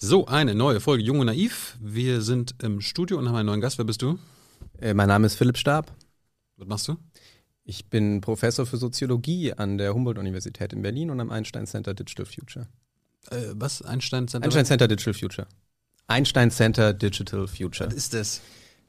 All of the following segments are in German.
So, eine neue Folge Jung und Naiv. Wir sind im Studio und haben einen neuen Gast. Wer bist du? Äh, mein Name ist Philipp Stab. Was machst du? Ich bin Professor für Soziologie an der Humboldt-Universität in Berlin und am Einstein Center Digital Future. Äh, was? Einstein Center? Einstein Center Digital Future. Einstein Center Digital Future. Was ist das?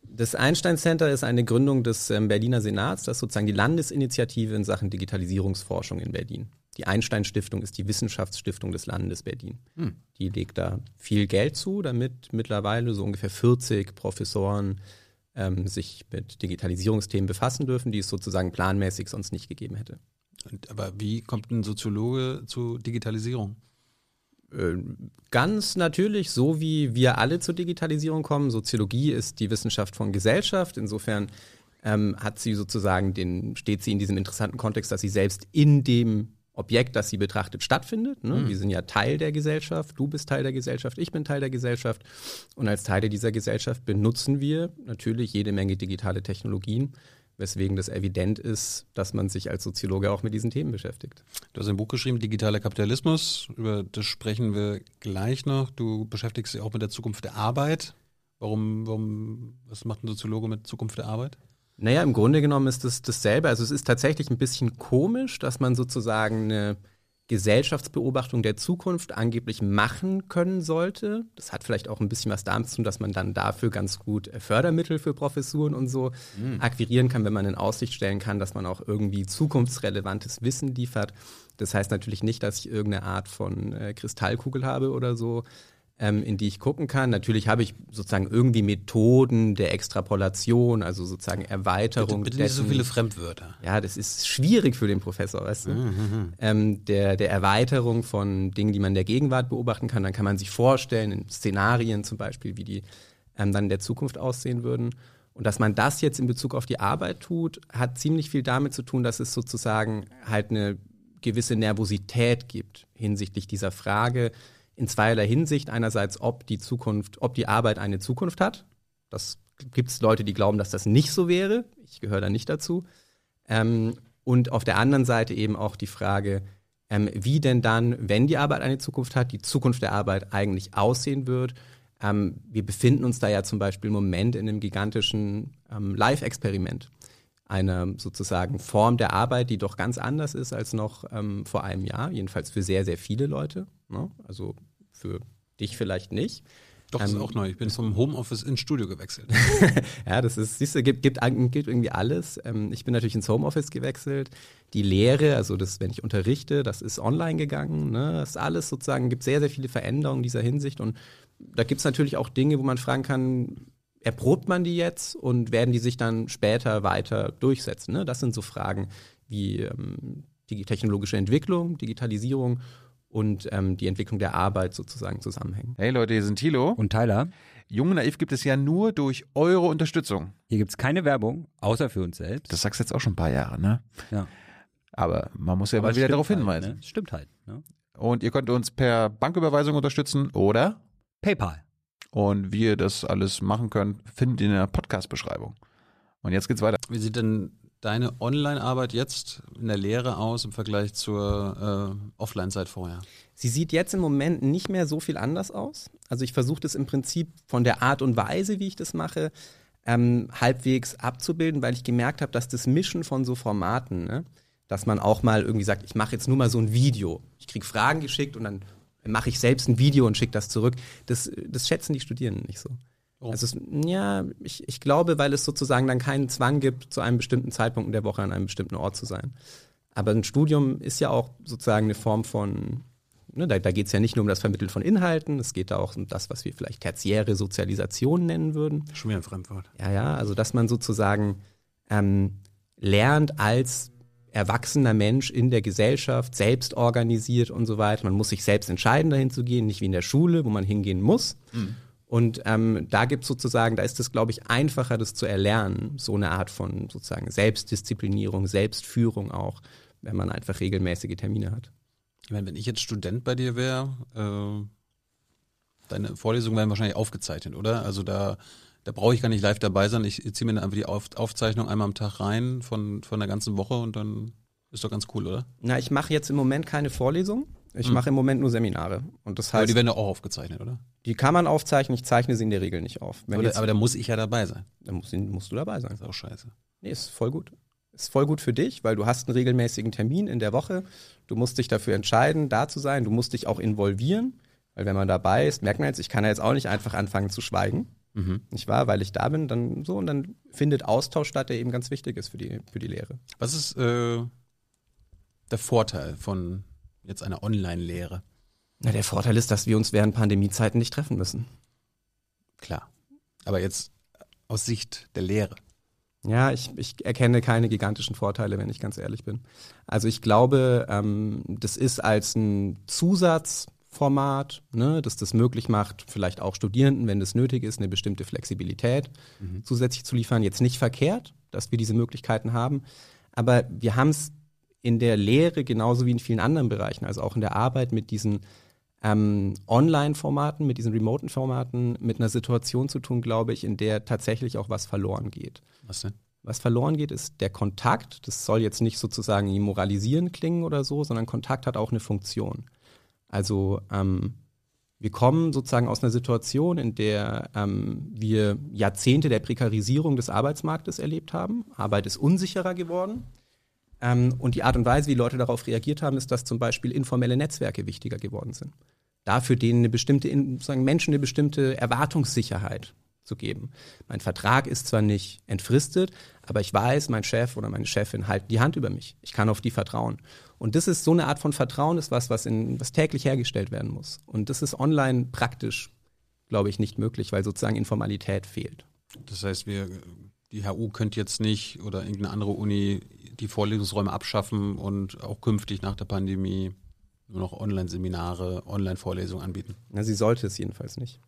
Das Einstein Center ist eine Gründung des ähm, Berliner Senats. Das ist sozusagen die Landesinitiative in Sachen Digitalisierungsforschung in Berlin. Die Einstein Stiftung ist die Wissenschaftsstiftung des Landes Berlin. Hm. Die legt da viel Geld zu, damit mittlerweile so ungefähr 40 Professoren ähm, sich mit Digitalisierungsthemen befassen dürfen, die es sozusagen planmäßig sonst nicht gegeben hätte. Aber wie kommt ein Soziologe zu Digitalisierung? Äh, ganz natürlich, so wie wir alle zur Digitalisierung kommen. Soziologie ist die Wissenschaft von Gesellschaft. Insofern ähm, hat sie sozusagen den, steht sie in diesem interessanten Kontext, dass sie selbst in dem Objekt, das sie betrachtet, stattfindet. Ne? Mhm. Wir sind ja Teil der Gesellschaft, du bist Teil der Gesellschaft, ich bin Teil der Gesellschaft. Und als Teile dieser Gesellschaft benutzen wir natürlich jede Menge digitale Technologien, weswegen das evident ist, dass man sich als Soziologe auch mit diesen Themen beschäftigt. Du hast ein Buch geschrieben, Digitaler Kapitalismus, über das sprechen wir gleich noch. Du beschäftigst dich auch mit der Zukunft der Arbeit. Warum, warum, was macht ein Soziologe mit Zukunft der Arbeit? Naja, im Grunde genommen ist es dasselbe. Also es ist tatsächlich ein bisschen komisch, dass man sozusagen eine Gesellschaftsbeobachtung der Zukunft angeblich machen können sollte. Das hat vielleicht auch ein bisschen was damit zu tun, dass man dann dafür ganz gut Fördermittel für Professuren und so mhm. akquirieren kann, wenn man in Aussicht stellen kann, dass man auch irgendwie zukunftsrelevantes Wissen liefert. Das heißt natürlich nicht, dass ich irgendeine Art von äh, Kristallkugel habe oder so, ähm, in die ich gucken kann. Natürlich habe ich sozusagen irgendwie Methoden der Extrapolation, also sozusagen Erweiterung. Bitte, bitte nicht so viele Fremdwörter. Ja, das ist schwierig für den Professor, weißt du? Mhm. mhm. Ähm, der, der Erweiterung von Dingen, die man in der Gegenwart beobachten kann. Dann kann man sich vorstellen, in Szenarien zum Beispiel, wie die ähm, dann in der Zukunft aussehen würden. Und dass man das jetzt in Bezug auf die Arbeit tut, hat ziemlich viel damit zu tun, dass es sozusagen halt eine gewisse Nervosität gibt hinsichtlich dieser Frage, in zweierlei Hinsicht. Einerseits, ob die Zukunft, ob die Arbeit eine Zukunft hat. Das gibt es Leute, die glauben, dass das nicht so wäre. Ich gehöre da nicht dazu. Ähm, und auf der anderen Seite eben auch die Frage, ähm, wie denn dann, wenn die Arbeit eine Zukunft hat, die Zukunft der Arbeit eigentlich aussehen wird. Ähm, wir befinden uns da ja zum Beispiel im Moment in einem gigantischen ähm, Live-Experiment. Eine sozusagen Form der Arbeit, die doch ganz anders ist als noch ähm, vor einem Jahr, jedenfalls für sehr, sehr viele Leute. Ne? Also für dich vielleicht nicht. Doch, das ähm, ist auch neu. Ich bin vom Homeoffice ins Studio gewechselt. ja, das ist, siehst du, gibt, gibt, gibt irgendwie alles. Ähm, ich bin natürlich ins Homeoffice gewechselt. Die Lehre, also das, wenn ich unterrichte, das ist online gegangen. Ne? Das ist alles sozusagen, gibt sehr, sehr viele Veränderungen in dieser Hinsicht. Und da gibt es natürlich auch Dinge, wo man fragen kann, erprobt man die jetzt und werden die sich dann später weiter durchsetzen? Ne? Das sind so Fragen wie ähm, die technologische Entwicklung, Digitalisierung und ähm, die Entwicklung der Arbeit sozusagen zusammenhängen. Hey Leute, hier sind Thilo und Tyler. Jung Naiv gibt es ja nur durch eure Unterstützung. Hier gibt es keine Werbung, außer für uns selbst. Das sagst du jetzt auch schon ein paar Jahre, ne? Ja. Aber man muss ja Aber mal wieder darauf halt, hinweisen. Ne? Stimmt halt. Ne? Und ihr könnt uns per Banküberweisung unterstützen oder PayPal. Und wie ihr das alles machen könnt, findet ihr in der Podcast-Beschreibung. Und jetzt geht's weiter. Wie sieht denn deine Online-Arbeit jetzt in der Lehre aus im Vergleich zur äh, Offline-Zeit vorher? Sie sieht jetzt im Moment nicht mehr so viel anders aus. Also ich versuche das im Prinzip von der Art und Weise, wie ich das mache, ähm, halbwegs abzubilden, weil ich gemerkt habe, dass das Mischen von so Formaten, ne, dass man auch mal irgendwie sagt, ich mache jetzt nur mal so ein Video. Ich kriege Fragen geschickt und dann mache ich selbst ein Video und schicke das zurück. Das, das schätzen die Studierenden nicht so. Oh. Also es, ja, ich, ich glaube, weil es sozusagen dann keinen Zwang gibt, zu einem bestimmten Zeitpunkt in der Woche an einem bestimmten Ort zu sein. Aber ein Studium ist ja auch sozusagen eine Form von, ne, da, da geht es ja nicht nur um das Vermitteln von Inhalten, es geht da auch um das, was wir vielleicht tertiäre Sozialisation nennen würden. Schon wieder ein Fremdwort. Ja, ja, also dass man sozusagen ähm, lernt als erwachsener Mensch in der Gesellschaft, selbst organisiert und so weiter. Man muss sich selbst entscheiden, dahin zu gehen, nicht wie in der Schule, wo man hingehen muss. Mhm. Und ähm, da gibt es sozusagen, da ist es, glaube ich, einfacher, das zu erlernen, so eine Art von sozusagen Selbstdisziplinierung, Selbstführung auch, wenn man einfach regelmäßige Termine hat. Ich meine, wenn ich jetzt Student bei dir wäre, äh, deine Vorlesungen werden wahrscheinlich aufgezeichnet, oder? Also da, da brauche ich gar nicht live dabei sein. Ich ziehe mir dann einfach die Auf Aufzeichnung einmal am Tag rein von, von der ganzen Woche und dann ist doch ganz cool, oder? Na, ich mache jetzt im Moment keine Vorlesung. Ich mache im Moment nur Seminare. Und das Aber heißt, die die, werden doch auch aufgezeichnet, oder? kann man aufzeichnen, ich zeichne sie in der Regel nicht auf. Aber, jetzt, da, aber da muss ich ja dabei sein. dann musst, du- musst du dabei sein. Das ist auch scheiße. Nee, ist voll gut. Ist voll gut für dich, weil du hast einen regelmäßigen Termin in der Woche. Du musst dich dafür entscheiden, da zu sein. Du musst dich auch involvieren, weil wenn man dabei ist, merkt man jetzt, ich kann ja jetzt auch nicht einfach anfangen zu schweigen. Mhm. Nicht wahr? Weil ich da bin, dann so und dann findet Austausch statt, der eben ganz wichtig ist für die, für die Lehre. Was ist äh, der Vorteil von jetzt einer Online-Lehre? Na, der Vorteil ist, dass wir uns während Pandemiezeiten nicht treffen müssen. Klar. Aber jetzt aus Sicht der Lehre. Ja, ich, ich erkenne keine gigantischen Vorteile, wenn ich ganz ehrlich bin. Also ich glaube, ähm, das ist als ein Zusatzformat, ne, dass das möglich macht, vielleicht auch Studierenden, wenn das nötig ist, eine bestimmte Flexibilität zusätzlich zu liefern. Jetzt nicht verkehrt, dass wir diese Möglichkeiten haben, aber wir haben es in der Lehre genauso wie in vielen anderen Bereichen, also auch in der Arbeit mit diesen ähm, Online-Formaten, mit diesen remoten Formaten, mit einer Situation zu tun, glaube ich, in der tatsächlich auch was verloren geht. Was denn? Was verloren geht, ist der Kontakt. Das soll jetzt nicht sozusagen moralisieren klingen oder so, sondern Kontakt hat auch eine Funktion. Also ähm, wir kommen sozusagen aus einer Situation, in der ähm, wir Jahrzehnte der Prekarisierung des Arbeitsmarktes erlebt haben. Arbeit ist unsicherer geworden. Ähm, und die Art und Weise, wie Leute darauf reagiert haben, ist, dass zum Beispiel informelle Netzwerke wichtiger geworden sind. Dafür denen eine bestimmte, sozusagen Menschen eine bestimmte Erwartungssicherheit zu geben. Mein Vertrag ist zwar nicht entfristet, aber ich weiß, mein Chef oder meine Chefin halten die Hand über mich. Ich kann auf die vertrauen. Und das ist so eine Art von Vertrauen, ist was, was, in, was täglich hergestellt werden muss. Und das ist online praktisch, glaube ich, nicht möglich, weil sozusagen Informalität fehlt. Das heißt, wir, die HU könnte jetzt nicht oder irgendeine andere Uni die Vorlesungsräume abschaffen und auch künftig nach der Pandemie nur noch Online-Seminare, Online-Vorlesungen anbieten. Na, sie sollte es jedenfalls nicht.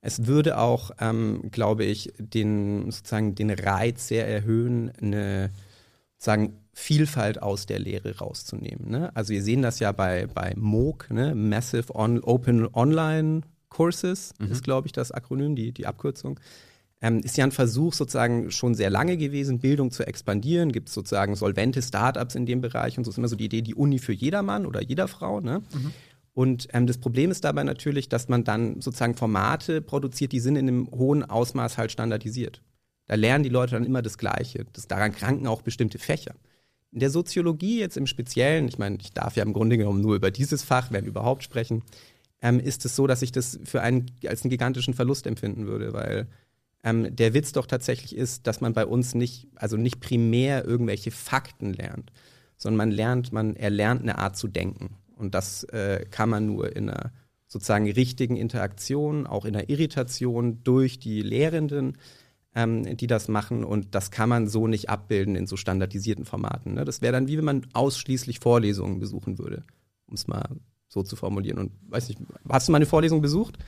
Es würde auch, ähm, glaube ich, den sozusagen den Reiz sehr erhöhen, eine sagen Vielfalt aus der Lehre rauszunehmen. Ne? Also wir sehen das ja bei, bei MOOC, ne? Massive On Open Online Courses, ist, glaube ich, das Akronym, die, die Abkürzung. Ähm, ist ja ein Versuch sozusagen schon sehr lange gewesen, Bildung zu expandieren. Gibt es sozusagen solvente Startups in dem Bereich und so ist immer so die Idee, die Uni für jedermann oder jeder Frau. Ne? Und ähm, das Problem ist dabei natürlich, dass man dann sozusagen Formate produziert, die sind in einem hohen Ausmaß halt standardisiert. Da lernen die Leute dann immer das Gleiche. Das, daran kranken auch bestimmte Fächer. In der Soziologie jetzt im Speziellen, ich meine, ich darf ja im Grunde genommen nur über dieses Fach, wenn überhaupt sprechen, ähm, ist es so, dass ich das für einen als einen gigantischen Verlust empfinden würde, weil ähm, der Witz doch tatsächlich ist, dass man bei uns nicht, also nicht primär irgendwelche Fakten lernt, sondern man lernt, man erlernt eine Art zu denken. Und das äh, kann man nur in einer sozusagen richtigen Interaktion, auch in einer Irritation durch die Lehrenden, ähm, die das machen. Und das kann man so nicht abbilden in so standardisierten Formaten. Ne? Das wäre dann wie wenn man ausschließlich Vorlesungen besuchen würde, um es mal so zu formulieren. Und weiß nicht, hast du mal eine Vorlesung besucht?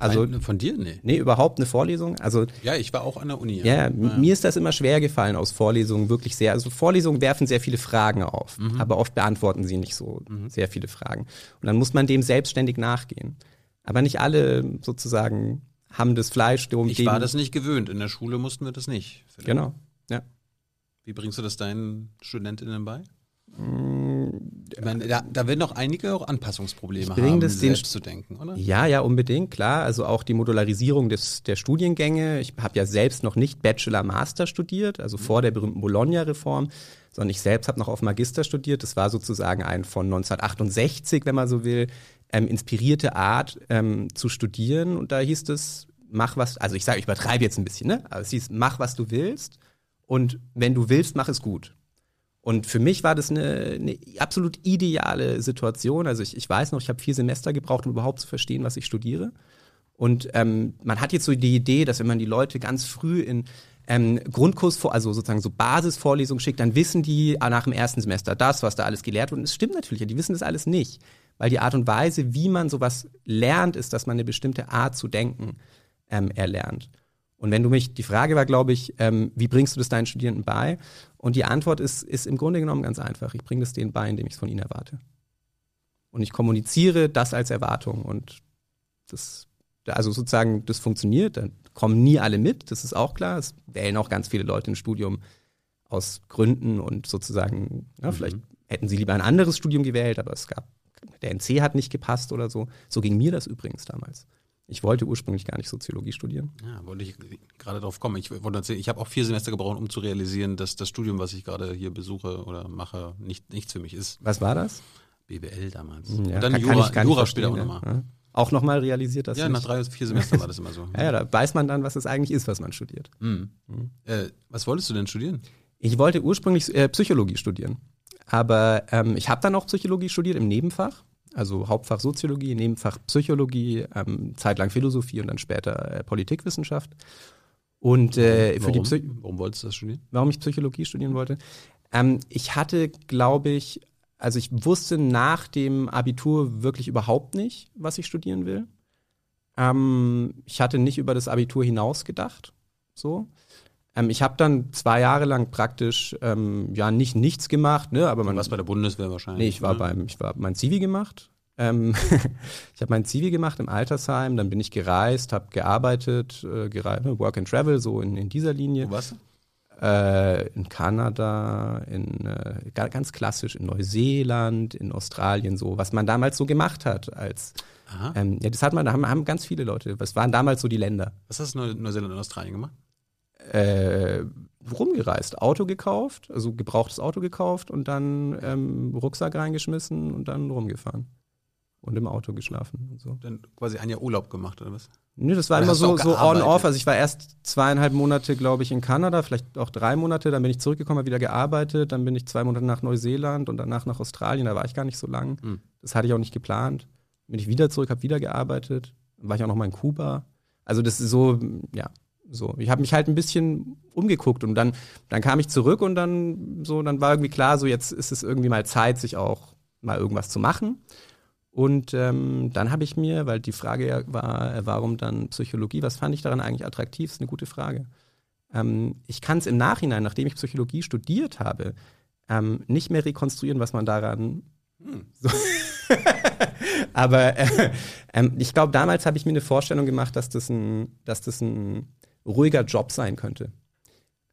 Also, Ein- von dir? Nee. nee, überhaupt eine Vorlesung? Also, Ja, ich war auch an der Uni. ja, m- mir ist das immer schwer gefallen aus Vorlesungen, wirklich sehr. Also Vorlesungen werfen sehr viele Fragen auf, aber oft beantworten sie nicht so sehr viele Fragen. Und dann muss man dem selbstständig nachgehen. Aber nicht alle sozusagen haben das Fleisch, um Ich war das nicht gewöhnt. In der Schule mussten wir das nicht. Philipp. Genau. Ja. Wie bringst du das deinen Studentinnen bei? Ich meine, da, da werden doch einige auch Anpassungsprobleme haben, das den selbst zu denken, oder? Ja, ja, unbedingt, klar. Also auch die Modularisierung des, der Studiengänge. Ich habe ja selbst noch nicht Bachelor-Master studiert, also vor der berühmten Bologna-Reform, sondern ich selbst habe noch auf Magister studiert. Das war sozusagen ein von 1968, wenn man so will, ähm, inspirierte Art ähm, zu studieren. Und da hieß es, mach was, also ich sage, ich übertreibe jetzt ein bisschen, ne? Aber es hieß, mach was du willst und wenn du willst, mach es gut. Und für mich war das eine, eine absolut ideale Situation. Also ich, ich weiß noch, ich habe vier Semester gebraucht, um überhaupt zu verstehen, was ich studiere. Und ähm, man hat jetzt so die Idee, dass wenn man die Leute ganz früh in ähm, Grundkurs, also sozusagen so Basisvorlesungen schickt, dann wissen die ah, nach dem ersten Semester das, was da alles gelehrt wird. Und es stimmt natürlich, die wissen das alles nicht. Weil die Art und Weise, wie man sowas lernt, ist, dass man eine bestimmte Art zu denken ähm, erlernt. Und wenn du mich, die Frage war, glaube ich, ähm, wie bringst du das deinen Studierenden bei? Und die Antwort ist, ist im Grunde genommen ganz einfach. Ich bringe das denen bei, indem ich es von ihnen erwarte. Und ich kommuniziere das als Erwartung. Und das, also sozusagen, das funktioniert. Dann kommen nie alle mit, das ist auch klar. Es wählen auch ganz viele Leute ein Studium aus Gründen und sozusagen, ja, vielleicht hätten sie lieber ein anderes Studium gewählt, aber es gab der NC hat nicht gepasst oder so. So ging mir das übrigens damals. Ich wollte ursprünglich gar nicht Soziologie studieren. Ja, wollte ich gerade drauf kommen. Ich wollte erzählen, ich habe auch vier Semester gebraucht, um zu realisieren, dass das Studium, was ich gerade hier besuche oder mache, nicht, nichts für mich ist. Was war das? BWL damals. Ja, Und dann kann- kann Jura, nicht Jura später auch nochmal. Ja. Auch nochmal realisiert das Ja, nach drei, vier Semestern war das immer so. ja, ja, da weiß man dann, was es eigentlich ist, was man studiert. Mhm. Äh, was wolltest du denn studieren? Ich wollte ursprünglich äh, Psychologie studieren. Aber ähm, ich habe dann auch Psychologie studiert im Nebenfach. Also Hauptfach Soziologie, Nebenfach Psychologie, ähm, zeitlang Philosophie und dann später äh, Politikwissenschaft. Und äh, für die warum? Psy warum wolltest du das studieren? warum ich Psychologie studieren wollte. Ähm, ich hatte, glaube ich, also ich wusste nach dem Abitur wirklich überhaupt nicht, was ich studieren will. Ähm, ich hatte nicht über das Abitur hinaus gedacht. So. Ähm, ich habe dann zwei Jahre lang praktisch ähm, ja nicht nichts gemacht, ne, aber Du man warst bei der Bundeswehr wahrscheinlich. Nee, ich war ne? beim, ich war mein Zivi gemacht. Ähm, ich habe mein Zivi gemacht im Altersheim, dann bin ich gereist, habe gearbeitet, äh, gere ne, Work and Travel, so in, in dieser Linie. Wo warst du? Äh, in Kanada, in äh, ga- ganz klassisch in Neuseeland, in Australien, so, was man damals so gemacht hat als ähm, ja, das hat man, da haben, haben ganz viele Leute, das waren damals so die Länder. Was hast du in Neu- Neuseeland und Australien gemacht? Äh, rumgereist, Auto gekauft, also gebrauchtes Auto gekauft und dann ähm, Rucksack reingeschmissen und dann rumgefahren. Und im Auto geschlafen und so. Dann quasi ein Jahr Urlaub gemacht oder was? Nö, das war Oder immer so, so on-off. Also ich war erst zweieinhalb Monate, glaube ich, in Kanada, vielleicht auch drei Monate. Dann bin ich zurückgekommen, habe wieder gearbeitet. Dann bin ich zwei Monate nach Neuseeland und danach nach Australien. Da war ich gar nicht so lang. Hm. Das hatte ich auch nicht geplant. Bin ich wieder zurück, habe wieder gearbeitet. Dann war ich auch noch mal in Kuba. Also das ist so, ja, so. Ich habe mich halt ein bisschen umgeguckt und dann, dann kam ich zurück und dann so, dann war irgendwie klar, so jetzt ist es irgendwie mal Zeit, sich auch mal irgendwas zu machen. Und ähm, dann habe ich mir, weil die Frage ja war, äh, warum dann Psychologie, was fand ich daran eigentlich attraktiv, ist eine gute Frage. Ähm, ich kann es im Nachhinein, nachdem ich Psychologie studiert habe, ähm, nicht mehr rekonstruieren, was man daran. So Aber äh, ähm, ich glaube, damals habe ich mir eine Vorstellung gemacht, dass das ein, dass das ein ruhiger Job sein könnte.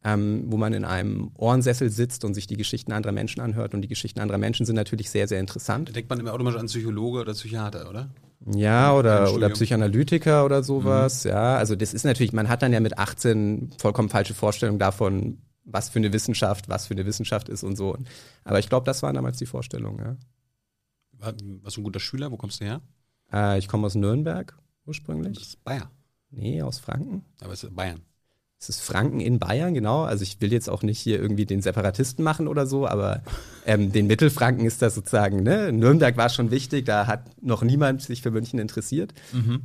Ähm, wo man in einem Ohrensessel sitzt und sich die Geschichten anderer Menschen anhört. Und die Geschichten anderer Menschen sind natürlich sehr, sehr interessant. Da denkt man immer automatisch an Psychologe oder Psychiater, oder? Ja, oder, oder. Psychoanalytiker oder sowas. Ja, also das ist natürlich, man hat dann ja mit 18 vollkommen falsche Vorstellungen davon, was für eine Wissenschaft, was für eine Wissenschaft ist und so. Aber ich glaube, das waren damals die Vorstellungen. Ja. War- Warst du ein guter Schüler? Wo kommst du her? Äh, ich komme aus Nürnberg Das ursprünglich. ist Bayern. Nee, aus Franken. Aber es ist Bayern. Es ist Franken in Bayern, genau. Also ich will jetzt auch nicht hier irgendwie den Separatisten machen oder so, aber ähm, den Mittelfranken ist das sozusagen, ne? Nürnberg war schon wichtig, da hat noch niemand sich für München interessiert,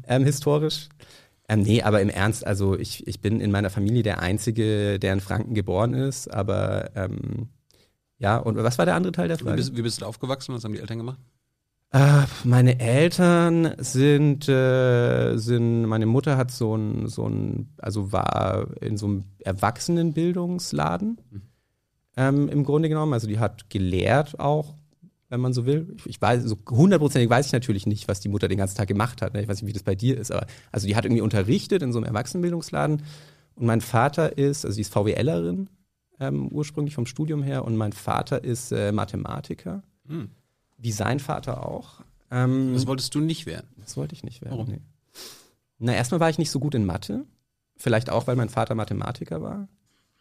ähm, historisch. Ähm, nee, aber im Ernst, also ich, ich bin in meiner Familie der Einzige, der in Franken geboren ist, aber ähm, ja, und was war der andere Teil der Wie Frage? bist, wie bist du aufgewachsen? Was haben die Eltern gemacht? Äh, meine Eltern sind, äh, sind, meine Mutter hat so ein, so ein, also war in so einem Erwachsenenbildungsladen ähm, im Grunde genommen. Also die hat gelehrt auch, wenn man so will. Ich, ich weiß, so hundertprozentig weiß ich natürlich nicht, was die Mutter den ganzen Tag gemacht hat. Ne? Ich weiß nicht, wie das bei dir ist, aber also die hat irgendwie unterrichtet in so einem Erwachsenenbildungsladen. Und mein Vater ist, also die ist VWLerin ähm, ursprünglich vom Studium her und mein Vater ist äh, Mathematiker Hm. Wie sein Vater auch. Ähm, Das wolltest du nicht werden. das wollte ich nicht werden. Warum? Nee. Na, erstmal war ich nicht so gut in Mathe. Vielleicht auch, weil mein Vater Mathematiker war.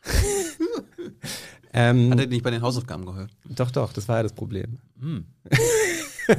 ähm, Hat er dir nicht bei den Hausaufgaben gehört? doch, doch, das war ja das Problem. Hm.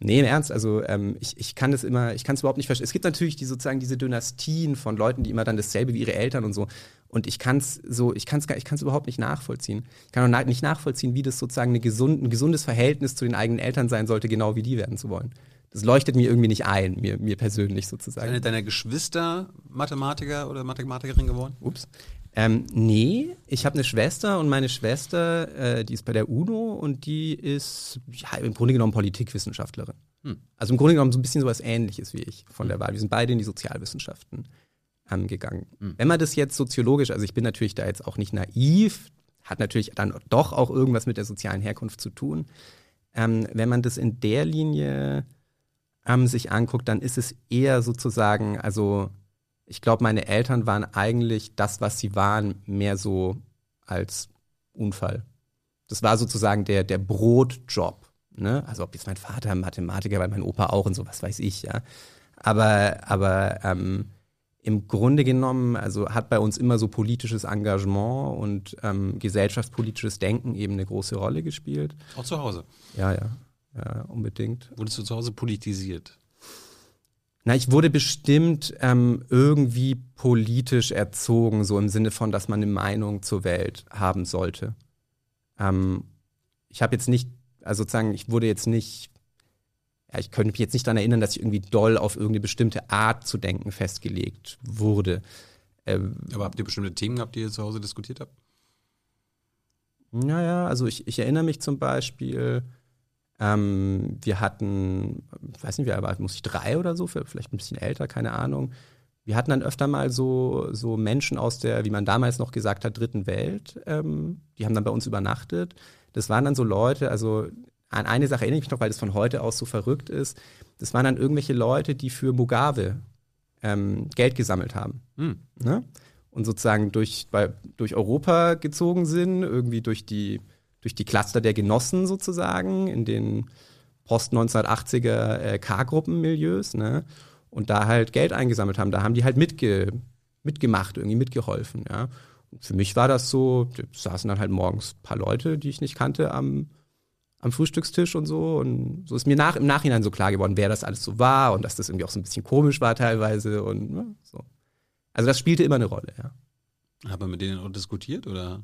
Nee, im Ernst, also ähm, ich, ich kann das immer, ich kann es überhaupt nicht verstehen. Es gibt natürlich die sozusagen diese Dynastien von Leuten, die immer dann dasselbe wie ihre Eltern und so. Und ich kann es so, ich kann es ich kann's überhaupt nicht nachvollziehen. Ich kann auch nicht nachvollziehen, wie das sozusagen eine gesund, ein gesundes Verhältnis zu den eigenen Eltern sein sollte, genau wie die werden zu wollen. Das leuchtet mir irgendwie nicht ein, mir, mir persönlich sozusagen. Eine deiner Geschwister Mathematiker oder Mathematikerin geworden? Ups. Ähm, nee, ich habe eine Schwester und meine Schwester, äh, die ist bei der UNO und die ist ja, im Grunde genommen Politikwissenschaftlerin. Hm. Also im Grunde genommen so ein bisschen sowas ähnliches wie ich von der Wahl. Wir sind beide in die Sozialwissenschaften ähm, gegangen. Wenn man das jetzt soziologisch, also ich bin natürlich da jetzt auch nicht naiv, hat natürlich dann doch auch irgendwas mit der sozialen Herkunft zu tun. Ähm, wenn man das in der Linie ähm, sich anguckt, dann ist es eher sozusagen, also ich glaube, meine Eltern waren eigentlich das, was sie waren, mehr so als Unfall. Das war sozusagen der, der Brotjob. Ne? Also ob jetzt mein Vater Mathematiker, weil mein Opa auch und so, was weiß ich, ja. Aber, aber ähm, im Grunde genommen, also hat bei uns immer so politisches Engagement und ähm, gesellschaftspolitisches Denken eben eine große Rolle gespielt. Auch zu Hause. Ja, ja, ja unbedingt. Wurdest du zu Hause politisiert? Na, ich wurde bestimmt ähm, irgendwie politisch erzogen, so im Sinne von, dass man eine Meinung zur Welt haben sollte. Ähm, ich habe jetzt nicht, also sozusagen, ich wurde jetzt nicht, ja, ich könnte mich jetzt nicht daran erinnern, dass ich irgendwie doll auf irgendeine bestimmte Art zu denken festgelegt wurde. Ähm, Aber habt ihr bestimmte Themen gehabt, die ihr zu Hause diskutiert habt? Naja, also ich, ich erinnere mich zum Beispiel, ähm, wir hatten, weiß nicht, wie alt war, muss ich drei oder so, vielleicht ein bisschen älter, keine Ahnung. Wir hatten dann öfter mal so, so Menschen aus der, wie man damals noch gesagt hat, dritten Welt, ähm, die haben dann bei uns übernachtet. Das waren dann so Leute, also an eine Sache erinnere ich mich noch, weil das von heute aus so verrückt ist. Das waren dann irgendwelche Leute, die für Mugabe ähm, Geld gesammelt haben. Hm. Ne? Und sozusagen durch, bei, durch Europa gezogen sind, irgendwie durch die, durch die Cluster der Genossen sozusagen, in den Post-1980er äh, K-Gruppen-Milieus, ne? Und da halt Geld eingesammelt haben. Da haben die halt mitge mitgemacht, irgendwie mitgeholfen, ja. Und für mich war das so, da saßen dann halt morgens ein paar Leute, die ich nicht kannte, am, am Frühstückstisch und so. Und so ist mir nach, im Nachhinein so klar geworden, wer das alles so war und dass das irgendwie auch so ein bisschen komisch war teilweise und ne, so. Also das spielte immer eine Rolle, ja. Hat man mit denen auch diskutiert oder?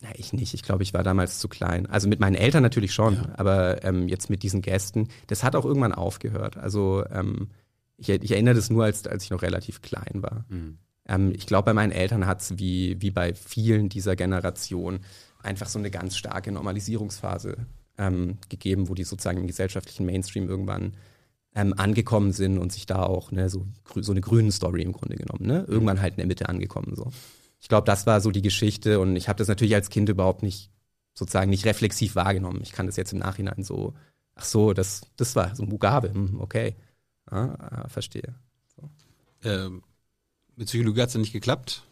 Na, ich nicht. Ich glaube, ich war damals zu klein. Also mit meinen Eltern natürlich schon, Ja. aber ähm, jetzt mit diesen Gästen, das hat auch irgendwann aufgehört. Also ähm, ich, ich erinnere das nur, als, als ich noch relativ klein war. Mhm. Ähm, ich glaube, bei meinen Eltern hat es wie, wie bei vielen dieser Generation einfach so eine ganz starke Normalisierungsphase ähm, gegeben, wo die sozusagen im gesellschaftlichen Mainstream irgendwann ähm, angekommen sind und sich da auch ne, so, so eine grünen Story im Grunde genommen, ne? irgendwann halt in der Mitte angekommen. So. Ich glaube, das war so die Geschichte und ich habe das natürlich als Kind überhaupt nicht sozusagen nicht reflexiv wahrgenommen. Ich kann das jetzt im Nachhinein so, ach so, das, das war so Mugabe, hm, okay. Ah, ah, verstehe. Ähm, mit Psychologie hat es ja nicht geklappt.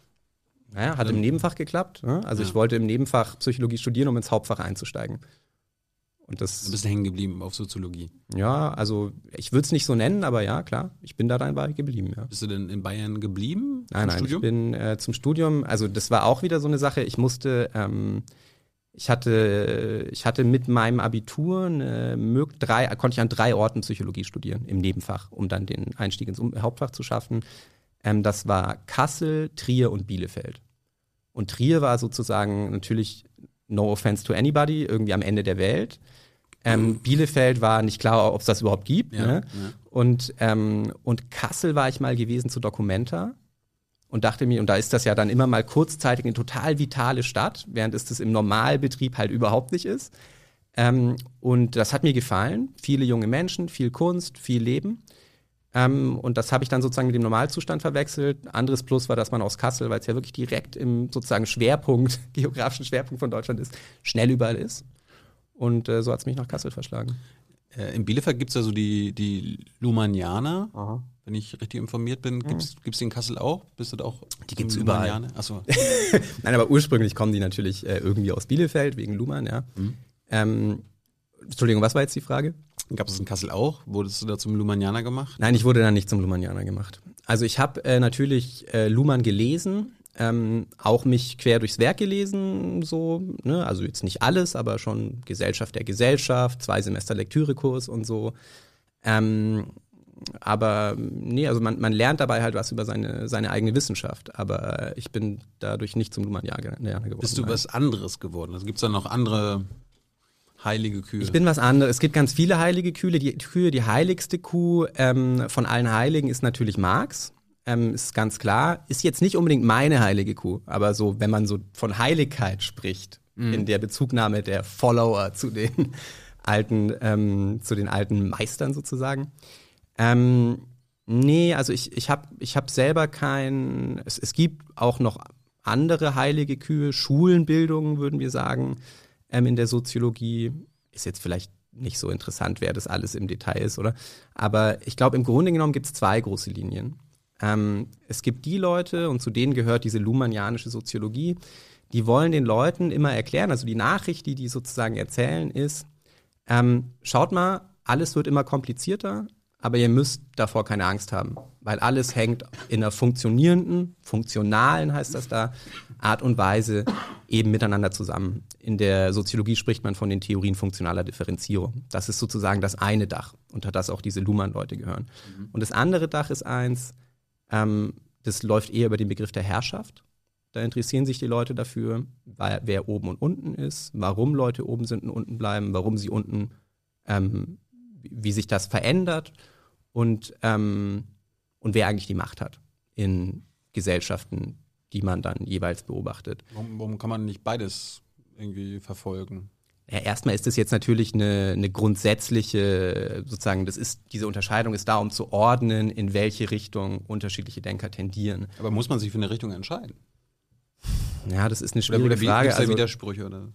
Naja, hat im Nebenfach geklappt. Ne? Also Ja. ich wollte im Nebenfach Psychologie studieren, um ins Hauptfach einzusteigen. Und Du das, bist hängen geblieben auf Soziologie. ja, also ich würde es nicht so nennen, aber ja, klar, ich bin da dabei geblieben, ja. Bist du denn in Bayern geblieben? Nein, nein, Studium? ich bin äh, zum Studium, also das war auch wieder so eine Sache, ich musste, ähm, ich hatte, ich hatte mit meinem Abitur eine, drei, konnte ich an drei Orten Psychologie studieren im Nebenfach, um dann den Einstieg ins Hauptfach zu schaffen. Ähm, das war Kassel, Trier und Bielefeld. Und Trier war sozusagen natürlich, no offense to anybody, irgendwie am Ende der Welt. Ähm, Bielefeld war nicht klar, ob es das überhaupt gibt. Ja, ne? ja. Und, ähm, und Kassel war ich mal gewesen zu Documenta und dachte mir, und da ist das ja dann immer mal kurzzeitig eine total vitale Stadt, während es das im Normalbetrieb halt überhaupt nicht ist. Ähm, und das hat mir gefallen. Viele junge Menschen, viel Kunst, viel Leben. Ähm, und das habe ich dann sozusagen mit dem Normalzustand verwechselt. Anderes Plus war, dass man aus Kassel, weil es ja wirklich direkt im sozusagen Schwerpunkt, geografischen Schwerpunkt von Deutschland ist, schnell überall ist. Und äh, so hat es mich nach Kassel verschlagen. Äh, in Bielefeld gibt es ja so die, die Lumanianer, wenn ich richtig informiert bin. Gibt es die in Kassel auch? Bist du da auch? Die zum gibt's überall. Lumanianer? Achso. Nein, aber ursprünglich kommen die natürlich äh, irgendwie aus Bielefeld, wegen Luhmann, ja. Ähm, Entschuldigung, was war jetzt die Frage? Gab es in Kassel auch? Wurdest du da zum Lumanianer gemacht? Nein, ich wurde dann nicht zum Luhmannianer gemacht. Also ich habe äh, natürlich äh, Luhmann gelesen, ähm, auch mich quer durchs Werk gelesen, so, ne? also jetzt nicht alles, aber schon Gesellschaft der Gesellschaft, zwei Semester Lektürekurs und so. Ähm, aber nee, also man, man lernt dabei halt was über seine, seine eigene Wissenschaft, aber ich bin dadurch nicht zum Luhmannianer geworden. Bist du nein. was anderes geworden? Also gibt es da noch andere heilige Kühe? Ich bin was anderes. Es gibt ganz viele heilige Kühe. Die Kühe, die heiligste Kuh ähm, von allen Heiligen ist natürlich Marx. Ähm, ist ganz klar. Ist jetzt nicht unbedingt meine heilige Kuh, aber so, wenn man so von Heiligkeit spricht, in der Bezugnahme der Follower zu den alten, ähm, zu den alten Meistern sozusagen. Ähm, nee, also ich, ich habe ich hab selber kein. Es, es gibt auch noch andere heilige Kühe, Schulenbildungen, würden wir sagen, ähm, in der Soziologie. Ist jetzt vielleicht nicht so interessant, wer das alles im Detail ist, oder? Aber ich glaube, im Grunde genommen gibt es zwei große Linien. Ähm, es gibt die Leute, und zu denen gehört diese Luhmannianische Soziologie, die wollen den Leuten immer erklären, also die Nachricht, die die sozusagen erzählen, ist, ähm, schaut mal, alles wird immer komplizierter, aber ihr müsst davor keine Angst haben, weil alles hängt in einer funktionierenden, funktionalen heißt das da, Art und Weise eben miteinander zusammen. In der Soziologie spricht man von den Theorien funktionaler Differenzierung. Das ist sozusagen das eine Dach, unter das auch diese Luhmann-Leute gehören. Und das andere Dach ist eins, ähm, das läuft eher über den Begriff der Herrschaft. Da interessieren sich die Leute dafür, wer oben und unten ist, warum Leute oben sind und unten bleiben, warum sie unten, ähm, wie sich das verändert und, ähm, und wer eigentlich die Macht hat in Gesellschaften, die man dann jeweils beobachtet. Warum, warum kann man nicht beides irgendwie verfolgen? Ja, erstmal ist es jetzt natürlich eine, eine grundsätzliche, sozusagen, das ist, diese Unterscheidung ist da, um zu ordnen, in welche Richtung unterschiedliche Denker tendieren. Aber muss man sich für eine Richtung entscheiden? Ja, das ist eine schwierige oder wie, Frage. da Also, Widersprüche? Oder?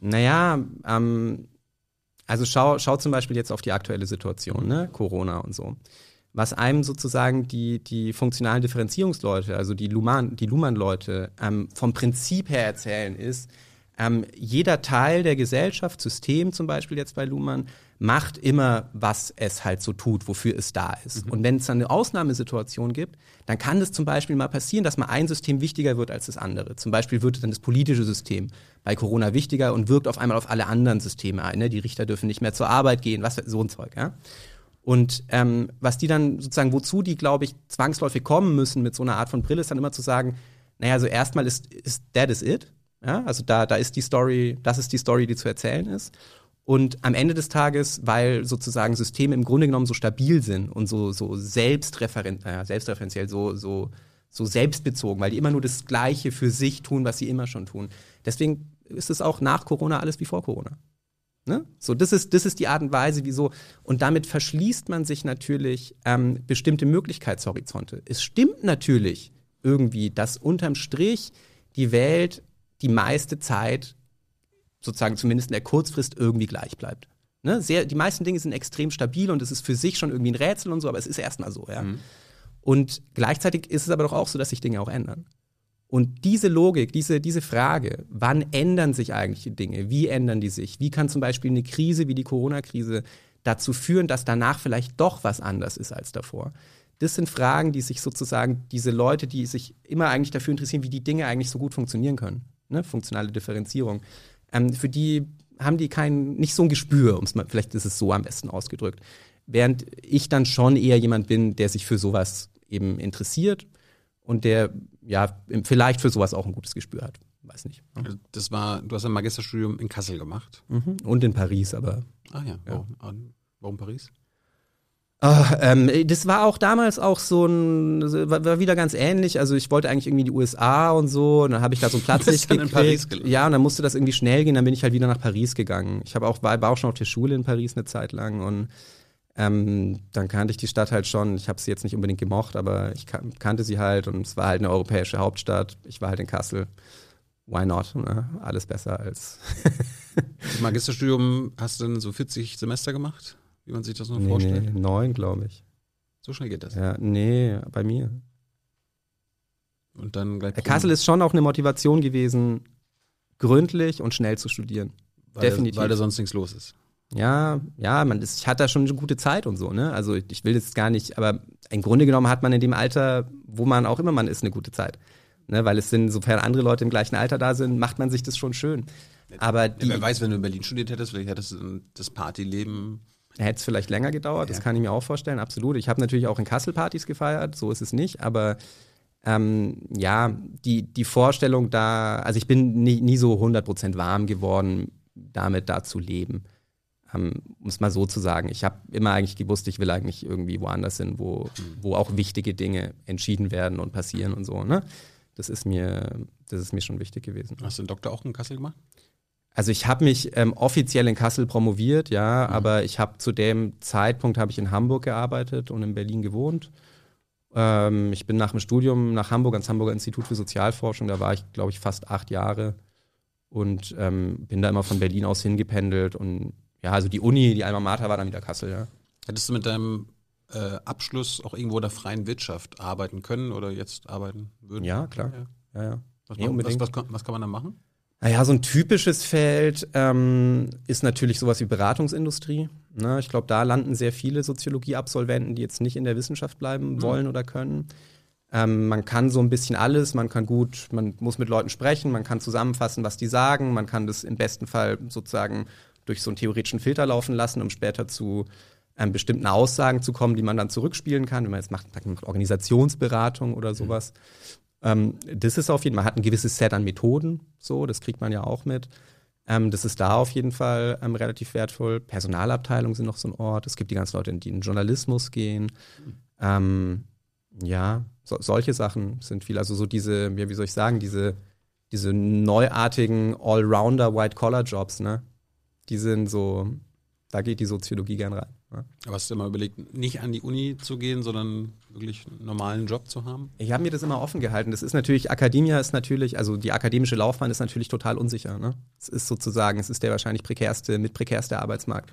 Naja, ähm, also schau, schau zum Beispiel jetzt auf die aktuelle Situation, ne? Corona und so. Was einem sozusagen die, die funktionalen Differenzierungsleute, also die Luhmann, die Luhmann-Leute, ähm, vom Prinzip her erzählen, ist, ähm, jeder Teil der Gesellschaft, System zum Beispiel jetzt bei Luhmann, macht immer, was es halt so tut, wofür es da ist. Und wenn es dann eine Ausnahmesituation gibt, dann kann es zum Beispiel mal passieren, dass mal ein System wichtiger wird als das andere. Zum Beispiel wird dann das politische System bei Corona wichtiger und wirkt auf einmal auf alle anderen Systeme ein. Ne? Die Richter dürfen nicht mehr zur Arbeit gehen, was so ein Zeug. Ja? Und ähm, was die dann sozusagen, wozu die, glaube ich, zwangsläufig kommen müssen mit so einer Art von Brille, ist dann immer zu sagen, naja, also erstmal ist, ist that is it. Ja? Also da, da ist die Story, das ist die Story, die zu erzählen ist. Und am Ende des Tages, weil sozusagen Systeme im Grunde genommen so stabil sind und so, so selbstreferen, äh, selbstreferenziell, so, so, so selbstbezogen, weil die immer nur das Gleiche für sich tun, was sie immer schon tun. Deswegen ist es auch nach Corona alles wie vor Corona. Ne? So, das ist, das ist die Art und Weise, wieso. Und damit verschließt man sich natürlich ähm, bestimmte Möglichkeitshorizonte. Es stimmt natürlich irgendwie, dass unterm Strich die Welt die meiste Zeit sozusagen zumindest in der Kurzfrist irgendwie gleich bleibt. Ne? Sehr, die meisten Dinge sind extrem stabil und es ist für sich schon irgendwie ein Rätsel und so, aber es ist erstmal so, ja. Und gleichzeitig ist es aber doch auch so, dass sich Dinge auch ändern. Und diese Logik, diese, diese Frage, wann ändern sich eigentlich die Dinge? Wie ändern die sich? Wie kann zum Beispiel eine Krise wie die Corona-Krise dazu führen, dass danach vielleicht doch was anders ist als davor? Das sind Fragen, die sich sozusagen diese Leute, die sich immer eigentlich dafür interessieren, wie die Dinge eigentlich so gut funktionieren können, ne? funktionale Differenzierung, ähm, für die haben die kein, nicht so ein Gespür, um's mal, vielleicht ist es so am besten ausgedrückt. Während ich dann schon eher jemand bin, der sich für sowas eben interessiert und der ja vielleicht für sowas auch ein gutes Gespür hat. Weiß nicht. Also Das war, du hast ein Magisterstudium in Kassel gemacht. Mhm. Und in Paris, aber. Ah ja, ah, warum Paris? Ah, ähm, das war auch damals auch so ein, war, war wieder ganz ähnlich. Also ich wollte eigentlich irgendwie in die USA und so, und dann habe ich da so einen Platz nicht gekriegt. Ja, und dann musste das irgendwie schnell gehen, dann bin ich halt wieder nach Paris gegangen. Ich habe auch, war, war auch schon auf der Schule in Paris eine Zeit lang und ähm, dann kannte ich die Stadt halt schon. Ich habe sie jetzt nicht unbedingt gemocht, aber ich kan kannte sie halt und es war halt eine europäische Hauptstadt. Ich war halt in Kassel. Why not? Ne? Alles besser als. Das Magisterstudium hast du dann so 40 Semester gemacht? Wie man sich das noch nee, vorstellt? nee, neun, glaube ich. So schnell geht das. Ja, nee, bei mir. Und dann gleich Der Kassel ist schon auch eine Motivation gewesen, gründlich und schnell zu studieren. weil, definitiv. Weil da sonst nichts los ist. Ja, ja, man, ist, ich hatte da schon eine gute Zeit und so, ne? Also ich, ich will jetzt gar nicht, aber im Grunde genommen hat man in dem Alter, wo man auch immer man ist, eine gute Zeit. Ne? Weil es sind, sofern andere Leute im gleichen Alter da sind, macht man sich das schon schön. Aber die, Ja, wer weiß, wenn du in Berlin studiert hättest, vielleicht hättest du das Partyleben. Hätte es vielleicht länger gedauert, das Ja. kann ich mir auch vorstellen, absolut. Ich habe natürlich auch in Kassel Partys gefeiert, so ist es nicht, aber ähm, ja, die, die Vorstellung da, also ich bin nie, nie so 100% warm geworden, damit da zu leben. Ähm, um es mal so zu sagen. Ich habe immer eigentlich gewusst, ich will eigentlich irgendwie woanders hin, wo, wo auch wichtige Dinge entschieden werden und passieren und so. Ne? Das ist mir, das ist mir schon wichtig gewesen. Hast du den Doktor auch in Kassel gemacht? Also ich habe mich ähm, offiziell in Kassel promoviert, ja, aber ich habe zu dem Zeitpunkt habe ich in Hamburg gearbeitet und in Berlin gewohnt. Ähm, ich bin nach dem Studium nach Hamburg ans Hamburger Institut für Sozialforschung. Da war ich, glaube ich, fast acht Jahre und ähm, bin da immer von Berlin aus hingependelt und ja, also die Uni, die Alma Mater war dann wieder Kassel, ja. Hättest du mit deinem äh, Abschluss auch irgendwo in der freien Wirtschaft arbeiten können oder jetzt arbeiten würden? Ja, klar. Ja. Ja, ja. Was, Nee, was, was, was kann man da machen? Naja, so ein typisches Feld ähm, ist natürlich sowas wie Beratungsindustrie. Ne? Ich glaube, da landen sehr viele Soziologie-Absolventen, die jetzt nicht in der Wissenschaft bleiben wollen oder können. Ähm, man kann so ein bisschen alles, man kann gut, man muss mit Leuten sprechen, man kann zusammenfassen, was die sagen, man kann das im besten Fall sozusagen durch so einen theoretischen Filter laufen lassen, um später zu ähm, bestimmten Aussagen zu kommen, die man dann zurückspielen kann, wenn man jetzt macht, macht Organisationsberatung oder sowas. Ähm, das ist auf jeden Fall, man hat ein gewisses Set an Methoden, so, das kriegt man ja auch mit. Ähm, das ist da auf jeden Fall ähm, relativ wertvoll. Personalabteilungen sind noch so ein Ort. Es gibt die ganzen Leute, die in den Journalismus gehen. Ähm, ja, so, solche Sachen sind viel. Also so diese, ja, wie soll ich sagen, diese, diese neuartigen Allrounder White-Collar-Jobs, ne? Die sind so, da geht die Soziologie gern rein. Ne? Aber hast du dir mal überlegt, nicht an die Uni zu gehen, sondern wirklich einen normalen Job zu haben? Ich habe mir das immer offen gehalten. Das ist natürlich, Akademia ist natürlich, also die akademische Laufbahn ist natürlich total unsicher. Ne? Es ist sozusagen, es ist der wahrscheinlich prekärste, mit prekärste Arbeitsmarkt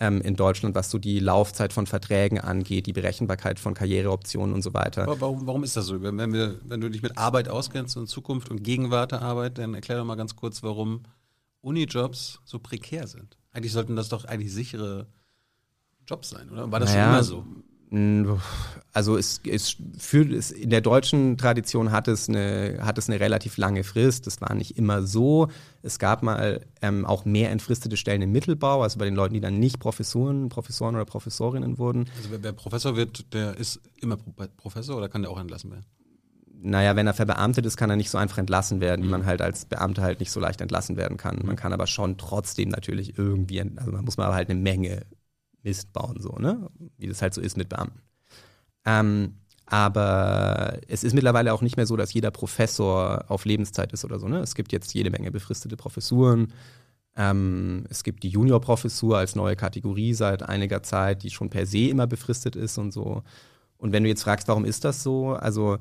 ähm, in Deutschland, was so die Laufzeit von Verträgen angeht, die Berechenbarkeit von Karriereoptionen und so weiter. Aber warum, warum ist das so? Wenn, wir, wenn du dich mit Arbeit auskennst und Zukunft und Gegenwart der Arbeit, dann erklär doch mal ganz kurz, warum Unijobs so prekär sind. Eigentlich sollten das doch eigentlich sichere Jobs sein, oder? War das schon Naja, immer so? Also es, es für, es, in der deutschen Tradition hat es, eine, hat es eine relativ lange Frist. Das war nicht immer so. Es gab mal ähm, auch mehr entfristete Stellen im Mittelbau, also bei den Leuten, die dann nicht Professoren, Professoren oder Professorinnen wurden. Also wer, wer Professor wird, der ist immer Pro Professor oder kann der auch entlassen werden? Naja, wenn er verbeamtet ist, kann er nicht so einfach entlassen werden, wie man halt als Beamter halt nicht so leicht entlassen werden kann. Man kann aber schon trotzdem natürlich irgendwie, also man muss mal aber halt eine Menge Mist bauen, so, ne? Wie das halt so ist mit Beamten. Ähm, aber es ist mittlerweile auch nicht mehr so, dass jeder Professor auf Lebenszeit ist oder so. Ne? Es gibt jetzt jede Menge befristete Professuren. Ähm, es gibt die Juniorprofessur als neue Kategorie seit einiger Zeit, die schon per se immer befristet ist und so. Und wenn du jetzt fragst, warum ist das so? Also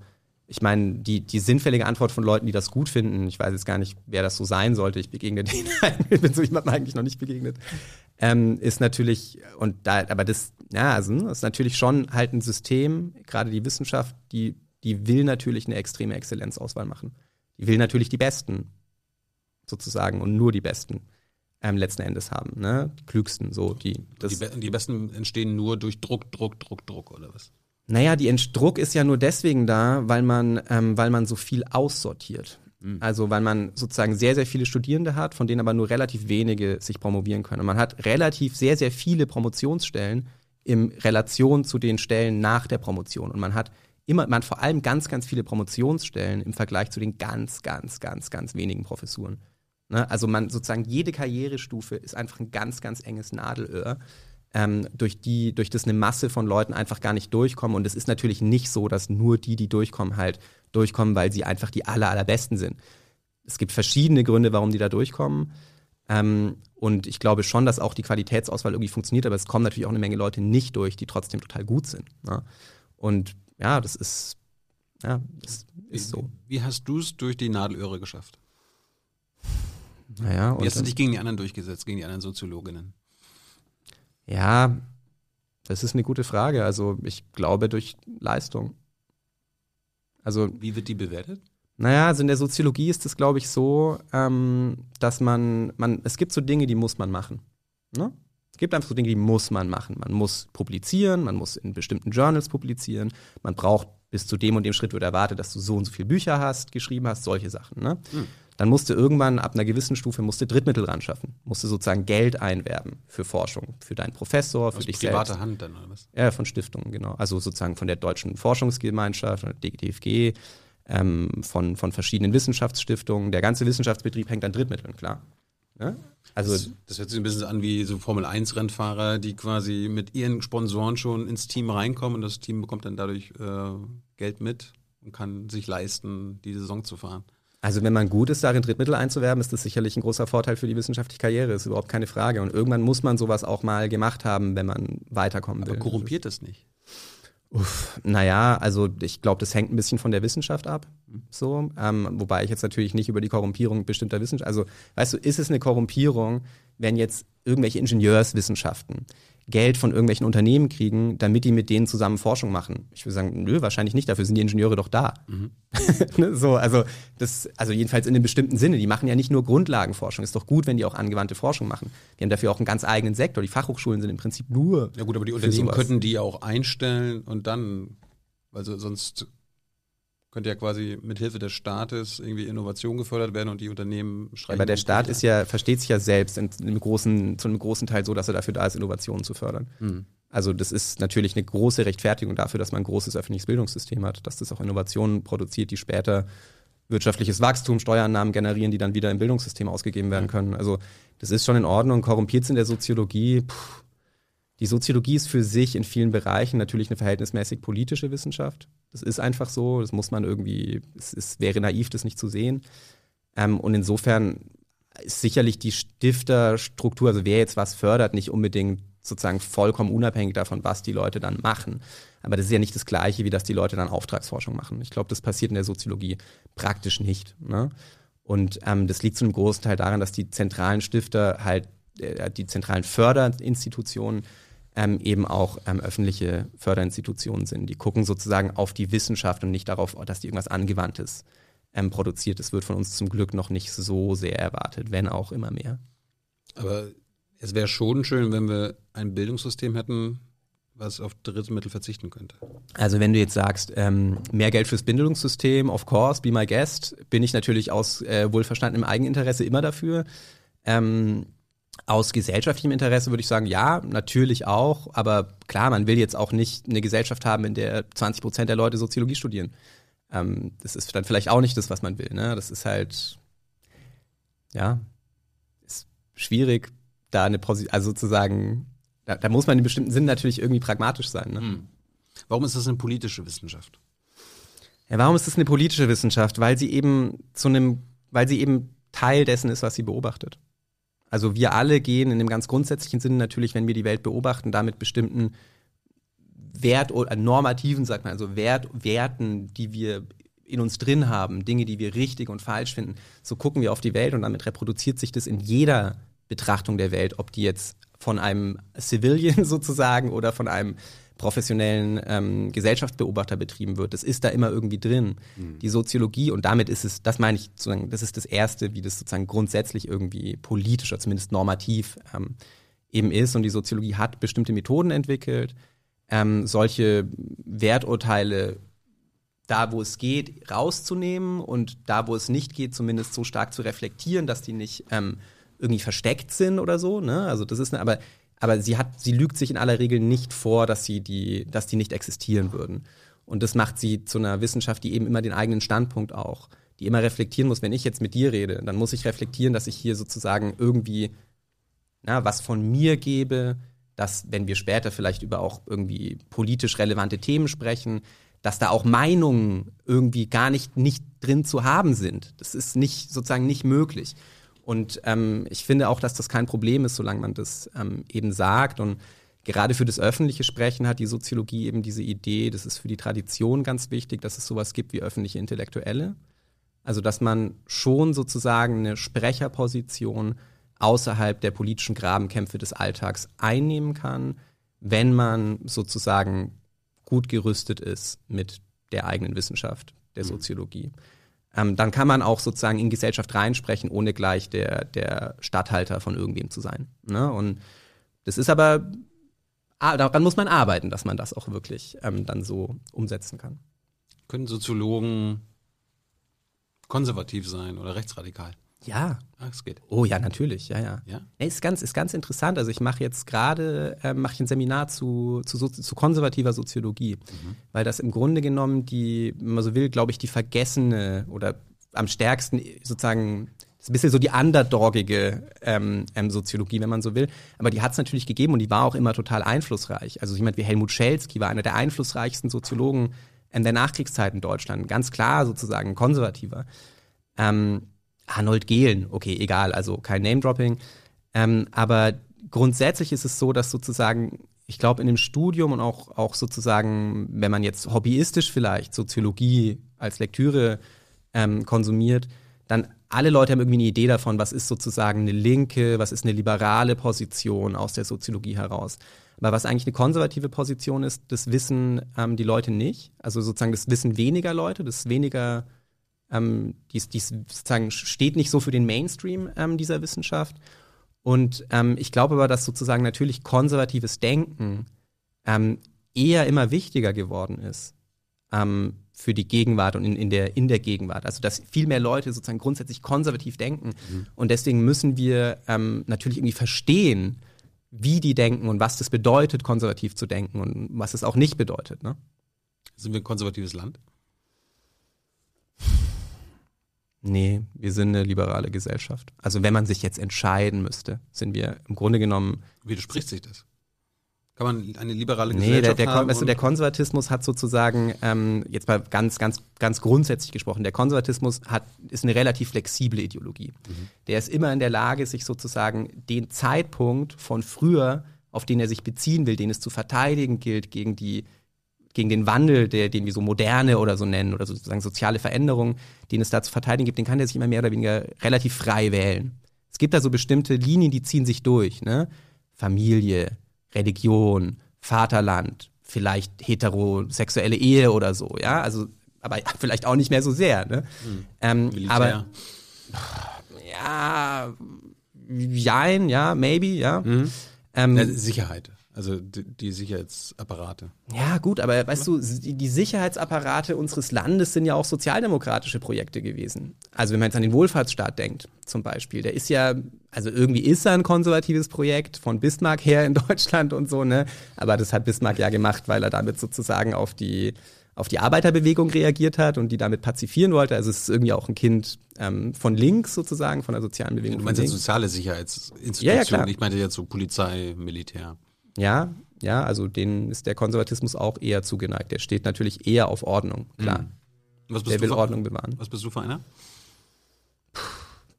ich meine, die, die sinnfällige Antwort von Leuten, die das gut finden, ich weiß jetzt gar nicht, wer das so sein sollte, ich begegne denen, ich bin so jemandem eigentlich noch nicht begegnet, ähm, ist natürlich, und da, aber das, ja, also, das ist natürlich schon halt ein System, gerade die Wissenschaft, die, die will natürlich eine extreme Exzellenzauswahl machen. Die will natürlich die Besten sozusagen und nur die Besten ähm, letzten Endes haben, ne? Die klügsten, so, die, das, Die, Be- die besten entstehen nur durch Druck, Druck, Druck, Druck, oder was? naja, die Ent- Druck ist ja nur deswegen da, weil man, ähm, weil man so viel aussortiert. Also weil man sozusagen sehr, sehr viele Studierende hat, von denen aber nur relativ wenige sich promovieren können. Und man hat relativ sehr, sehr viele Promotionsstellen in Relation zu den Stellen nach der Promotion. Und man hat immer, man hat vor allem ganz, ganz viele Promotionsstellen im Vergleich zu den ganz, ganz, ganz, ganz wenigen Professuren. Ne? Also man sozusagen jede Karrierestufe ist einfach ein ganz, ganz enges Nadelöhr ähm, durch, die, durch das eine Masse von Leuten einfach gar nicht durchkommen. Und es ist natürlich nicht so, dass nur die, die durchkommen, halt durchkommen, weil sie einfach die aller, allerbesten sind. Es gibt verschiedene Gründe, warum die da durchkommen. Ähm, und ich glaube schon, dass auch die Qualitätsauswahl irgendwie funktioniert, aber es kommen natürlich auch eine Menge Leute nicht durch, die trotzdem total gut sind. Ne? Und ja, das ist, ja, das ist so. Wie hast du es durch die Nadelöhre geschafft? Naja, Wie hast du dich gegen die anderen durchgesetzt, gegen die anderen Soziologinnen? Ja, das ist eine gute Frage. Also ich glaube durch Leistung. Also, Wie wird die bewertet? naja, also in der Soziologie ist es, glaube ich, so, ähm, dass man, man, es gibt so Dinge, die muss man machen. Ne? Es gibt einfach so Dinge, die muss man machen. Man muss publizieren, man muss in bestimmten Journals publizieren, man braucht bis zu dem und dem Schritt wird erwartet, dass du so und so viele Bücher hast, geschrieben hast, solche Sachen. Ne? Dann musste irgendwann ab einer gewissen Stufe musste Drittmittel ran schaffen, musste sozusagen Geld einwerben für Forschung, für deinen Professor, für Aus dich privater selbst. Hand dann, oder was? Ja, von Stiftungen, genau. Also sozusagen von der Deutschen Forschungsgemeinschaft, von der DGFG, ähm, von, von verschiedenen Wissenschaftsstiftungen. Der ganze Wissenschaftsbetrieb hängt an Drittmitteln, klar. Ne? Also, Das, das hört sich ein bisschen an wie so Formel-1-Rennfahrer, die quasi mit ihren Sponsoren schon ins Team reinkommen und das Team bekommt dann dadurch äh, Geld mit und kann sich leisten, die Saison zu fahren. Also wenn man gut ist, darin Drittmittel einzuwerben, ist das sicherlich ein großer Vorteil für die wissenschaftliche Karriere, ist überhaupt keine Frage. Und irgendwann muss man sowas auch mal gemacht haben, wenn man weiterkommen will. Aber korrumpiert das nicht? Uff, naja, also ich glaube, das hängt ein bisschen von der Wissenschaft ab. So, ähm, wobei ich jetzt natürlich nicht über die Korrumpierung bestimmter Wissenschaft. Also, weißt du, ist es eine Korrumpierung, wenn jetzt irgendwelche Ingenieurswissenschaften Geld von irgendwelchen Unternehmen kriegen, damit die mit denen zusammen Forschung machen. Ich würde sagen, nö, wahrscheinlich nicht, dafür sind die Ingenieure doch da. Ne, so, also das, also jedenfalls in einem bestimmten Sinne. Die machen ja nicht nur Grundlagenforschung. Ist doch gut, wenn die auch angewandte Forschung machen. Die haben dafür auch einen ganz eigenen Sektor. Die Fachhochschulen sind im Prinzip nur. Ja gut, aber die Unternehmen könnten die ja auch einstellen und dann, also sonst könnte ja quasi mit Hilfe des Staates irgendwie Innovation gefördert werden und die Unternehmen schreiben. Aber der Staat ist ja, versteht sich ja selbst in einem großen, zu einem großen Teil so, dass er dafür da ist, Innovationen zu fördern. Also das ist natürlich eine große Rechtfertigung dafür, dass man ein großes öffentliches Bildungssystem hat, dass das auch Innovationen produziert, die später wirtschaftliches Wachstum, Steuereinnahmen generieren, die dann wieder im Bildungssystem ausgegeben werden können. Also das ist schon in Ordnung. Korrumpiert in der Soziologie. Puh. Die Soziologie ist für sich in vielen Bereichen natürlich eine verhältnismäßig politische Wissenschaft. Das ist einfach so. Das muss man irgendwie, es, es wäre naiv, das nicht zu sehen. Ähm, und insofern ist sicherlich die Stifterstruktur, also wer jetzt was fördert, nicht unbedingt sozusagen vollkommen unabhängig davon, was die Leute dann machen. Aber das ist ja nicht das Gleiche, wie dass die Leute dann Auftragsforschung machen. Ich glaube, das passiert in der Soziologie praktisch nicht. Ne? Und ähm, das liegt zu einem großen Teil daran, dass die zentralen Stifter halt, äh, die zentralen Förderinstitutionen ähm, eben auch ähm, öffentliche Förderinstitutionen sind. Die gucken sozusagen auf die Wissenschaft und nicht darauf, dass die irgendwas Angewandtes ähm, produziert. Das wird von uns zum Glück noch nicht so sehr erwartet, wenn auch immer mehr. Aber es wäre schon schön, wenn wir ein Bildungssystem hätten, was auf Drittmittel verzichten könnte. Also wenn du jetzt sagst, ähm, mehr Geld fürs Bildungssystem, of course, be my guest, bin ich natürlich aus äh, wohlverstandenem Eigeninteresse immer dafür. Ähm, aus gesellschaftlichem Interesse würde ich sagen, ja, natürlich auch, aber klar, man will jetzt auch nicht eine Gesellschaft haben, in der 20 Prozent der Leute Soziologie studieren. Ähm, das ist dann vielleicht auch nicht das, was man will. Ne? Das ist halt, ja, ist schwierig, da eine Position, also sozusagen, da, da muss man in einem bestimmten Sinn natürlich irgendwie pragmatisch sein. Ne? Warum ist das eine politische Wissenschaft? Ja, warum ist das eine politische Wissenschaft? Weil sie eben zu einem, weil sie eben Teil dessen ist, was sie beobachtet. Also wir alle gehen in dem ganz grundsätzlichen Sinne natürlich, wenn wir die Welt beobachten, damit bestimmten Wert oder normativen, sagt man, also Wert, Werten, die wir in uns drin haben, Dinge, die wir richtig und falsch finden. So gucken wir auf die Welt und damit reproduziert sich das in jeder Betrachtung der Welt, ob die jetzt von einem Civilian sozusagen oder von einem professionellen ähm, Gesellschaftsbeobachter betrieben wird. Das ist da immer irgendwie drin. Die Soziologie, und damit ist es, das meine ich, sozusagen, das ist das Erste, wie das sozusagen grundsätzlich irgendwie politisch oder zumindest normativ ähm, eben ist. Und die Soziologie hat bestimmte Methoden entwickelt, ähm, solche Werturteile da, wo es geht, rauszunehmen und da, wo es nicht geht, zumindest so stark zu reflektieren, dass die nicht ähm, irgendwie versteckt sind oder so. Ne? Also das ist eine, aber aber sie hat, sie lügt sich in aller Regel nicht vor, dass sie die, dass die nicht existieren würden. Und das macht sie zu einer Wissenschaft, die eben immer den eigenen Standpunkt auch, die immer reflektieren muss. Wenn ich jetzt mit dir rede, dann muss ich reflektieren, dass ich hier sozusagen irgendwie na, was von mir gebe, dass, wenn wir später vielleicht über auch irgendwie politisch relevante Themen sprechen, dass da auch Meinungen irgendwie gar nicht, nicht drin zu haben sind. Das ist nicht, sozusagen nicht möglich. Und ähm, ich finde auch, dass das kein Problem ist, solange man das ähm, eben sagt. Und gerade für das öffentliche Sprechen hat die Soziologie eben diese Idee, das ist für die Tradition ganz wichtig, dass es sowas gibt wie öffentliche Intellektuelle. Also dass man schon sozusagen eine Sprecherposition außerhalb der politischen Grabenkämpfe des Alltags einnehmen kann, wenn man sozusagen gut gerüstet ist mit der eigenen Wissenschaft, der Soziologie. Ähm, dann kann man auch sozusagen in Gesellschaft reinsprechen, ohne gleich der, der Statthalter von irgendwem zu sein. Ne? Und das ist aber, ah, daran muss man arbeiten, dass man das auch wirklich ähm, dann so umsetzen kann. Können Soziologen konservativ sein oder rechtsradikal? Ja. Ah, es geht. Oh ja, natürlich, ja, ja. Ja? Nee, ist ganz, ist ganz interessant. Also ich mache jetzt gerade äh, mache ich ein Seminar zu, zu, zu konservativer Soziologie, weil das im Grunde genommen die, wenn man so will, glaube ich, die vergessene oder am stärksten sozusagen ist ein bisschen so die underdogige ähm, ähm, Soziologie, wenn man so will. Aber die hat es natürlich gegeben und die war auch immer total einflussreich. Also jemand wie Helmut Schelsky war einer der einflussreichsten Soziologen ähm, der Nachkriegszeit in Deutschland. Ganz klar sozusagen konservativer. Ähm, Arnold Gehlen, okay, egal, also kein Name-Dropping. Ähm, aber grundsätzlich ist es so, dass sozusagen, ich glaube, in dem Studium und auch, auch sozusagen, wenn man jetzt hobbyistisch vielleicht Soziologie als Lektüre ähm, konsumiert, dann alle Leute haben irgendwie eine Idee davon, was ist sozusagen eine linke, was ist eine liberale Position aus der Soziologie heraus. Aber was eigentlich eine konservative Position ist, das wissen ähm, die Leute nicht. Also sozusagen das wissen weniger Leute, das ist weniger, ähm, dies, dies sozusagen steht nicht so für den Mainstream ähm, dieser Wissenschaft. Und ähm, ich glaube aber, dass sozusagen natürlich konservatives Denken ähm, eher immer wichtiger geworden ist ähm, für die Gegenwart und in, in, der, in der Gegenwart. Also dass viel mehr Leute sozusagen grundsätzlich konservativ denken. Mhm. Und deswegen müssen wir ähm, natürlich irgendwie verstehen, wie die denken und was das bedeutet, konservativ zu denken und was es auch nicht bedeutet. Ne? Sind wir ein konservatives Land? Nee, wir sind eine liberale Gesellschaft. Also wenn man sich jetzt entscheiden müsste, sind wir im Grunde genommen. Widerspricht sich das? Kann man eine liberale nee, Gesellschaft der, der, haben? Also der Konservatismus hat sozusagen, ähm, jetzt mal ganz, ganz, ganz grundsätzlich gesprochen, der Konservatismus hat, ist eine relativ flexible Ideologie. Mhm. Der ist immer in der Lage, sich sozusagen den Zeitpunkt von früher, auf den er sich beziehen will, den es zu verteidigen gilt, gegen die gegen den Wandel, der, den wir so moderne oder so nennen, oder sozusagen soziale Veränderungen, den es da zu verteidigen gibt, den kann er sich immer mehr oder weniger relativ frei wählen. Es gibt da so bestimmte Linien, die ziehen sich durch. Ne? Familie, Religion, Vaterland, vielleicht heterosexuelle Ehe oder so, ja, also aber vielleicht auch nicht mehr so sehr, ne? Mhm. Ähm, aber ja, jein, ja, maybe, ja. Mhm. Ähm, Ja, Sicherheit. Also die, die Sicherheitsapparate. Ja, gut, aber weißt du, die Sicherheitsapparate unseres Landes sind ja auch sozialdemokratische Projekte gewesen. Also wenn man jetzt an den Wohlfahrtsstaat denkt, zum Beispiel, der ist ja, also irgendwie ist er ein konservatives Projekt von Bismarck her in Deutschland und so, ne? Aber das hat Bismarck ja gemacht, weil er damit sozusagen auf die auf die Arbeiterbewegung reagiert hat und die damit pazifieren wollte. Also es ist irgendwie auch ein Kind ähm, von links sozusagen, von der sozialen Bewegung. Du meinst links. soziale Sicherheitsinstitutionen. Ja, ja, ich meinte jetzt so Polizei, Militär. Ja, ja, also denen ist der Konservatismus auch eher zugeneigt. Der steht natürlich eher auf Ordnung, klar. Mhm. Was bist Der du will für, Ordnung bewahren. Was bist du für einer?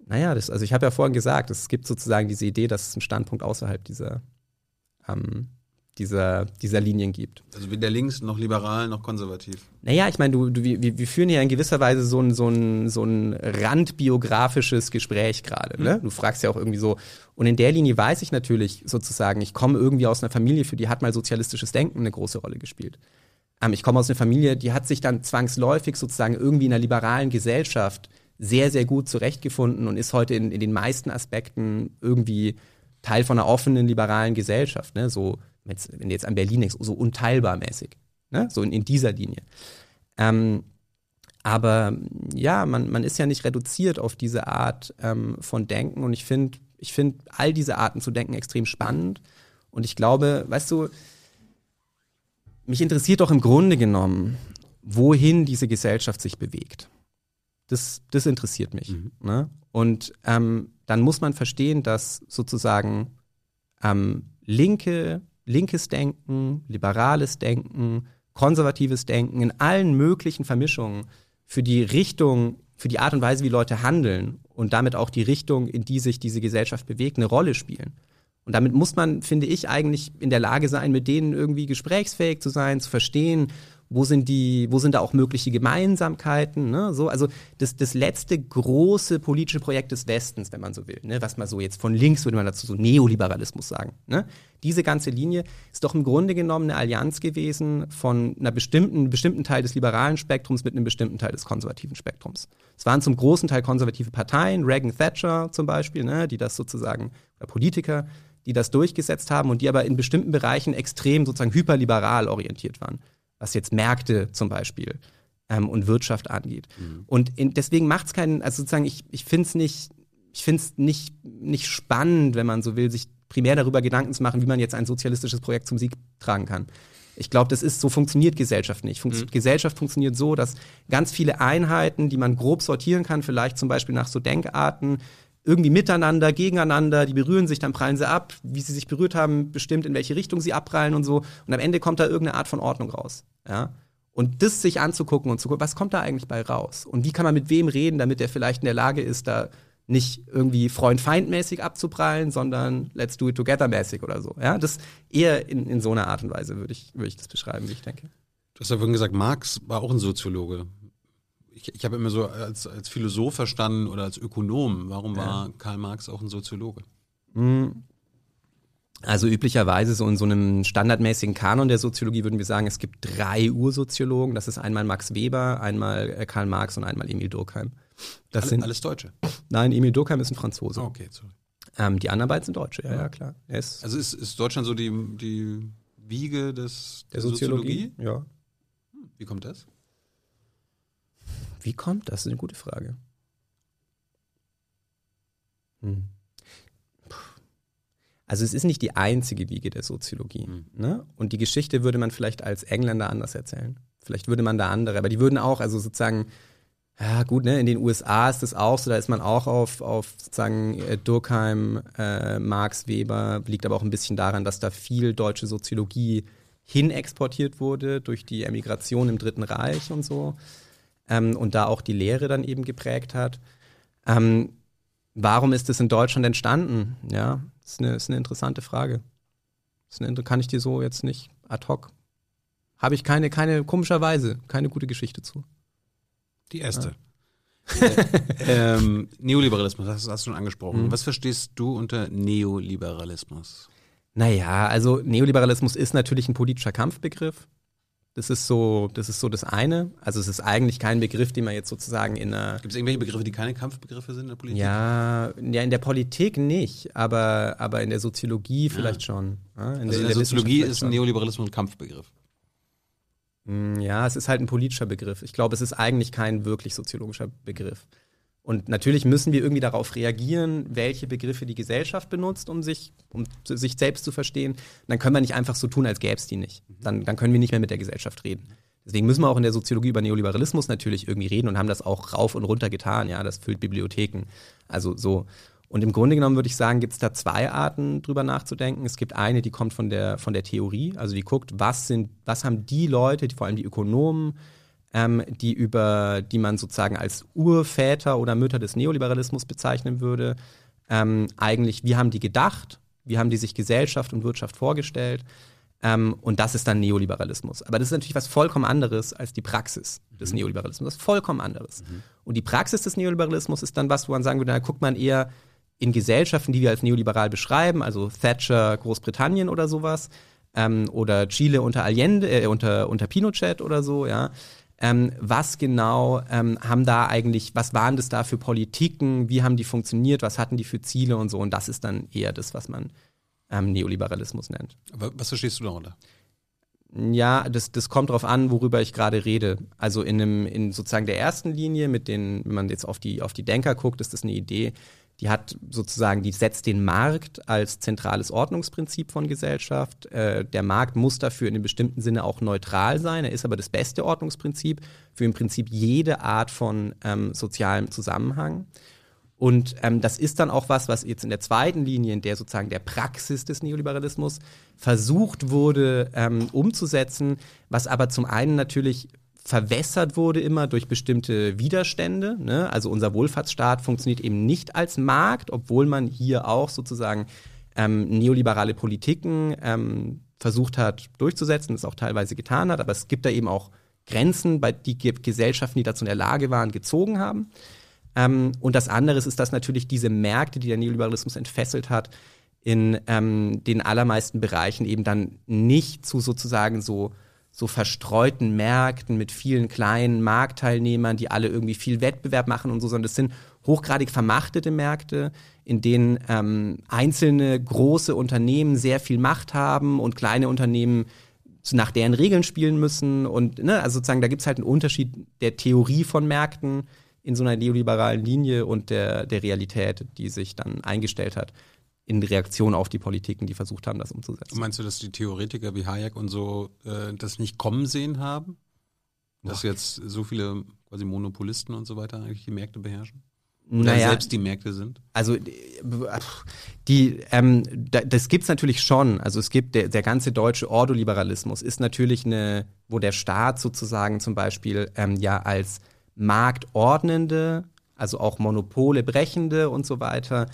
Naja, das, also ich habe ja vorhin gesagt, es gibt sozusagen diese Idee, dass es einen Standpunkt außerhalb dieser, ähm, dieser, dieser Linien gibt. Also weder links noch liberal noch konservativ. Naja, ich meine, du, du, wir, wir führen ja in gewisser Weise so ein, so ein, so ein randbiografisches Gespräch gerade. Ne? Du fragst ja auch irgendwie so, und in der Linie weiß ich natürlich sozusagen, ich komme irgendwie aus einer Familie, für die hat mal sozialistisches Denken eine große Rolle gespielt. Ähm, ich komme aus einer Familie, die hat sich dann zwangsläufig sozusagen irgendwie in einer liberalen Gesellschaft sehr, sehr gut zurechtgefunden und ist heute in, in den meisten Aspekten irgendwie Teil von einer offenen liberalen Gesellschaft. Ne? So, wenn du jetzt an Berlin denkst, so unteilbar mäßig. Ne? So in, in dieser Linie. Ähm, aber ja, man, man ist ja nicht reduziert auf diese Art ähm, von Denken und ich finde ich find all diese Arten zu denken extrem spannend und ich glaube, weißt du, mich interessiert doch im Grunde genommen, wohin diese Gesellschaft sich bewegt. Das, das interessiert mich. Mhm. Ne? Und ähm, dann muss man verstehen, dass sozusagen ähm, linke, linkes Denken, liberales Denken, konservatives Denken in allen möglichen Vermischungen für die Richtung, für die Art und Weise, wie Leute handeln und damit auch die Richtung, in die sich diese Gesellschaft bewegt, eine Rolle spielen. Und damit muss man, finde ich, eigentlich in der Lage sein, mit denen irgendwie gesprächsfähig zu sein, zu verstehen, wo sind die, wo sind da auch mögliche Gemeinsamkeiten, ne? So, also das, das letzte große politische Projekt des Westens, wenn man so will, ne? Was man so jetzt von links würde man dazu so Neoliberalismus sagen, ne? Diese ganze Linie ist doch im Grunde genommen eine Allianz gewesen von einer bestimmten, bestimmten Teil des liberalen Spektrums mit einem bestimmten Teil des konservativen Spektrums. Es waren zum großen Teil konservative Parteien, Reagan Thatcher zum Beispiel, ne? Die das sozusagen, oder Politiker, die das durchgesetzt haben und die aber in bestimmten Bereichen extrem sozusagen hyperliberal orientiert waren was jetzt Märkte zum Beispiel ähm, und Wirtschaft angeht. Und in, deswegen macht es keinen, also sozusagen, ich, ich finde es nicht, ich finde es nicht, nicht spannend, wenn man so will, sich primär darüber Gedanken zu machen, wie man jetzt ein sozialistisches Projekt zum Sieg tragen kann. Ich glaube, das ist, so funktioniert Gesellschaft nicht. Funktio Gesellschaft funktioniert so, dass ganz viele Einheiten, die man grob sortieren kann, vielleicht zum Beispiel nach so Denkarten, irgendwie miteinander, gegeneinander, die berühren sich, dann prallen sie ab. Wie sie sich berührt haben, bestimmt, in welche Richtung sie abprallen und so. Und am Ende kommt da irgendeine Art von Ordnung raus. Ja? Und das sich anzugucken und zu gucken, was kommt da eigentlich bei raus? Und wie kann man mit wem reden, damit der vielleicht in der Lage ist, da nicht irgendwie Freund-Feind-mäßig abzuprallen, sondern let's do it together-mäßig oder so. Ja, das eher in, in so einer Art und Weise würde ich, würde ich das beschreiben, wie ich denke. Du hast ja vorhin gesagt, Marx war auch ein Soziologe. Ich, ich habe immer so als, als Philosoph verstanden oder als Ökonom. Warum war Karl Marx auch ein Soziologe? Also üblicherweise so in so einem standardmäßigen Kanon der Soziologie würden wir sagen, es gibt drei Ursoziologen. Das ist einmal Max Weber, einmal äh, Karl Marx und einmal Emil Durkheim. Das Alle, sind, alles Deutsche. nein, Emil Durkheim ist ein Franzose. Okay, sorry. Ähm, die anderen beiden sind Deutsche, ja, ja, klar. Er ist Also ist, ist Deutschland so die, die Wiege des, der Soziologie. Ja. Wie kommt das? Wie kommt das? Das ist eine gute Frage. Hm. Also es ist nicht die einzige Wiege der Soziologie. Hm. Ne? Und die Geschichte würde man vielleicht als Engländer anders erzählen. Vielleicht würde man da andere, aber die würden auch, also sozusagen, ja gut, ne, in den USA ist das auch so, da ist man auch auf, auf sozusagen äh, Durkheim, äh, Marx, Weber, liegt aber auch ein bisschen daran, dass da viel deutsche Soziologie hin exportiert wurde durch die Emigration im Dritten Reich und so ähm, und da auch die Lehre dann eben geprägt hat. Ähm, warum ist es in Deutschland entstanden? Ja, ist eine, ist eine interessante Frage. Ist eine, kann ich dir so jetzt nicht ad hoc. Habe ich keine, keine, komischerweise, keine gute Geschichte zu. Die erste. ähm, Neoliberalismus, das hast du schon angesprochen. Was verstehst du unter Neoliberalismus? Naja, also Neoliberalismus ist natürlich ein politischer Kampfbegriff. Das ist so, das ist so das eine. Also es ist eigentlich kein Begriff, den man jetzt sozusagen in einer Gibt es irgendwelche Begriffe, die keine Kampfbegriffe sind in der Politik? Ja, ja, in der Politik nicht, aber, aber in der Soziologie vielleicht schon. Ja, in Also in der, Wissenschaft Soziologie ist schon. Neoliberalismus ein Kampfbegriff. Mm, Ja, es ist halt ein politischer Begriff. Ich glaube, es ist eigentlich kein wirklich soziologischer Begriff. Und natürlich müssen wir irgendwie darauf reagieren, welche Begriffe die Gesellschaft benutzt, um sich, um sich selbst zu verstehen. Und dann können wir nicht einfach so tun, als gäbe es die nicht. Dann, dann können wir nicht mehr mit der Gesellschaft reden. Deswegen müssen wir auch in der Soziologie über Neoliberalismus natürlich irgendwie reden und haben das auch rauf und runter getan. Ja, das füllt Bibliotheken. Also so. Und im Grunde genommen würde ich sagen, gibt es da zwei Arten, drüber nachzudenken. Es gibt eine, die kommt von der, von der Theorie, also die guckt, was sind, was haben die Leute, die, vor allem die Ökonomen, ähm, die über, die man sozusagen als Urväter oder Mütter des Neoliberalismus bezeichnen würde, ähm, eigentlich, wie haben die gedacht, wie haben die sich Gesellschaft und Wirtschaft vorgestellt. Ähm, und das ist dann Neoliberalismus. Aber das ist natürlich was vollkommen anderes als die Praxis des Neoliberalismus. Das ist vollkommen anderes. Und die Praxis des Neoliberalismus ist dann was, wo man sagen würde, da guckt man eher in Gesellschaften, die wir als neoliberal beschreiben, also Thatcher, Großbritannien oder sowas, ähm, oder Chile unter Allende, äh, unter, unter Pinochet oder so, ja. Ähm, was genau ähm, haben da eigentlich, was waren das da für Politiken, wie haben die funktioniert, was hatten die für Ziele und so. Und das ist dann eher das, was man ähm, Neoliberalismus nennt. Aber was verstehst du darunter? Ja, das, das kommt drauf an, worüber ich gerade rede. Also in einem, in sozusagen der ersten Linie, mit den, wenn man jetzt auf die, auf die Denker guckt, ist das eine Idee, die hat sozusagen, die setzt den Markt als zentrales Ordnungsprinzip von Gesellschaft. Äh, der Markt muss dafür in einem bestimmten Sinne auch neutral sein. Er ist aber das beste Ordnungsprinzip für im Prinzip jede Art von ähm, sozialem Zusammenhang. Und ähm, das ist dann auch was, was jetzt in der zweiten Linie, in der sozusagen der Praxis des Neoliberalismus versucht wurde ähm, umzusetzen, was aber zum einen natürlich verwässert wurde immer durch bestimmte Widerstände. Ne? Also unser Wohlfahrtsstaat funktioniert eben nicht als Markt, obwohl man hier auch sozusagen ähm, neoliberale Politiken ähm, versucht hat durchzusetzen, das auch teilweise getan hat. Aber es gibt da eben auch Grenzen, bei die Ge- Gesellschaften, die dazu in der Lage waren, gezogen haben. Ähm, und das andere ist, ist, dass natürlich diese Märkte, die der Neoliberalismus entfesselt hat, in ähm, den allermeisten Bereichen eben dann nicht zu sozusagen so, so verstreuten Märkten mit vielen kleinen Marktteilnehmern, die alle irgendwie viel Wettbewerb machen und so, sondern das sind hochgradig vermachtete Märkte, in denen ähm, einzelne große Unternehmen sehr viel Macht haben und kleine Unternehmen nach deren Regeln spielen müssen. Und ne, also sozusagen, da gibt es halt einen Unterschied der Theorie von Märkten in so einer neoliberalen Linie und der, der Realität, die sich dann eingestellt hat in Reaktion auf die Politiken, die versucht haben, das umzusetzen. Meinst du, dass die Theoretiker wie Hayek und so äh, das nicht kommen sehen haben? Dass jetzt so viele quasi Monopolisten und so weiter eigentlich die Märkte beherrschen? Oder Naja, selbst die Märkte sind? Also äh, die, ähm, da, das gibt's natürlich schon. Also es gibt der, der ganze deutsche Ordoliberalismus ist natürlich eine, wo der Staat sozusagen zum Beispiel ähm, ja als marktordnende, also auch Monopole brechende und so weiter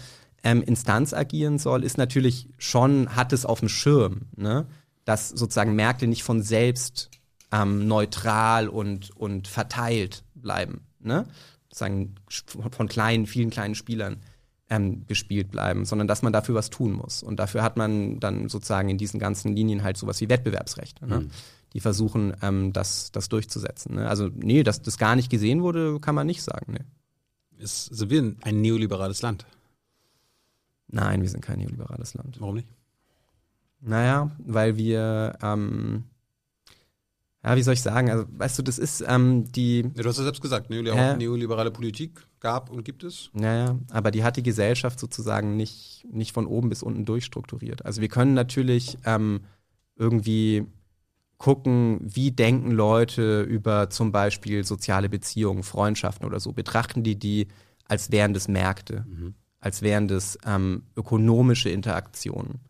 ähm, Instanz agieren soll, ist natürlich schon, hat es auf dem Schirm, ne? dass sozusagen Märkte nicht von selbst ähm, neutral und, und verteilt bleiben. ne? sozusagen von kleinen, vielen kleinen Spielern ähm, bespielt bleiben, sondern dass man dafür was tun muss. Und dafür hat man dann sozusagen in diesen ganzen Linien halt sowas wie Wettbewerbsrechte, ne? Mhm. die versuchen, ähm, das, das durchzusetzen. Ne? Also nee, dass das gar nicht gesehen wurde, kann man nicht sagen. Ne? Ist, sind wir ein neoliberales Land? Nein, wir sind kein neoliberales Land. Warum nicht? Naja, weil wir, ähm, ja, wie soll ich sagen, also weißt du, das ist ähm, die, Ja, du hast ja selbst gesagt, neoliber Ja. neoliberale Politik gab und gibt es. Naja, aber die hat die Gesellschaft sozusagen nicht, nicht von oben bis unten durchstrukturiert. Also wir können natürlich ähm, irgendwie gucken, wie denken Leute über zum Beispiel soziale Beziehungen, Freundschaften oder so. Betrachten die die als wären das Märkte, als wären das ähm, ökonomische Interaktionen.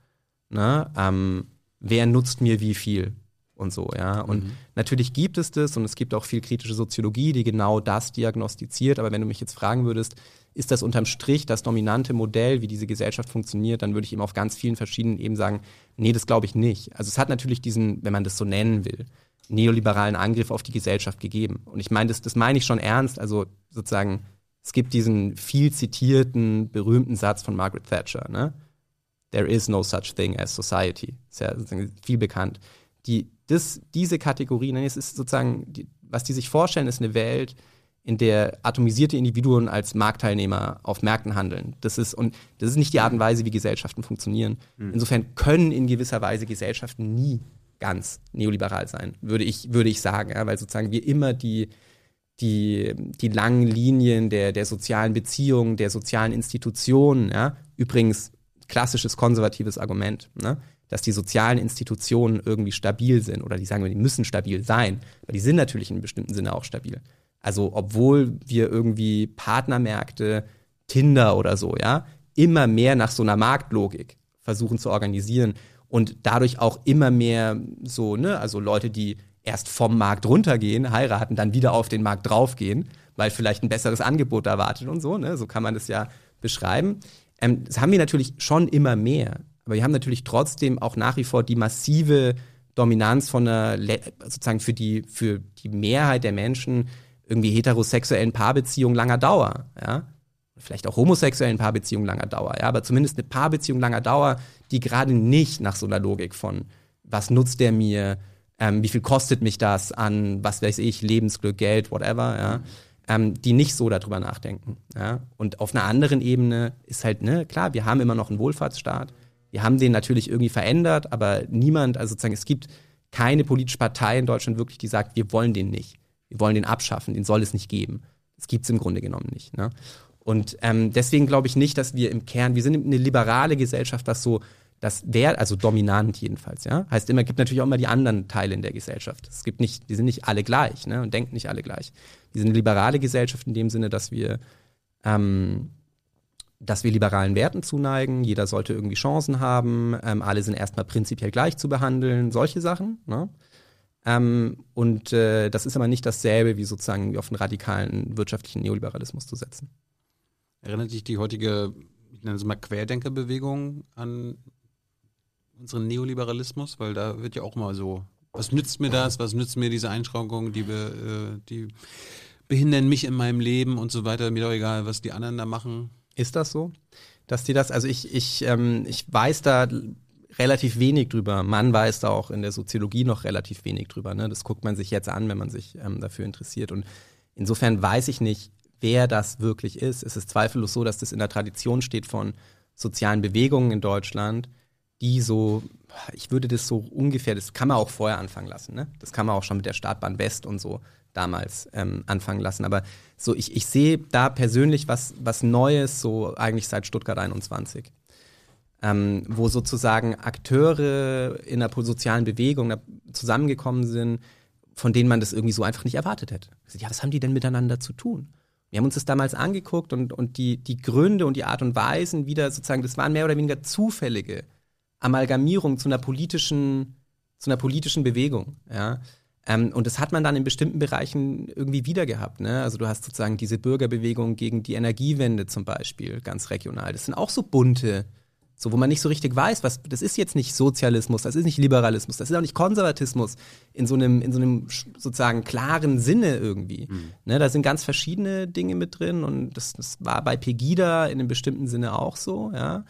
Ne? Ähm, wer nutzt mir wie viel? Und so, ja. Und natürlich gibt es das und es gibt auch viel kritische Soziologie, die genau das diagnostiziert. Aber wenn du mich jetzt fragen würdest, ist das unterm Strich das dominante Modell, wie diese Gesellschaft funktioniert, dann würde ich eben auf ganz vielen verschiedenen Ebenen sagen, nee, das glaube ich nicht. Also es hat natürlich diesen, wenn man das so nennen will, neoliberalen Angriff auf die Gesellschaft gegeben. Und ich meine, das, das meine ich schon ernst. Also sozusagen, es gibt diesen viel zitierten, berühmten Satz von Margaret Thatcher, ne? There is no such thing as society. Ist ja sozusagen viel bekannt. Die, das, diese Kategorie, nein, es ist sozusagen, die, was die sich vorstellen, ist eine Welt, in der atomisierte Individuen als Marktteilnehmer auf Märkten handeln. Das ist, und das ist nicht die Art und Weise, wie Gesellschaften funktionieren. Insofern können in gewisser Weise Gesellschaften nie ganz neoliberal sein, würde ich, würde ich sagen, ja, weil sozusagen wir immer die, die, die langen Linien der, der sozialen Beziehungen, der sozialen Institutionen, ja, übrigens klassisches konservatives Argument, ne, dass die sozialen Institutionen irgendwie stabil sind oder die sagen, wir, die müssen stabil sein, aber die sind natürlich in einem bestimmten Sinne auch stabil. Also obwohl wir irgendwie Partnermärkte, Tinder oder so, ja, immer mehr nach so einer Marktlogik versuchen zu organisieren und dadurch auch immer mehr so, ne, also Leute, die erst vom Markt runtergehen, heiraten, dann wieder auf den Markt draufgehen, weil vielleicht ein besseres Angebot erwartet und so, ne, so kann man das ja beschreiben. Ähm, das haben wir natürlich schon immer mehr, aber wir haben natürlich trotzdem auch nach wie vor die massive Dominanz von einer, sozusagen für die, für die Mehrheit der Menschen irgendwie heterosexuellen Paarbeziehungen langer Dauer, ja. Vielleicht auch homosexuellen Paarbeziehungen langer Dauer, ja, aber zumindest eine Paarbeziehung langer Dauer, die gerade nicht nach so einer Logik von, was nutzt der mir, ähm, wie viel kostet mich das an, was weiß ich, Lebensglück, Geld, whatever, ja, ähm, die nicht so darüber nachdenken, ja. Und auf einer anderen Ebene ist halt, ne, klar, wir haben immer noch einen Wohlfahrtsstaat, wir haben den natürlich irgendwie verändert, aber niemand, also sozusagen, es gibt keine politische Partei in Deutschland wirklich, die sagt, wir wollen den nicht. Wir wollen den abschaffen, den soll es nicht geben. Das gibt es im Grunde genommen nicht. Ne? Und ähm, deswegen glaube ich nicht, dass wir im Kern, wir sind eine liberale Gesellschaft, was so das Wert, also dominant jedenfalls, ja. Heißt immer, gibt natürlich auch immer die anderen Teile in der Gesellschaft. Es gibt nicht, die sind nicht alle gleich, ne? Und denken nicht alle gleich. Wir sind eine liberale Gesellschaft in dem Sinne, dass wir ähm, dass wir liberalen Werten zuneigen, jeder sollte irgendwie Chancen haben, ähm, alle sind erstmal prinzipiell gleich zu behandeln, solche Sachen. Ne? Ähm, und äh, das ist aber nicht dasselbe, wie sozusagen auf einen radikalen wirtschaftlichen Neoliberalismus zu setzen. Erinnert dich die heutige, ich nenne es mal Querdenkerbewegung an unseren Neoliberalismus? Weil da wird ja auch mal so, was nützt mir das, was nützt mir diese Einschränkungen, die, be, äh, die behindern mich in meinem Leben und so weiter, mir doch egal, was die anderen da machen. Ist das so? Dass die das, also ich, ich, ähm, ich weiß da relativ wenig drüber. Man weiß da auch in der Soziologie noch relativ wenig drüber. Ne? Das guckt man sich jetzt an, wenn man sich ähm, dafür interessiert. Und insofern weiß ich nicht, wer das wirklich ist. Es ist zweifellos so, dass das in der Tradition steht von sozialen Bewegungen in Deutschland, die so, ich würde das so ungefähr, das kann man auch vorher anfangen lassen. Ne? Das kann man auch schon mit der Startbahn West und so damals ähm, anfangen lassen. Aber so, ich, ich sehe da persönlich was, was Neues, so eigentlich seit Stuttgart 21. Ähm, wo sozusagen Akteure in einer sozialen Bewegung zusammengekommen sind, von denen man das irgendwie so einfach nicht erwartet hätte. Ja, was haben die denn miteinander zu tun? Wir haben uns das damals angeguckt und, und die, die Gründe und die Art und Weisen wieder sozusagen, das waren mehr oder weniger zufällige Amalgamierung zu einer politischen, zu einer politischen Bewegung. Ja? Ähm, und das hat man dann in bestimmten Bereichen irgendwie wieder gehabt. Ne? Also du hast sozusagen diese Bürgerbewegung gegen die Energiewende zum Beispiel, ganz regional. Das sind auch so bunte So, wo man nicht so richtig weiß, was, das ist jetzt nicht Sozialismus, das ist nicht Liberalismus, das ist auch nicht Konservatismus in so einem, in so einem sozusagen klaren Sinne irgendwie. Mhm. Ne, da sind ganz verschiedene Dinge mit drin und das, das war bei Pegida in einem bestimmten Sinne auch so, ja.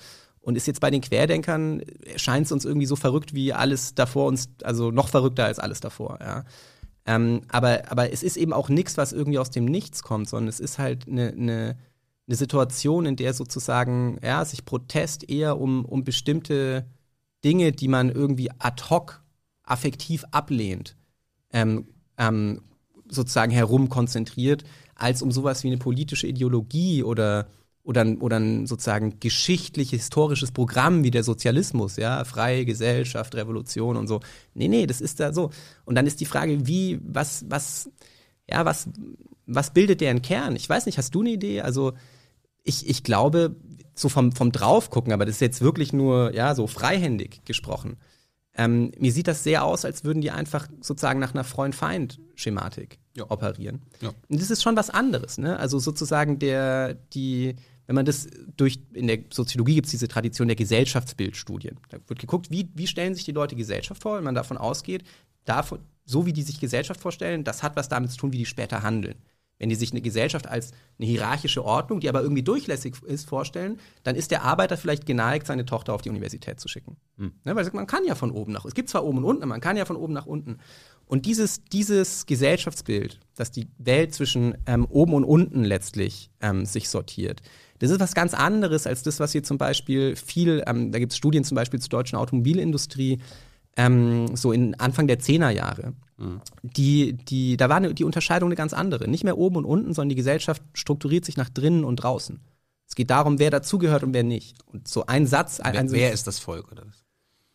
Und ist jetzt bei den Querdenkern, scheint es uns irgendwie so verrückt wie alles davor uns, also noch verrückter als alles davor, ja. Ähm, aber, aber es ist eben auch nichts, was irgendwie aus dem Nichts kommt, sondern es ist halt eine, eine, eine Situation, in der sozusagen ja, sich Protest eher um, um bestimmte Dinge, die man irgendwie ad hoc affektiv ablehnt, ähm, ähm, sozusagen herum konzentriert, als um sowas wie eine politische Ideologie oder oder, oder ein sozusagen geschichtlich historisches Programm wie der Sozialismus, ja, freie Gesellschaft, Revolution und so. Nee, nee, das ist da so. Und dann ist die Frage, wie, was, was, ja, was, was bildet der in Kern? Ich weiß nicht, hast du eine Idee? Also, ich, ich glaube, so vom, vom Draufgucken, aber das ist jetzt wirklich nur, ja, so freihändig gesprochen. Ähm, mir sieht das sehr aus, als würden die einfach sozusagen nach einer Freund-Feind-Schematik Ja. operieren. Ja. Und das ist schon was anderes, ne? Also sozusagen der, die, wenn man das durch, in der Soziologie gibt es diese Tradition der Gesellschaftsbildstudien. Da wird geguckt, wie, wie stellen sich die Leute Gesellschaft vor, wenn man davon ausgeht, davon, so wie die sich Gesellschaft vorstellen, das hat was damit zu tun, wie die später handeln. Wenn die sich eine Gesellschaft als eine hierarchische Ordnung, die aber irgendwie durchlässig ist, vorstellen, dann ist der Arbeiter vielleicht geneigt, seine Tochter auf die Universität zu schicken. Ne, weil man kann ja von oben nach, es gibt zwar oben und unten, aber man kann ja von oben nach unten. Und dieses, dieses Gesellschaftsbild, dass die Welt zwischen ähm, oben und unten letztlich ähm, sich sortiert, das ist was ganz anderes als das, was hier zum Beispiel viel, ähm, da gibt es Studien zum Beispiel zur deutschen Automobilindustrie, ähm, so in Anfang der Zehnerjahre. Die, die, da war eine, die Unterscheidung eine ganz andere. Nicht mehr oben und unten, sondern die Gesellschaft strukturiert sich nach drinnen und draußen. Es geht darum, wer dazugehört und wer nicht. Und so ein Satz, ein, Wer, ein wer ist das Volk oder was?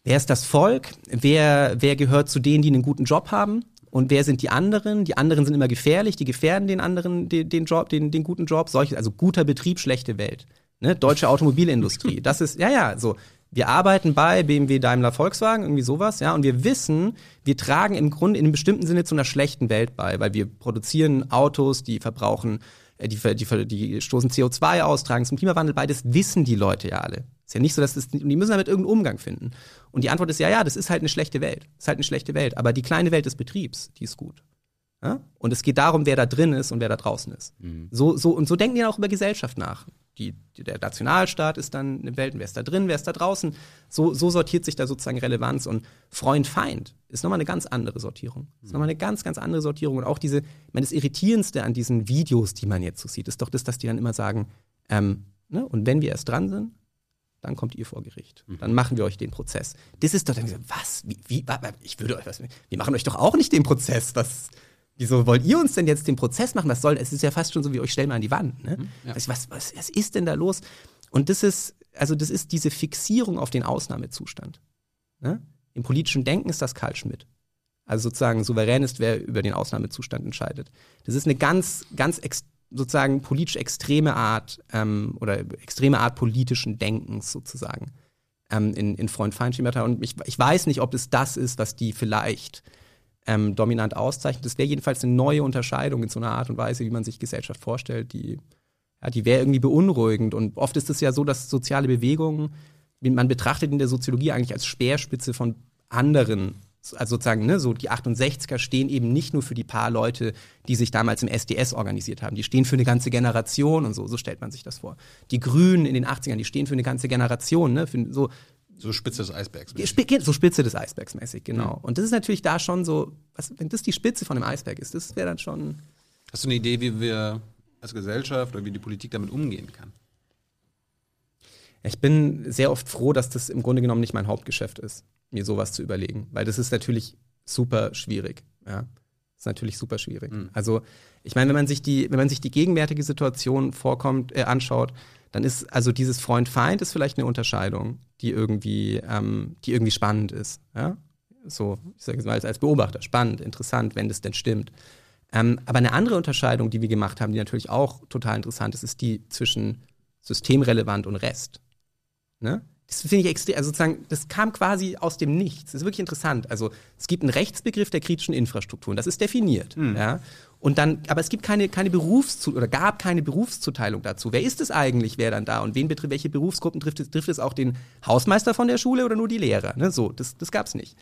Wer ist das Volk? Wer, wer gehört zu denen, die einen guten Job haben? Und wer sind die anderen? Die anderen sind immer gefährlich, die gefährden den anderen den, den Job, den, den guten Job. Solche, also guter Betrieb, schlechte Welt. Ne? Deutsche Automobilindustrie. Das ist, ja, ja, so. Wir arbeiten bei BMW, Daimler, Volkswagen, irgendwie sowas, ja, und wir wissen, wir tragen im Grunde in einem bestimmten Sinne zu einer schlechten Welt bei, weil wir produzieren Autos, die verbrauchen, äh, die, ver- die, die stoßen CO2 aus, tragen zum Klimawandel bei, das wissen die Leute ja alle. Ist ja nicht so, dass das, und die müssen damit irgendeinen Umgang finden. Und die Antwort ist ja, ja, das ist halt eine schlechte Welt. Das ist halt eine schlechte Welt. Aber die kleine Welt des Betriebs, die ist gut. Ja? Und es geht darum, wer da drin ist und wer da draußen ist. So, so, und so denken die auch über Gesellschaft nach. Die, der Nationalstaat ist dann eine Welt, und wer ist da drin, wer ist da draußen. So, so sortiert sich da sozusagen Relevanz. Und Freund-Feind ist nochmal eine ganz andere Sortierung. Ist nochmal eine ganz, ganz andere Sortierung. Und auch diese, ich meine, das Irritierendste an diesen Videos, die man jetzt so sieht, ist doch das, dass die dann immer sagen, ähm, ne, und wenn wir erst dran sind, dann kommt ihr vor Gericht. Dann machen wir euch den Prozess. Das ist doch dann so, was? Wie, wie, ich würde euch was, wir machen euch doch auch nicht den Prozess. Was, wieso wollt ihr uns denn jetzt den Prozess machen? Was soll, es ist ja fast schon so wie euch stellen mal an die Wand, ne? was, was, was, was ist denn da los? Und das ist, also das ist diese Fixierung auf den Ausnahmezustand. Ne? Im politischen Denken ist das Karl Schmidt. Also sozusagen souverän ist, wer über den Ausnahmezustand entscheidet. Das ist eine ganz, ganz ex sozusagen politisch extreme Art ähm, oder extreme Art politischen Denkens sozusagen ähm, in, in Freund-Feind-Schemata. Und ich, ich weiß nicht, ob es das ist, was die vielleicht ähm, dominant auszeichnet. Das wäre jedenfalls eine neue Unterscheidung in so einer Art und Weise, wie man sich Gesellschaft vorstellt, die, ja, die wäre irgendwie beunruhigend. Und oft ist es ja so, dass soziale Bewegungen, man betrachtet in der Soziologie eigentlich als Speerspitze von anderen also sozusagen, ne, so die 68er stehen eben nicht nur für die paar Leute, die sich damals im SDS organisiert haben. Die stehen für eine ganze Generation und so, so stellt man sich das vor. Die Grünen in den 80ern, die stehen für eine ganze Generation, ne, für so, So Spitze des Eisbergs. Sp- so Spitze des Eisbergs mäßig, genau. Und das ist natürlich da schon so, was, wenn das die Spitze von dem Eisberg ist, das wäre dann schon, Hast du eine Idee, wie wir als Gesellschaft oder wie die Politik damit umgehen kann? Ich bin sehr oft froh, dass das im Grunde genommen nicht mein Hauptgeschäft ist, mir sowas zu überlegen, weil das ist natürlich super schwierig. Ja, das ist natürlich super schwierig. Also ich meine, wenn man sich die, wenn man sich die gegenwärtige Situation vorkommt, äh, anschaut, dann ist also dieses Freund-Feind ist vielleicht eine Unterscheidung, die irgendwie, ähm, die irgendwie spannend ist. Ja, so ich sage es mal als, als Beobachter spannend, interessant, wenn das denn stimmt. Ähm, aber eine andere Unterscheidung, die wir gemacht haben, die natürlich auch total interessant ist, ist die zwischen systemrelevant und Rest. Ne? Das finde ich extrem, also sozusagen, das kam quasi aus dem Nichts. Das ist wirklich interessant. Also es gibt einen Rechtsbegriff der kritischen Infrastrukturen, das ist definiert. Ja? Und dann, aber es gibt keine, keine Berufszu oder gab keine Berufszuteilung dazu. Wer ist es eigentlich, wer dann da und wen betrifft, welche Berufsgruppen trifft es, trifft es auch den Hausmeister von der Schule oder nur die Lehrer? Ne? So, das, das gab es nicht.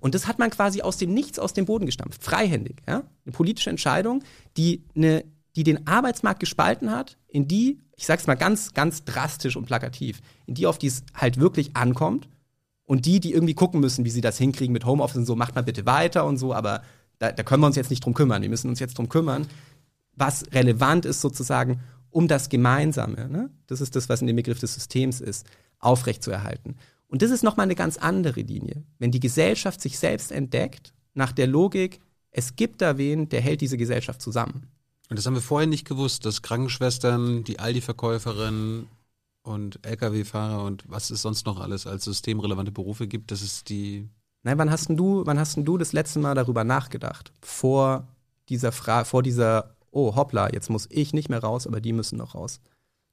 Und das hat man quasi aus dem Nichts, aus dem Boden gestampft, freihändig. Ja? Eine politische Entscheidung, die, eine, die den Arbeitsmarkt gespalten hat, in die, ich sag's mal ganz, ganz drastisch und plakativ, in die, auf die es halt wirklich ankommt. Und die, die irgendwie gucken müssen, wie sie das hinkriegen mit Homeoffice und so, macht mal bitte weiter und so, aber da, da können wir uns jetzt nicht drum kümmern. Wir müssen uns jetzt drum kümmern, was relevant ist sozusagen, um das Gemeinsame, ne? das ist das, was in dem Begriff des Systems ist, aufrechtzuerhalten. Und das ist nochmal eine ganz andere Linie. Wenn die Gesellschaft sich selbst entdeckt, nach der Logik, es gibt da wen, der hält diese Gesellschaft zusammen. Und das haben wir vorher nicht gewusst, dass Krankenschwestern, die Aldi-Verkäuferin und Lkw-Fahrer und was es sonst noch alles als systemrelevante Berufe gibt, das ist die. Nein, wann hast du, wann hast du das letzte Mal darüber nachgedacht? Vor dieser Frage, vor dieser, oh hoppla, jetzt muss ich nicht mehr raus, aber die müssen noch raus.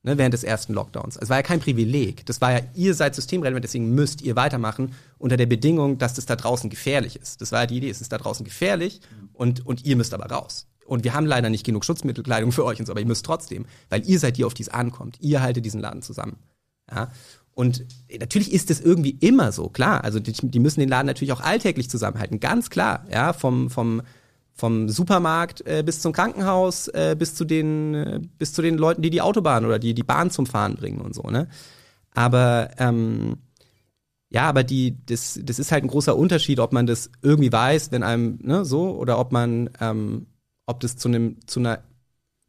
Ne, während des ersten Lockdowns. Es war ja kein Privileg. Das war ja, ihr seid systemrelevant, deswegen müsst ihr weitermachen, unter der Bedingung, dass das da draußen gefährlich ist. Das war ja die Idee, es ist da draußen gefährlich und, und ihr müsst aber raus. Und wir haben leider nicht genug Schutzmittelkleidung für euch und so, aber ihr müsst trotzdem, weil ihr seid die, auf die es ankommt. Ihr haltet diesen Laden zusammen. Ja? Und natürlich ist es irgendwie immer so, klar. Also die, die müssen den Laden natürlich auch alltäglich zusammenhalten, ganz klar. Ja, vom, vom, vom Supermarkt äh, bis zum Krankenhaus, äh, bis zu den, äh, bis zu den Leuten, die die Autobahn oder die die Bahn zum Fahren bringen und so. Ne? Aber ähm, ja, aber die, das, das ist halt ein großer Unterschied, ob man das irgendwie weiß, wenn einem ne, so, oder ob man, ähm, ob das zu einem, zu einer,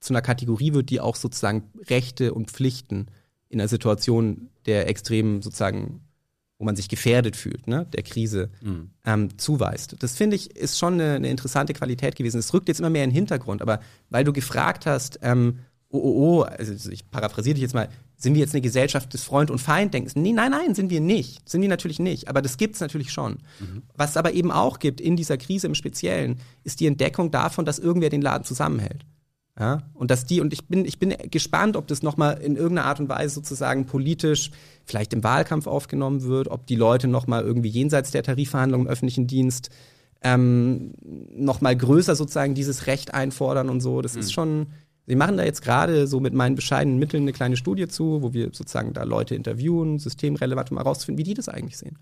zu einer Kategorie wird, die auch sozusagen Rechte und Pflichten in einer Situation der extremen sozusagen, wo man sich gefährdet fühlt, ne, der Krise, Mhm. ähm, zuweist. Das finde ich ist schon eine, eine interessante Qualität gewesen. Es rückt jetzt immer mehr in den Hintergrund, aber weil du gefragt hast, ähm, oh, oh, oh, also ich paraphrasiere dich jetzt mal, sind wir jetzt eine Gesellschaft des Freund- und Feinddenkens? Nee, nein, nein, sind wir nicht. Sind wir natürlich nicht. Aber das gibt's natürlich schon. Was es aber eben auch gibt in dieser Krise im Speziellen, ist die Entdeckung davon, dass irgendwer den Laden zusammenhält. Ja, und dass die, und ich bin, ich bin gespannt, ob das nochmal in irgendeiner Art und Weise sozusagen politisch vielleicht im Wahlkampf aufgenommen wird, ob die Leute nochmal irgendwie jenseits der Tarifverhandlungen im öffentlichen Dienst ähm, nochmal größer sozusagen dieses Recht einfordern und so. Das ist schon, wir machen da jetzt gerade so mit meinen bescheidenen Mitteln eine kleine Studie zu, wo wir sozusagen da Leute interviewen, systemrelevant, um herauszufinden, wie die das eigentlich sehen.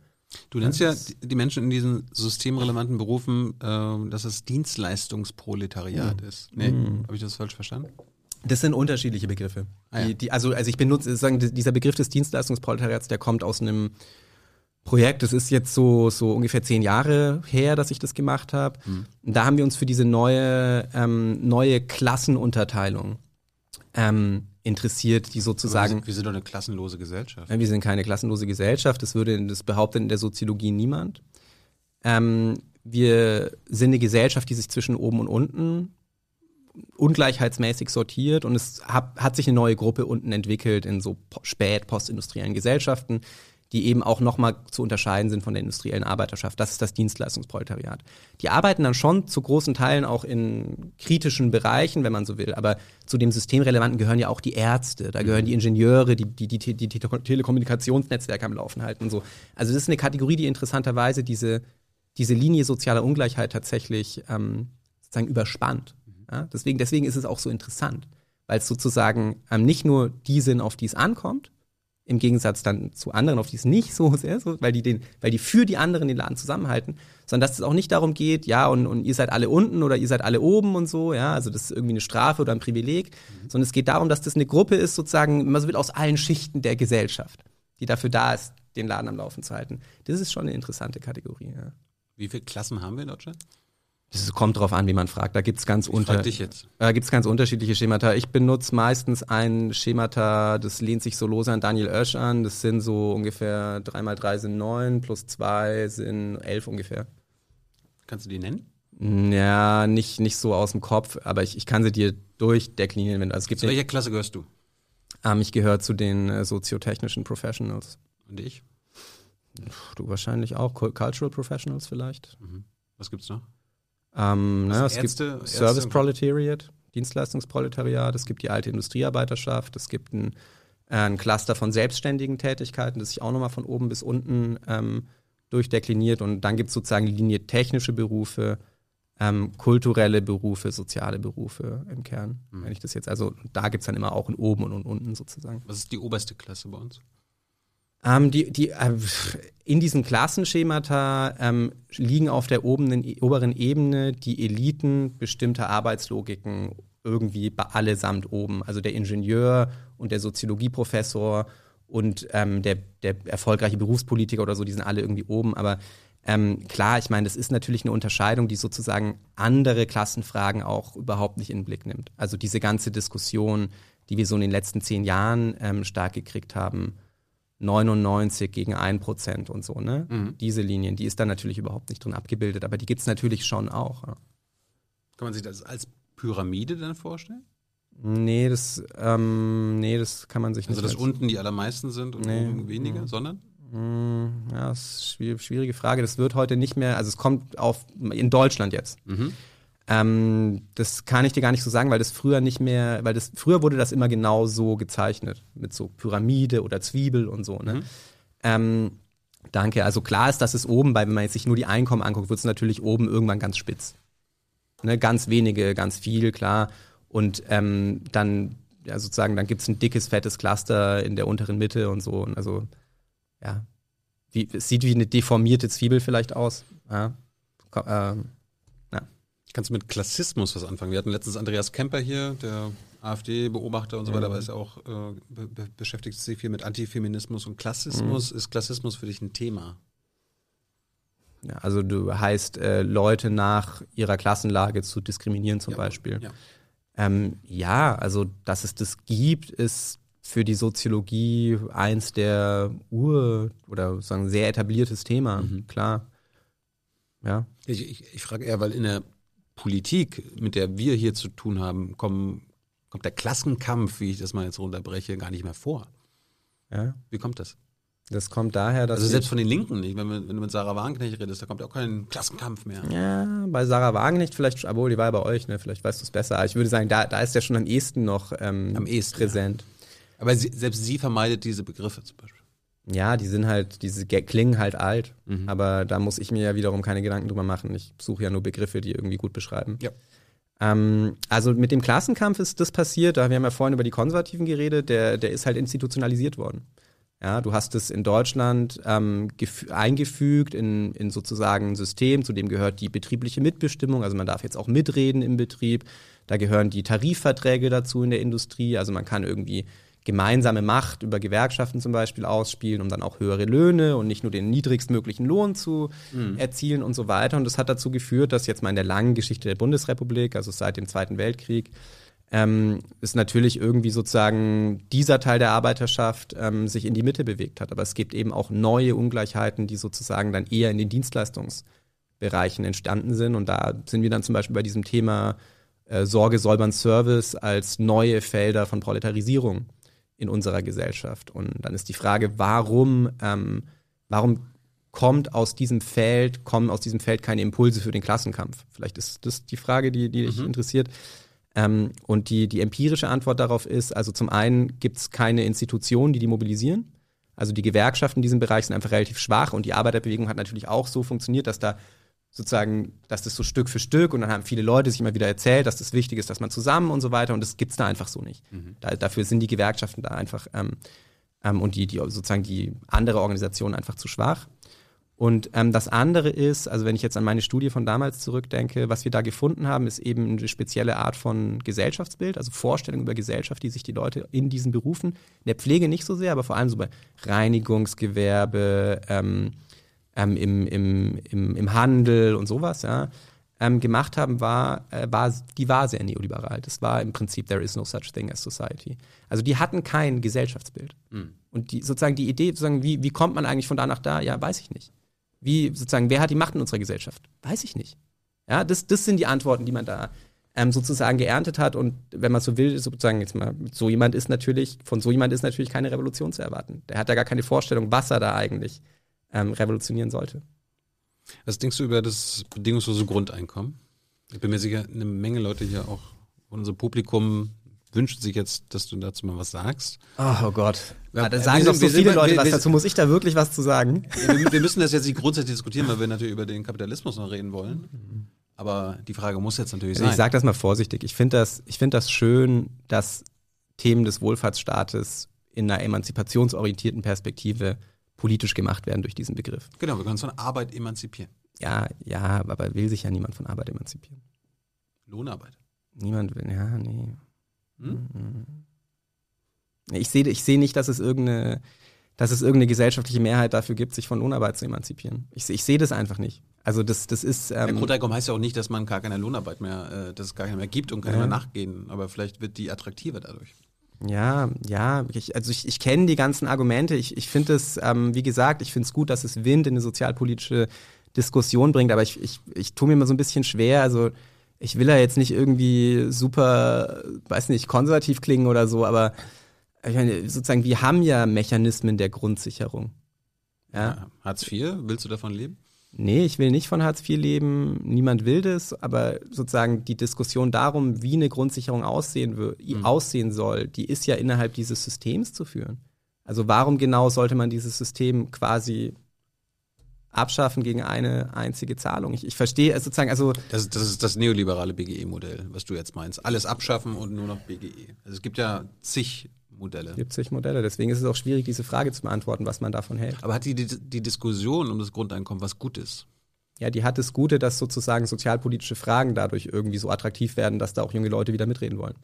Du nennst ja die Menschen in diesen systemrelevanten Berufen, äh, dass es Dienstleistungsproletariat ist. Nee, habe ich das falsch verstanden? Das sind unterschiedliche Begriffe. Ah, ja. die, die, also, also ich benutze, sagen, dieser Begriff des Dienstleistungsproletariats, der kommt aus einem Projekt, das ist jetzt so, so ungefähr zehn Jahre her, dass ich das gemacht habe. Und da haben wir uns für diese neue, ähm, neue Klassenunterteilung ähm, interessiert, die sozusagen. wir, sind, wir sind doch eine klassenlose Gesellschaft. Wir sind keine klassenlose Gesellschaft, das würde das behauptet in der Soziologie niemand. Ähm, wir sind eine Gesellschaft, die sich zwischen oben und unten ungleichheitsmäßig sortiert und es hat, hat sich eine neue Gruppe unten entwickelt in so spät postindustriellen Gesellschaften, die eben auch nochmal zu unterscheiden sind von der industriellen Arbeiterschaft. Das ist das Dienstleistungsproletariat. Die arbeiten dann schon zu großen Teilen auch in kritischen Bereichen, wenn man so will, aber zu dem Systemrelevanten gehören ja auch die Ärzte, da gehören die Ingenieure, die die, die, die, die Telekommunikationsnetzwerke am Laufen halten und so. Also das ist eine Kategorie, die interessanterweise diese, diese Linie sozialer Ungleichheit tatsächlich ähm, sozusagen überspannt. Ja? Deswegen, deswegen ist es auch so interessant, weil es sozusagen ähm, nicht nur die sind, auf die es ankommt, im Gegensatz dann zu anderen, auf die es nicht so sehr, so, weil die den, weil die für die anderen den Laden zusammenhalten, sondern dass es auch nicht darum geht, ja, und, und ihr seid alle unten oder ihr seid alle oben und so, ja, also das ist irgendwie eine Strafe oder ein Privileg, sondern es geht darum, dass das eine Gruppe ist, sozusagen, man so will, aus allen Schichten der Gesellschaft, die dafür da ist, den Laden am Laufen zu halten. Das ist schon eine interessante Kategorie, ja. Wie viele Klassen haben wir in Deutschland? Das kommt drauf an, wie man fragt. Da gibt's ganz unter. gibt's ganz unterschiedliche Schemata. Ich benutze meistens ein Schemata, das lehnt sich so lose an Daniel Oesch an. Das sind so ungefähr drei mal drei sind neun, plus zwei sind elf ungefähr. Kannst du die nennen? Ja, nicht, nicht so aus dem Kopf, aber ich, ich kann sie dir durchdeklinieren. Wenn, also es gibt Zu welcher Klasse gehörst du? ähm, ich gehöre zu den äh, soziotechnischen Professionals. Und ich? Du wahrscheinlich auch. Cul- Cultural Professionals vielleicht. Was gibt's noch? Ähm, ne, sind es Ärzte? gibt Ärzte? Service Proletariat, Dienstleistungsproletariat, es gibt die alte Industriearbeiterschaft, es gibt ein, äh, ein Cluster von selbstständigen Tätigkeiten, das sich auch nochmal von oben bis unten ähm, durchdekliniert und dann gibt es sozusagen die Linie technische Berufe, ähm, kulturelle Berufe, soziale Berufe im Kern. Wenn ich das jetzt, also da gibt es dann immer auch ein Oben und ein Unten sozusagen. Was ist die oberste Klasse bei uns? Ähm, die, die, äh, in diesen Klassenschemata ähm, liegen auf der oberen, oberen Ebene die Eliten bestimmter Arbeitslogiken irgendwie allesamt oben. Also der Ingenieur und der Soziologieprofessor und ähm, der, der erfolgreiche Berufspolitiker oder so, die sind alle irgendwie oben. Aber ähm, klar, ich meine, das ist natürlich eine Unterscheidung, die sozusagen andere Klassenfragen auch überhaupt nicht in den Blick nimmt. Also diese ganze Diskussion, die wir so in den letzten zehn Jahren ähm, stark gekriegt haben, 99 gegen 1 Prozent und so, ne? Diese Linien, die ist da natürlich überhaupt nicht drin abgebildet, aber die gibt es natürlich schon auch. Ja. Kann man sich das als Pyramide dann vorstellen? Nee, das, ähm, nee, das kann man sich Also nicht. dass als- unten die allermeisten sind und Nee. oben weniger, sondern? Hm, Ja, das ist schwierig, schwierige Frage. Das wird heute nicht mehr, also es kommt auf in Deutschland jetzt. Ähm, das kann ich dir gar nicht so sagen, weil das früher nicht mehr, weil das früher wurde das immer genau so gezeichnet mit so Pyramide oder Zwiebel und so. Ne? Ähm, danke. Also klar ist, dass es oben, weil wenn man jetzt sich nur die Einkommen anguckt, wird es natürlich oben irgendwann ganz spitz. Ne? Ganz wenige, ganz viel, klar. Und ähm, dann ja sozusagen, dann gibt es ein dickes, fettes Cluster in der unteren Mitte und so. Und also ja, wie, es sieht wie eine deformierte Zwiebel vielleicht aus. Ja. Ähm, Kannst du mit Klassismus was anfangen? Wir hatten letztens Andreas Kemper hier, der AfD-Beobachter und so weiter, aber ist ja auch äh, be be beschäftigt sich viel mit Antifeminismus und Klassismus. Ist Klassismus für dich ein Thema? ja, also du heißt, äh, Leute nach ihrer Klassenlage zu diskriminieren zum Ja, Beispiel. Ja. Ähm, ja, also dass es das gibt, ist für die Soziologie eins der Ur- oder sozusagen sehr etabliertes Thema, klar. Ja. Ich, ich, ich frage eher, weil in der Politik, mit der wir hier zu tun haben, kommen, kommt der Klassenkampf, wie ich das mal jetzt runterbreche, gar nicht mehr vor. ja. Wie kommt das? Das kommt daher, dass. Also selbst von den Linken nicht. Wenn, wenn du mit Sarah Wagenknecht redest, da kommt ja auch kein Klassenkampf mehr. Ja, bei Sarah Wagenknecht vielleicht, obwohl die war ja bei euch, ne? Vielleicht weißt du es besser. Aber ich würde sagen, da, da ist der schon am ehesten noch ähm, Am ehesten, präsent. Aber sie, selbst sie vermeidet diese Begriffe zum Beispiel. Ja. die sind halt, diese Ge- klingen halt alt, Mhm. aber da muss ich mir ja wiederum keine Gedanken drüber machen. Ich suche ja nur Begriffe, die irgendwie gut beschreiben. Ja. Ähm, also mit dem Klassenkampf ist das passiert, da wir haben ja vorhin über die Konservativen geredet, der, der ist halt institutionalisiert worden. Ja, du hast es in Deutschland ähm, gef- eingefügt in, in sozusagen ein System, zu dem gehört die betriebliche Mitbestimmung, also man darf jetzt auch mitreden im Betrieb. Da gehören die Tarifverträge dazu in der Industrie, also man kann irgendwie gemeinsame Macht über Gewerkschaften zum Beispiel ausspielen, um dann auch höhere Löhne und nicht nur den niedrigstmöglichen Lohn zu erzielen und so weiter. Und das hat dazu geführt, dass jetzt mal in der langen Geschichte der Bundesrepublik, also seit dem Zweiten Weltkrieg, ähm, ist natürlich irgendwie sozusagen dieser Teil der Arbeiterschaft ähm, sich in die Mitte bewegt hat. Aber es gibt eben auch neue Ungleichheiten, die sozusagen dann eher in den Dienstleistungsbereichen entstanden sind. Und da sind wir dann zum Beispiel bei diesem Thema äh, Sorge, Säubern, Service als neue Felder von Proletarisierung in unserer Gesellschaft. Und dann ist die Frage, warum, ähm, warum kommt aus diesem Feld, kommen aus diesem Feld keine Impulse für den Klassenkampf? Vielleicht ist das die Frage, die, die dich interessiert. Ähm, und die, die empirische Antwort darauf ist, also zum einen gibt es keine Institutionen, die die mobilisieren. Also die Gewerkschaften in diesem Bereich sind einfach relativ schwach und die Arbeiterbewegung hat natürlich auch so funktioniert, dass da sozusagen, dass das so Stück für Stück und dann haben viele Leute sich immer wieder erzählt, dass das wichtig ist, dass man zusammen und so weiter und das gibt's da einfach so nicht. Da, dafür sind die Gewerkschaften da einfach ähm, ähm, und die, die sozusagen die andere Organisation einfach zu schwach. Und ähm, das andere ist, also wenn ich jetzt an meine Studie von damals zurückdenke, was wir da gefunden haben, ist eben eine spezielle Art von Gesellschaftsbild, also Vorstellung über Gesellschaft, die sich die Leute in diesen Berufen, in der Pflege nicht so sehr, aber vor allem so bei Reinigungsgewerbe, ähm, ähm, im, im, im, im Handel und sowas, ja, ähm, gemacht haben, war, äh, war, die war sehr neoliberal. Das war im Prinzip, there is no such thing as society. Also die hatten kein Gesellschaftsbild. Und die, sozusagen die Idee, sozusagen, wie, wie kommt man eigentlich von da nach da? Ja, weiß ich nicht. Wie, sozusagen, wer hat die Macht in unserer Gesellschaft? Weiß ich nicht. Ja, das, das sind die Antworten, die man da ähm, sozusagen geerntet hat. Und wenn man so will, sozusagen jetzt mal, so jemand ist natürlich, von so jemand ist natürlich keine Revolution zu erwarten. Der hat da gar keine Vorstellung, was er da eigentlich ähm, revolutionieren sollte. Was denkst du über das bedingungslose Grundeinkommen? Ich bin mir sicher, eine Menge Leute hier auch, unser Publikum wünscht sich jetzt, dass du dazu mal was sagst. Oh, oh Gott. Ja, da sagen doch so viele Leute wir- was wir- dazu. Muss ich da wirklich was zu sagen? Wir, wir müssen das jetzt nicht grundsätzlich diskutieren, weil wir natürlich über den Kapitalismus noch reden wollen. Aber die Frage muss jetzt natürlich Also sein. ich sage das mal vorsichtig. Ich finde das, ich find das schön, dass Themen des Wohlfahrtsstaates in einer emanzipationsorientierten Perspektive politisch gemacht werden durch diesen Begriff. genau, wir können uns von Arbeit emanzipieren. Ja, ja, aber will sich ja niemand von Arbeit emanzipieren. Lohnarbeit. Niemand will, ja, nee. Hm? Mhm. Ich sehe ich seh nicht, dass es irgendeine, dass es irgendeine gesellschaftliche Mehrheit dafür gibt, sich von Lohnarbeit zu emanzipieren. Ich, ich sehe das einfach nicht. Also das, das ist. Der Ähm, Grundeinkommen heißt ja auch nicht, dass man gar keine Lohnarbeit mehr, äh, dass es gar keine mehr gibt und keine Ja. mehr nachgehen. Aber vielleicht wird die attraktiver dadurch. Ja, ja, ich, also ich, ich kenne die ganzen Argumente. Ich, ich finde es, ähm, wie gesagt, ich finde es gut, dass es Wind in eine sozialpolitische Diskussion bringt, aber ich, ich, ich tue mir immer so ein bisschen schwer. Also ich will ja jetzt nicht irgendwie super, weiß nicht, konservativ klingen oder so, aber ich meine, sozusagen, wir haben ja Mechanismen der Grundsicherung. Ja? Ja. Hartz IV, willst du davon leben? Nee, ich will nicht von Hartz IV leben, niemand will das, aber sozusagen die Diskussion darum, wie eine Grundsicherung aussehen, wür- aussehen soll, die ist ja innerhalb dieses Systems zu führen. Also warum genau sollte man dieses System quasi abschaffen gegen eine einzige Zahlung? Ich, ich verstehe es sozusagen, also Das, ist- das ist das neoliberale BGE-Modell, was du jetzt meinst. Alles abschaffen und nur noch BGE. Also es gibt ja zig Modelle. 70 Modelle, deswegen ist es auch schwierig, diese Frage zu beantworten, was man davon hält. Aber hat die, die, die Diskussion um das Grundeinkommen was Gutes? Ja, die hat das Gute, dass sozusagen sozialpolitische Fragen dadurch irgendwie so attraktiv werden, dass da auch junge Leute wieder mitreden wollen.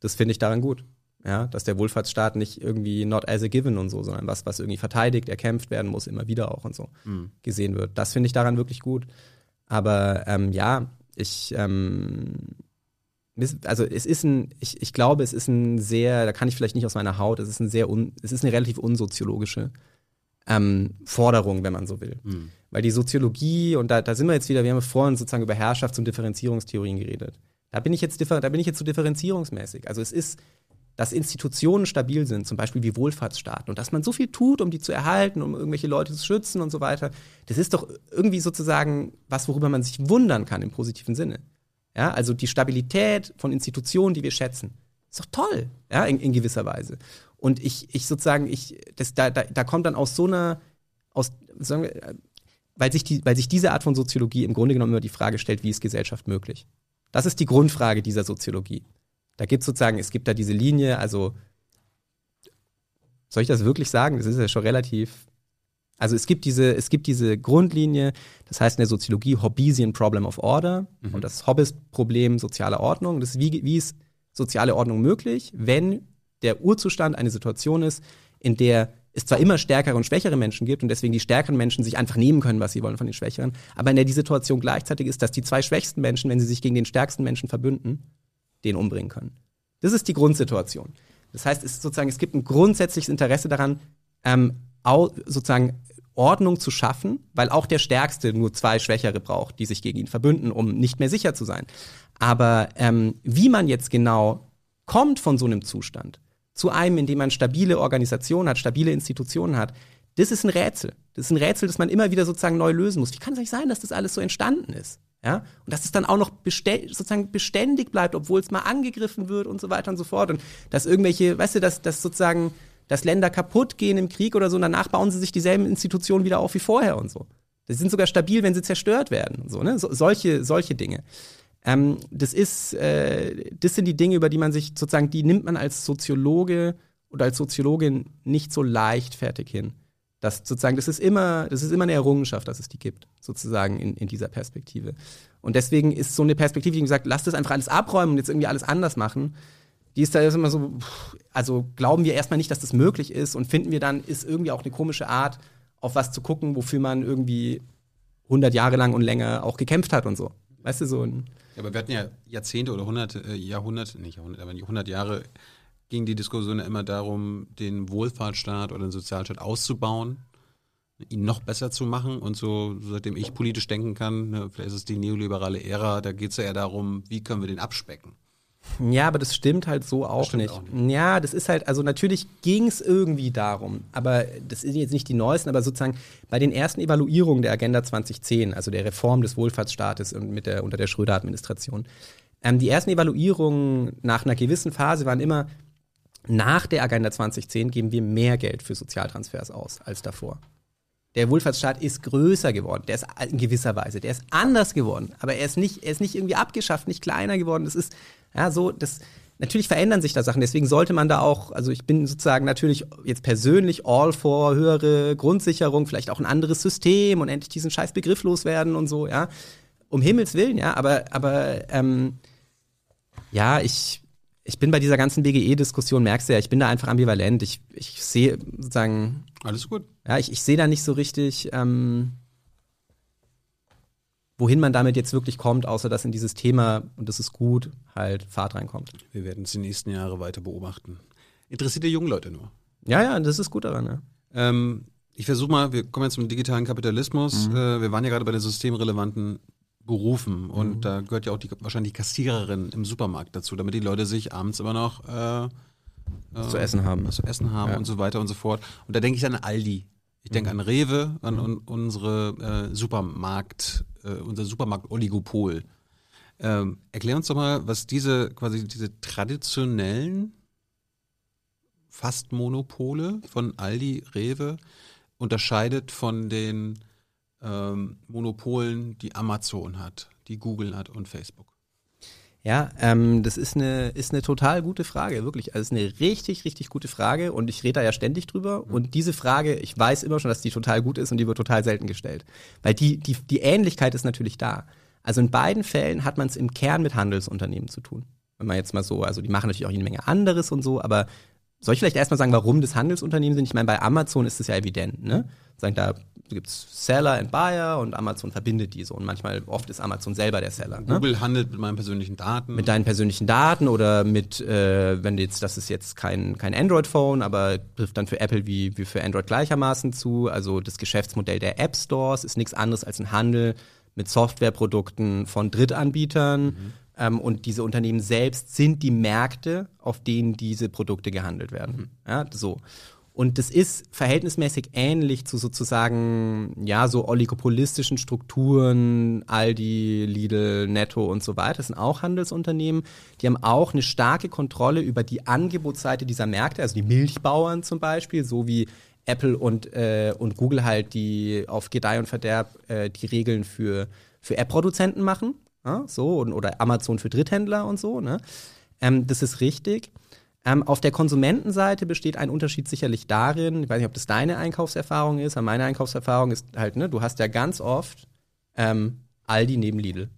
Das finde ich daran gut. Ja, dass der Wohlfahrtsstaat nicht irgendwie not as a given und so, sondern was, was irgendwie verteidigt, erkämpft werden muss, immer wieder auch und so gesehen wird. Das finde ich daran wirklich gut. Aber ähm, ja, ich, ähm, also es ist ein, ich, ich glaube, es ist ein sehr, da kann ich vielleicht nicht aus meiner Haut, es ist ein sehr, un, es ist eine relativ unsoziologische ähm, Forderung, wenn man so will. Weil die Soziologie, und da, da sind wir jetzt wieder, wir haben vorhin sozusagen über Herrschafts- und Differenzierungstheorien geredet. Da bin ich jetzt, da bin ich jetzt so differenzierungsmäßig. Also es ist, dass Institutionen stabil sind, zum Beispiel wie Wohlfahrtsstaaten, und dass man so viel tut, um die zu erhalten, um irgendwelche Leute zu schützen und so weiter. Das ist doch irgendwie sozusagen was, worüber man sich wundern kann im positiven Sinne. Ja, also die Stabilität von Institutionen, die wir schätzen, ist doch toll, ja, in, in gewisser Weise. Und ich, ich sozusagen, ich, das, da, da, da kommt dann aus so einer, aus, sagen wir, äh, weil sich, die, weil sich diese Art von Soziologie im Grunde genommen immer die Frage stellt, wie ist Gesellschaft möglich? Das ist die Grundfrage dieser Soziologie. Da gibt es sozusagen, es gibt da diese Linie, also soll ich das wirklich sagen? Das ist ja schon relativ. Also es gibt diese, es gibt diese Grundlinie, das heißt in der Soziologie Hobbesian Problem of Order und das Hobbes-Problem sozialer Ordnung. Das ist, wie, wie ist soziale Ordnung möglich, wenn der Urzustand eine Situation ist, in der es zwar immer stärkere und schwächere Menschen gibt und deswegen die stärkeren Menschen sich einfach nehmen können, was sie wollen von den Schwächeren, aber in der die Situation gleichzeitig ist, dass die zwei schwächsten Menschen, wenn sie sich gegen den stärksten Menschen verbünden, den umbringen können. Das ist die Grundsituation. Das heißt, es sozusagen, es gibt ein grundsätzliches Interesse daran, ähm, sozusagen Ordnung zu schaffen, weil auch der Stärkste nur zwei Schwächere braucht, die sich gegen ihn verbünden, um nicht mehr sicher zu sein. Aber ähm, wie man jetzt genau kommt von so einem Zustand zu einem, in dem man stabile Organisationen hat, stabile Institutionen hat, das ist ein Rätsel. Das ist ein Rätsel, das man immer wieder sozusagen neu lösen muss. Wie kann es eigentlich sein, dass das alles so entstanden ist? Ja? Und dass es dann auch noch bestell, sozusagen beständig bleibt, obwohl es mal angegriffen wird und so weiter und so fort. Und dass irgendwelche, weißt du, dass, dass sozusagen, dass Länder kaputt gehen im Krieg oder so und danach bauen sie sich dieselben Institutionen wieder auf wie vorher und so. Die sind sogar stabil, wenn sie zerstört werden so, ne? So, solche, solche Dinge. Ähm, das ist, äh, das sind die Dinge, über die man sich sozusagen, die nimmt man als Soziologe oder als Soziologin nicht so leichtfertig hin. Das sozusagen, das ist immer, das ist immer eine Errungenschaft, dass es die gibt, sozusagen in, in dieser Perspektive. Und deswegen ist so eine Perspektive, die gesagt, lasst das einfach alles abräumen und jetzt irgendwie alles anders machen. Die ist da immer so, also glauben wir erstmal nicht, dass das möglich ist und finden wir dann, ist irgendwie auch eine komische Art, auf was zu gucken, wofür man irgendwie 100 Jahre lang und länger auch gekämpft hat und so. Weißt du, so ein, Ja, aber wir hatten ja Jahrzehnte oder hunderte, äh, Jahrhunderte, nicht Jahrhunderte, aber 100 Jahre ging die Diskussion ja immer darum, den Wohlfahrtsstaat oder den Sozialstaat auszubauen, ihn noch besser zu machen. Und so, seitdem ich politisch denken kann, ne, vielleicht ist es die neoliberale Ära, da geht es ja eher darum, wie können wir den abspecken. Ja, aber das stimmt halt so auch, stimmt nicht. auch Ja, das ist halt, also natürlich ging es irgendwie darum, aber das sind jetzt nicht die neuesten, aber sozusagen bei den ersten Evaluierungen der Agenda 2010, also der Reform des Wohlfahrtsstaates und mit der, unter der Schröder-Administration, ähm, die ersten Evaluierungen nach einer gewissen Phase waren immer, nach der Agenda 2010 geben wir mehr Geld für Sozialtransfers aus als davor. Der Wohlfahrtsstaat ist größer geworden. Der ist in gewisser Weise. Der ist anders geworden. Aber er ist nicht, er ist nicht irgendwie abgeschafft, nicht kleiner geworden. Das ist, ja, so, das, natürlich verändern sich da Sachen. Deswegen sollte man da auch, also ich bin sozusagen natürlich jetzt persönlich all for höhere Grundsicherung, vielleicht auch ein anderes System und endlich diesen scheiß Begriff loswerden und so, ja. Um Himmels Willen, ja. Aber, aber, ähm, ja, ich, ich bin bei dieser ganzen BGE-Diskussion, merkst du ja, ich bin da einfach ambivalent. Ich, ich sehe sozusagen. Alles gut. Ja, ich, ich sehe da nicht so richtig, ähm, wohin man damit jetzt wirklich kommt, außer dass in dieses Thema, und das ist gut, halt Fahrt reinkommt. Wir werden es die nächsten Jahre weiter beobachten. Interessiert die jungen Leute nur. Ja, ja, das ist gut daran, ja. Ähm, ich versuche mal, wir kommen jetzt zum digitalen Kapitalismus. Mhm. Äh, wir waren ja gerade bei den systemrelevanten Berufen und mhm. da gehört ja auch die, wahrscheinlich die Kassiererin im Supermarkt dazu, damit die Leute sich abends immer noch äh, äh, zu essen haben. Zu essen haben Ja. und so weiter und so fort. Und da denke ich an Aldi. Ich denke an Rewe, an un unsere äh, Supermarkt, äh, unser Supermarkt-Oligopol. Ähm, erklär uns doch mal, was diese quasi diese traditionellen Fast-Monopole von Aldi, Rewe unterscheidet von den ähm, Monopolen, die Amazon hat, die Google hat und Facebook. Ja, ähm, das ist eine, ist eine total gute Frage, wirklich. Also es ist eine richtig, richtig gute Frage und ich rede da ja ständig drüber. Und diese Frage, ich weiß immer schon, dass die total gut ist und die wird total selten gestellt. Weil die, die, die Ähnlichkeit ist natürlich da. Also in beiden Fällen hat man es im Kern mit Handelsunternehmen zu tun. Wenn man jetzt mal so, also die machen natürlich auch jede Menge anderes und so, aber soll ich vielleicht erstmal sagen, warum das Handelsunternehmen sind? Ich meine, bei Amazon ist es ja evident, ne? Sagen, da gibt's Seller und Buyer und Amazon verbindet die so. Und manchmal, oft ist Amazon selber der Seller. Ne? Google handelt mit meinen persönlichen Daten. mit deinen persönlichen Daten oder mit, äh, wenn jetzt, das ist jetzt kein, kein Android-Phone, aber trifft dann für Apple wie, wie für Android gleichermaßen zu. Also das Geschäftsmodell der App Stores ist nichts anderes als ein Handel mit Softwareprodukten von Drittanbietern. Ähm, und diese Unternehmen selbst sind die Märkte, auf denen diese Produkte gehandelt werden. Ja, so. Und das ist verhältnismäßig ähnlich zu sozusagen, ja, so oligopolistischen Strukturen, Aldi, Lidl, Netto und so weiter. Das sind auch Handelsunternehmen. Die haben auch eine starke Kontrolle über die Angebotsseite dieser Märkte, also die Milchbauern zum Beispiel, so wie Apple und, äh, und Google halt die auf Gedeih und Verderb äh, die Regeln für, für App-Produzenten machen. Ja, so, und, oder Amazon für Dritthändler und so. Ne? Ähm, das ist richtig. Ähm, auf der Konsumentenseite besteht ein Unterschied sicherlich darin, ich weiß nicht, ob das deine Einkaufserfahrung ist, aber meine Einkaufserfahrung ist halt, ne, du hast ja ganz oft ähm, Aldi neben Lidl.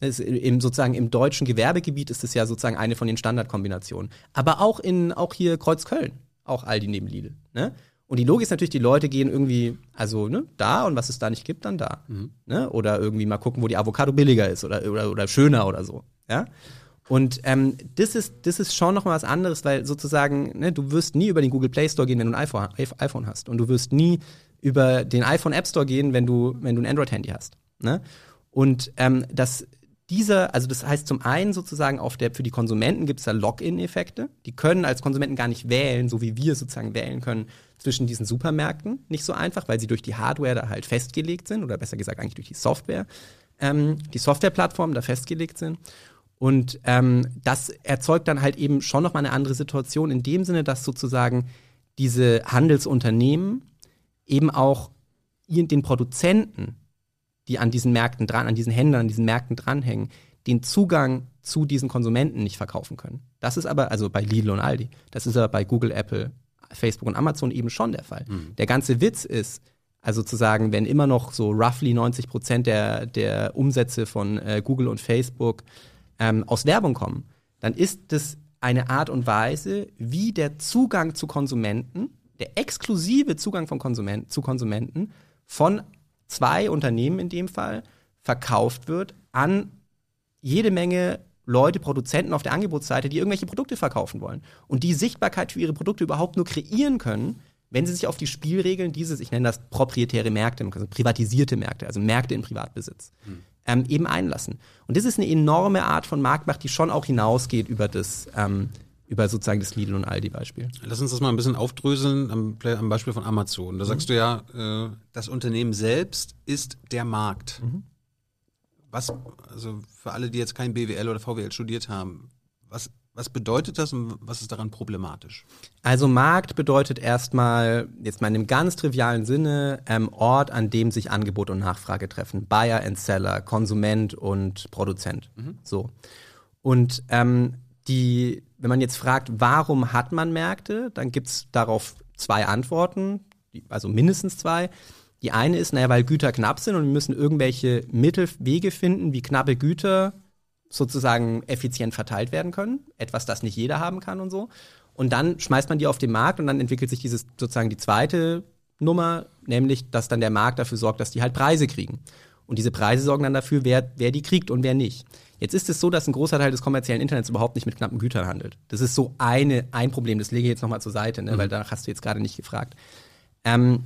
Ist im, sozusagen im deutschen Gewerbegebiet ist das ja sozusagen eine von den Standardkombinationen. Aber auch in, auch hier Kreuzköln, auch Aldi neben Lidl. Ne? Und die Logik ist natürlich, die Leute gehen irgendwie, also ne, da und was es da nicht gibt, dann da. Ne? Oder irgendwie mal gucken, wo die Avocado billiger ist oder, oder, oder schöner oder so. Ja? Und ähm, das, ist, das ist schon noch mal was anderes, weil sozusagen, ne, du wirst nie über den Google Play Store gehen, wenn du ein iPhone, iPhone hast. Und du wirst nie über den iPhone App Store gehen, wenn du, wenn du ein Android-Handy hast. Ne? Und ähm, das, dieser, also das heißt zum einen sozusagen auf der, für die Konsumenten gibt es da Login-Effekte. Die können als Konsumenten gar nicht wählen, so wie wir sozusagen wählen können zwischen diesen Supermärkten. Nicht so einfach, weil sie durch die Hardware da halt festgelegt sind oder besser gesagt eigentlich durch die Software, ähm, die Softwareplattformen da festgelegt sind. Und ähm, das erzeugt dann halt eben schon nochmal eine andere Situation in dem Sinne, dass sozusagen diese Handelsunternehmen eben auch den Produzenten, die an diesen Märkten dran, an diesen Händlern, an diesen Märkten dranhängen, den Zugang zu diesen Konsumenten nicht verkaufen können. Das ist aber, also bei Lidl und Aldi, das ist aber bei Google, Apple, Facebook und Amazon eben schon der Fall. Der ganze Witz ist, also zu sagen, wenn immer noch so roughly 90 Prozent der, der Umsätze von äh, Google und Facebook ähm, aus Werbung kommen, dann ist das eine Art und Weise, wie der Zugang zu Konsumenten, der exklusive Zugang von Konsumenten, zu Konsumenten von zwei Unternehmen in dem Fall verkauft wird an jede Menge Leute, Produzenten auf der Angebotsseite, die irgendwelche Produkte verkaufen wollen und die Sichtbarkeit für ihre Produkte überhaupt nur kreieren können, wenn sie sich auf die Spielregeln dieses, ich nenne das proprietäre Märkte, also privatisierte Märkte, also Märkte in Privatbesitz, ähm, eben einlassen. Und das ist eine enorme Art von Marktmacht, die schon auch hinausgeht über das, ähm, über sozusagen das Lidl und Aldi-Beispiel. Lass uns das mal ein bisschen aufdröseln am, am Beispiel von Amazon. Da sagst du ja, äh, das Unternehmen selbst ist der Markt. Was, also für alle, die jetzt kein BWL oder VWL studiert haben, was Was bedeutet das und was ist daran problematisch? Also Markt bedeutet erstmal, jetzt mal in einem ganz trivialen Sinne, ähm, Ort, an dem sich Angebot und Nachfrage treffen. Buyer and Seller, Konsument und Produzent. So. Und ähm, die, wenn man jetzt fragt, warum hat man Märkte, dann gibt's darauf zwei Antworten, also mindestens zwei. Die eine ist, naja, weil Güter knapp sind und wir müssen irgendwelche Mittelwege finden, wie knappe Güter sozusagen effizient verteilt werden können. Etwas, das nicht jeder haben kann und so. Und dann schmeißt man die auf den Markt und dann entwickelt sich dieses sozusagen die zweite Nummer, nämlich, dass dann der Markt dafür sorgt, dass die halt Preise kriegen. Und diese Preise sorgen dann dafür, wer, wer die kriegt und wer nicht. Jetzt ist es so, dass ein großer Teil des kommerziellen Internets überhaupt nicht mit knappen Gütern handelt. Das ist so eine, ein Problem, das lege ich jetzt nochmal zur Seite, ne, weil danach hast du jetzt gerade nicht gefragt. Ähm,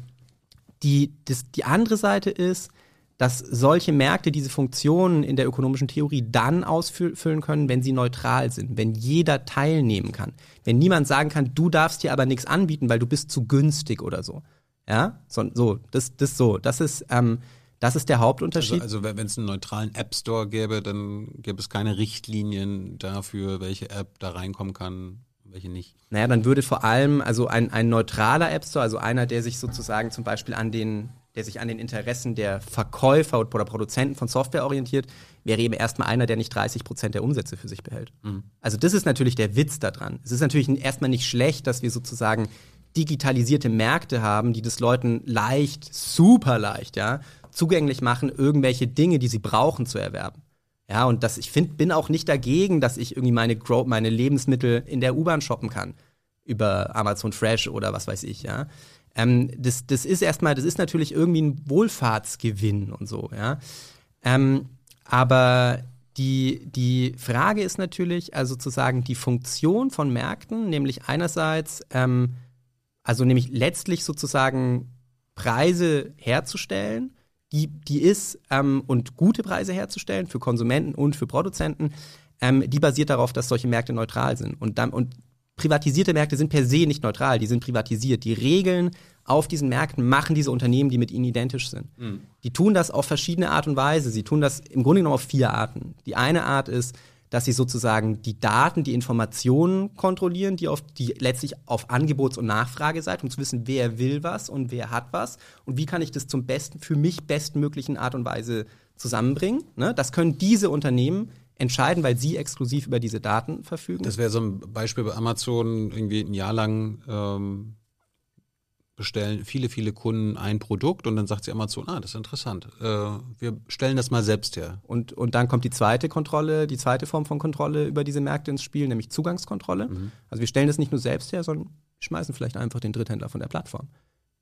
die, das, die andere Seite ist, dass solche Märkte diese Funktionen in der ökonomischen Theorie dann ausfüllen können, wenn sie neutral sind, wenn jeder teilnehmen kann. Wenn niemand sagen kann, du darfst dir aber nichts anbieten, weil du bist zu günstig oder so. Ja, so, so das, das so, das ist, ähm, das ist der Also, Hauptunterschied. also wenn es einen neutralen App Store gäbe, dann gäbe es keine Richtlinien dafür, welche App da reinkommen kann, welche nicht. Naja, dann würde vor allem, also ein, ein neutraler App Store, also einer, der sich sozusagen zum Beispiel an den, der sich an den Interessen der Verkäufer oder Produzenten von Software orientiert, wäre eben erstmal einer, der nicht 30 Prozent der Umsätze für sich behält. Also das ist natürlich der Witz daran. Es ist natürlich erstmal nicht schlecht, dass wir sozusagen digitalisierte Märkte haben, die das Leuten leicht, super leicht, ja, zugänglich machen, irgendwelche Dinge, die sie brauchen, zu erwerben. Ja, und das, ich find, bin auch nicht dagegen, dass ich irgendwie meine, Gro meine Lebensmittel in der U-Bahn shoppen kann. Über Amazon Fresh oder was weiß ich, ja. Ähm, das, das ist erstmal, das ist natürlich irgendwie ein Wohlfahrtsgewinn und so, ja. Ähm, aber die, die Frage ist natürlich, also sozusagen die Funktion von Märkten, nämlich einerseits, ähm, also nämlich letztlich sozusagen Preise herzustellen, die, die ist, ähm, und gute Preise herzustellen für Konsumenten und für Produzenten, ähm, die basiert darauf, dass solche Märkte neutral sind. Und, dann, und privatisierte Märkte sind per se nicht neutral, die sind privatisiert. Die Regeln auf diesen Märkten machen diese Unternehmen, die mit ihnen identisch sind. Die tun das auf verschiedene Art und Weise. Sie tun das im Grunde genommen auf vier Arten. Die eine Art ist, dass sie sozusagen die Daten, die Informationen kontrollieren, die, auf, die letztlich auf Angebots- und Nachfrageseite, um zu wissen, wer will was und wer hat was und wie kann ich das zum besten, für mich bestmöglichen Art und Weise zusammenbringen. Ne? Das können diese Unternehmen entscheiden, weil sie exklusiv über diese Daten verfügen. Das wäre so ein Beispiel bei Amazon, irgendwie ein Jahr lang ähm, bestellen viele, viele Kunden ein Produkt und dann sagt sie Amazon, ah, das ist interessant. Äh, wir stellen das mal selbst her. Und, und dann kommt die zweite Kontrolle, die zweite Form von Kontrolle über diese Märkte ins Spiel, nämlich Zugangskontrolle. Also wir stellen das nicht nur selbst her, sondern schmeißen vielleicht einfach den Dritthändler von der Plattform.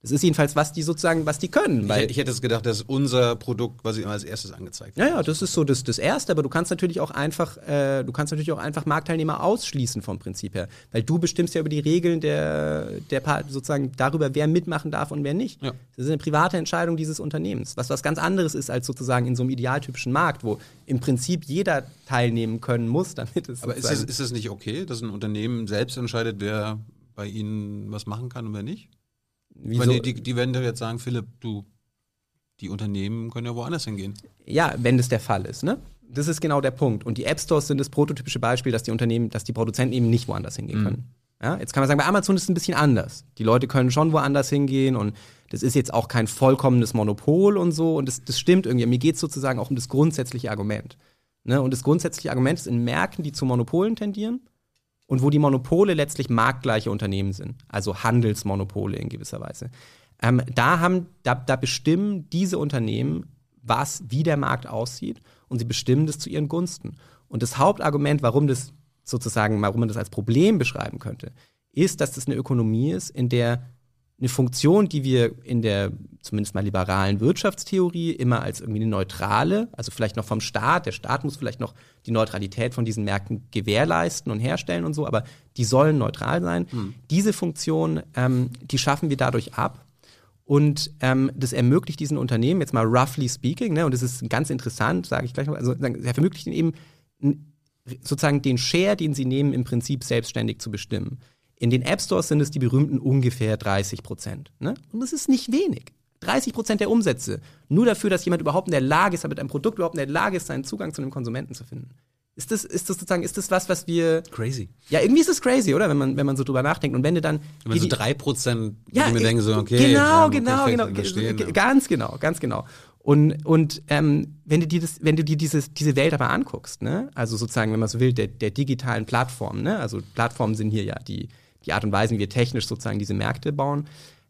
Das ist jedenfalls, was die sozusagen, was die können. Ich, Weil, hätte- ich hätte es gedacht, das ist unser Produkt, was immer als erstes angezeigt ja, ja, das ist so das, das Erste, aber du kannst natürlich auch einfach, äh, du kannst natürlich auch einfach Marktteilnehmer ausschließen vom Prinzip her. Weil du bestimmst ja über die Regeln der, der sozusagen darüber, wer mitmachen darf und wer nicht. Ja. Das ist eine private Entscheidung dieses Unternehmens. Was was ganz anderes ist als sozusagen in so einem idealtypischen Markt, wo im Prinzip jeder teilnehmen können muss, damit es Aber ist es, ist es nicht okay, dass ein Unternehmen selbst entscheidet, wer bei ihnen was machen kann und wer nicht? Ich Wieso? meine, die, die, die werden doch jetzt sagen, Philipp, du, die Unternehmen können ja woanders hingehen. Ja, wenn das der Fall ist, ne? Das ist genau der Punkt. Und die App Stores sind das prototypische Beispiel, dass die Unternehmen, dass die Produzenten eben nicht woanders hingehen können. Ja, jetzt kann man sagen, bei Amazon ist es ein bisschen anders. Die Leute können schon woanders hingehen und das ist jetzt auch kein vollkommenes Monopol und so. Und das, das stimmt irgendwie. Mir geht es sozusagen auch um das grundsätzliche Argument. Ne? Und das grundsätzliche Argument ist in Märkten, die zu Monopolen tendieren und wo die Monopole letztlich marktgleiche Unternehmen sind, also Handelsmonopole in gewisser Weise. Ähm, da, haben, da, da bestimmen diese Unternehmen, was, wie der Markt aussieht und sie bestimmen das zu ihren Gunsten. Und das Hauptargument, warum das sozusagen, warum man das als Problem beschreiben könnte, ist, dass das eine Ökonomie ist, in der eine Funktion, die wir in der zumindest mal liberalen Wirtschaftstheorie immer als irgendwie eine neutrale, also vielleicht noch vom Staat, der Staat muss vielleicht noch die Neutralität von diesen Märkten gewährleisten und herstellen und so, aber die sollen neutral sein. Diese Funktion, ähm, die schaffen wir dadurch ab. Und ähm, das ermöglicht diesen Unternehmen, jetzt mal roughly speaking, ne, und das ist ganz interessant, sage ich gleich noch, also er ermöglicht ihnen eben sozusagen den Share, den sie nehmen, im Prinzip selbstständig zu bestimmen. In den App Stores sind es die berühmten ungefähr 30 Prozent. Ne? Und das ist nicht wenig. 30 Prozent der Umsätze. Nur dafür, dass jemand überhaupt in der Lage ist, mit einem Produkt überhaupt in der Lage ist, seinen Zugang zu einem Konsumenten zu finden. Ist das, ist das sozusagen, ist das was, was wir. Crazy. Ja, irgendwie ist es crazy, oder? Wenn man, wenn man so drüber nachdenkt. Und wenn du dann. Wenn so drei Prozent, ja, mir denke so, okay. Genau, genau, genau. verstehen. Ganz genau, ganz genau. Und, und ähm, wenn du dir, das, wenn du dir dieses, diese Welt aber anguckst, ne? also sozusagen, wenn man so will, der, der digitalen Plattformen, ne? also Plattformen sind hier ja die, die Art und Weise, wie wir technisch sozusagen diese Märkte bauen,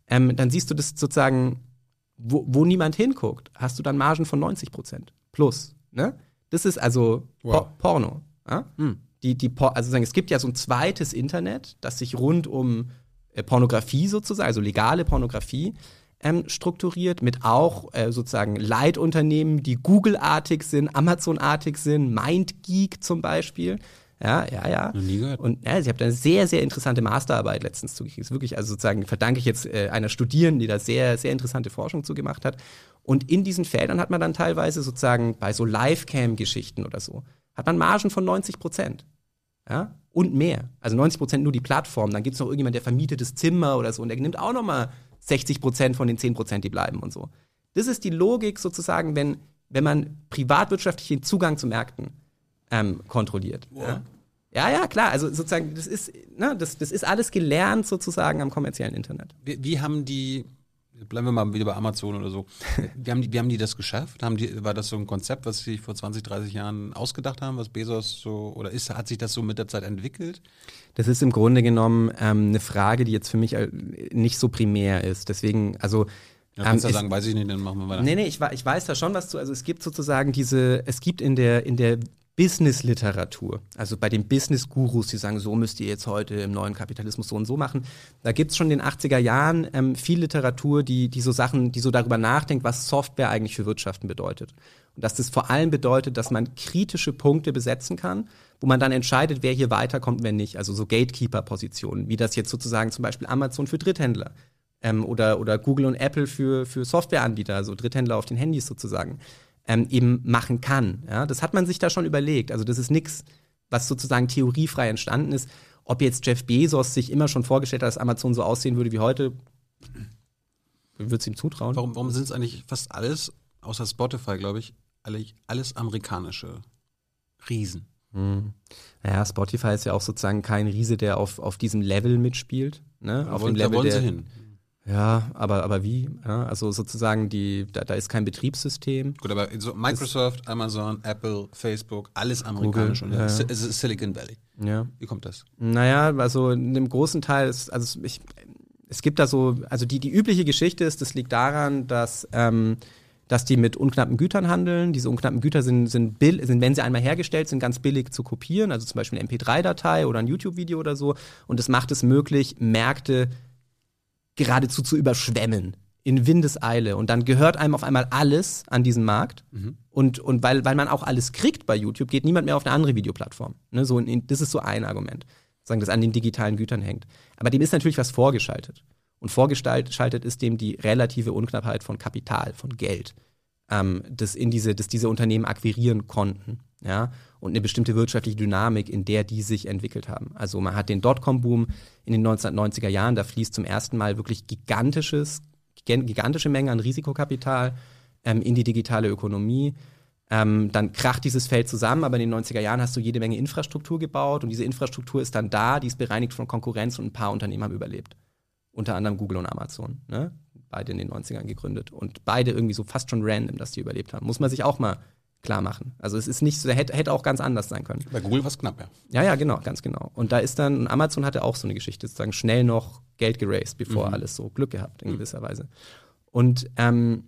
ähm, dann siehst du das sozusagen, wo, wo niemand hinguckt, hast du dann Margen von 90 Prozent plus. Ne? Das ist also Wow. Por Porno. Ja? Die, die, Por- also sagen, es gibt ja so ein zweites Internet, das sich rund um äh, Pornografie sozusagen, also legale Pornografie, ähm, strukturiert, mit auch äh, sozusagen Leitunternehmen, die Google-artig sind, Amazon-artig sind, MindGeek zum Beispiel. Ja, ja, ja. Noch nie gehört. Und ja, sie habt eine sehr, sehr interessante Masterarbeit letztens zugekriegt. Wirklich, also sozusagen verdanke ich jetzt äh, einer Studierenden, die da sehr, sehr interessante Forschung zugemacht hat. Und in diesen Feldern hat man dann teilweise sozusagen bei so Livecam-Geschichten oder so, hat man Margen von 90 Prozent. Ja? Und mehr. Also 90 Prozent nur die Plattform. Dann gibt es noch irgendjemand, der vermietet das Zimmer oder so und der nimmt auch nochmal 60 Prozent von den 10 Prozent, die bleiben und so. Das ist die Logik sozusagen, wenn, wenn man privatwirtschaftlichen Zugang zu Märkten ähm, kontrolliert. Ja? ja, ja, klar. Also sozusagen, das ist, ne, das, das ist alles gelernt sozusagen am kommerziellen Internet. Wie, wie haben die, bleiben wir mal wieder bei Amazon oder so, wie haben die, wie haben die das geschafft? Haben die, war das so ein Konzept, was sie sich vor 20, 30 Jahren ausgedacht haben, was Bezos so, oder ist, hat sich das so mit der Zeit entwickelt? Das ist im Grunde genommen ähm, eine Frage, die jetzt für mich äh, nicht so primär ist. Deswegen, also Ja, kannst du es- ja sagen, weiß ich nicht, dann machen wir weiter. Nee, nee, ich, ich weiß da schon was zu. Also es gibt sozusagen diese, es gibt in der, in der Business-Literatur, also bei den Business-Gurus, die sagen, so müsst ihr jetzt heute im neuen Kapitalismus so und so machen, da gibt es schon in den 80er Jahren ähm, viel Literatur, die, die so Sachen, die so darüber nachdenkt, was Software eigentlich für Wirtschaften bedeutet. Und dass das vor allem bedeutet, dass man kritische Punkte besetzen kann, wo man dann entscheidet, wer hier weiterkommt wer nicht. Also so Gatekeeper-Positionen, wie das jetzt sozusagen zum Beispiel Amazon für Dritthändler ähm, oder, oder Google und Apple für, für Softwareanbieter, also Dritthändler auf den Handys sozusagen, ähm, eben machen kann. Ja? Das hat man sich da schon überlegt. Also das ist nichts, was sozusagen theoriefrei entstanden ist. Ob jetzt Jeff Bezos sich immer schon vorgestellt hat, dass Amazon so aussehen würde wie heute, würde es ihm zutrauen. Warum, warum sind es eigentlich fast alles, außer Spotify, glaube ich, alle, alles amerikanische Riesen? Hm. Naja, Spotify ist ja auch sozusagen kein Riese, der auf, auf diesem Level mitspielt. Ne? Auf wollen, dem da Level wollen der, sie hin. Ja, aber, aber wie? Ja, also sozusagen, die, da, da ist kein Betriebssystem. Gut, aber so Microsoft, Amazon, Apple, Facebook, alles amerikanisch. Google, und ja, es ist Silicon Valley. Ja. Wie kommt das? Naja, also in dem großen Teil ist, also ich, es gibt da so, also die, die übliche Geschichte ist, das liegt daran, dass, ähm, dass die mit unknappen Gütern handeln. Diese unknappen Güter sind, sind, bill, sind, wenn sie einmal hergestellt sind, ganz billig zu kopieren, also zum Beispiel eine MP3-Datei oder ein YouTube-Video oder so. Und das macht es möglich, Märkte geradezu zu überschwemmen in Windeseile. Und dann gehört einem auf einmal alles an diesen Markt. Und, und weil, weil man auch alles kriegt bei YouTube, geht niemand mehr auf eine andere Videoplattform. Ne, so, in, das ist so ein Argument, sagen, das an den digitalen Gütern hängt. Aber dem ist natürlich was vorgeschaltet. Und vorgeschaltet ist dem die relative Unknappheit von Kapital, von Geld, ähm, das, in diese, das diese Unternehmen akquirieren konnten. Ja? Und eine bestimmte wirtschaftliche Dynamik, in der die sich entwickelt haben. Also man hat den Dotcom-Boom in den 1990er Jahren, da fließt zum ersten Mal wirklich gigantisches, gigan- gigantische Mengen an Risikokapital ähm, in die digitale Ökonomie. Ähm, dann kracht dieses Feld zusammen, aber in den 90er Jahren hast du jede Menge Infrastruktur gebaut und diese Infrastruktur ist dann da, die ist bereinigt von Konkurrenz und ein paar Unternehmen haben überlebt. Unter anderem Google und Amazon, ne? Beide in den 90ern gegründet und beide irgendwie so fast schon random, dass die überlebt haben. Muss man sich auch mal klar machen. Also es ist nicht so, hätte, hätte auch ganz anders sein können. Bei Google war es knapp, ja. Ja, ja, genau, ganz genau. Und da ist dann, und Amazon hatte auch so eine Geschichte, sozusagen schnell noch Geld geraced, bevor alles so Glück gehabt in gewisser Weise. Und ähm,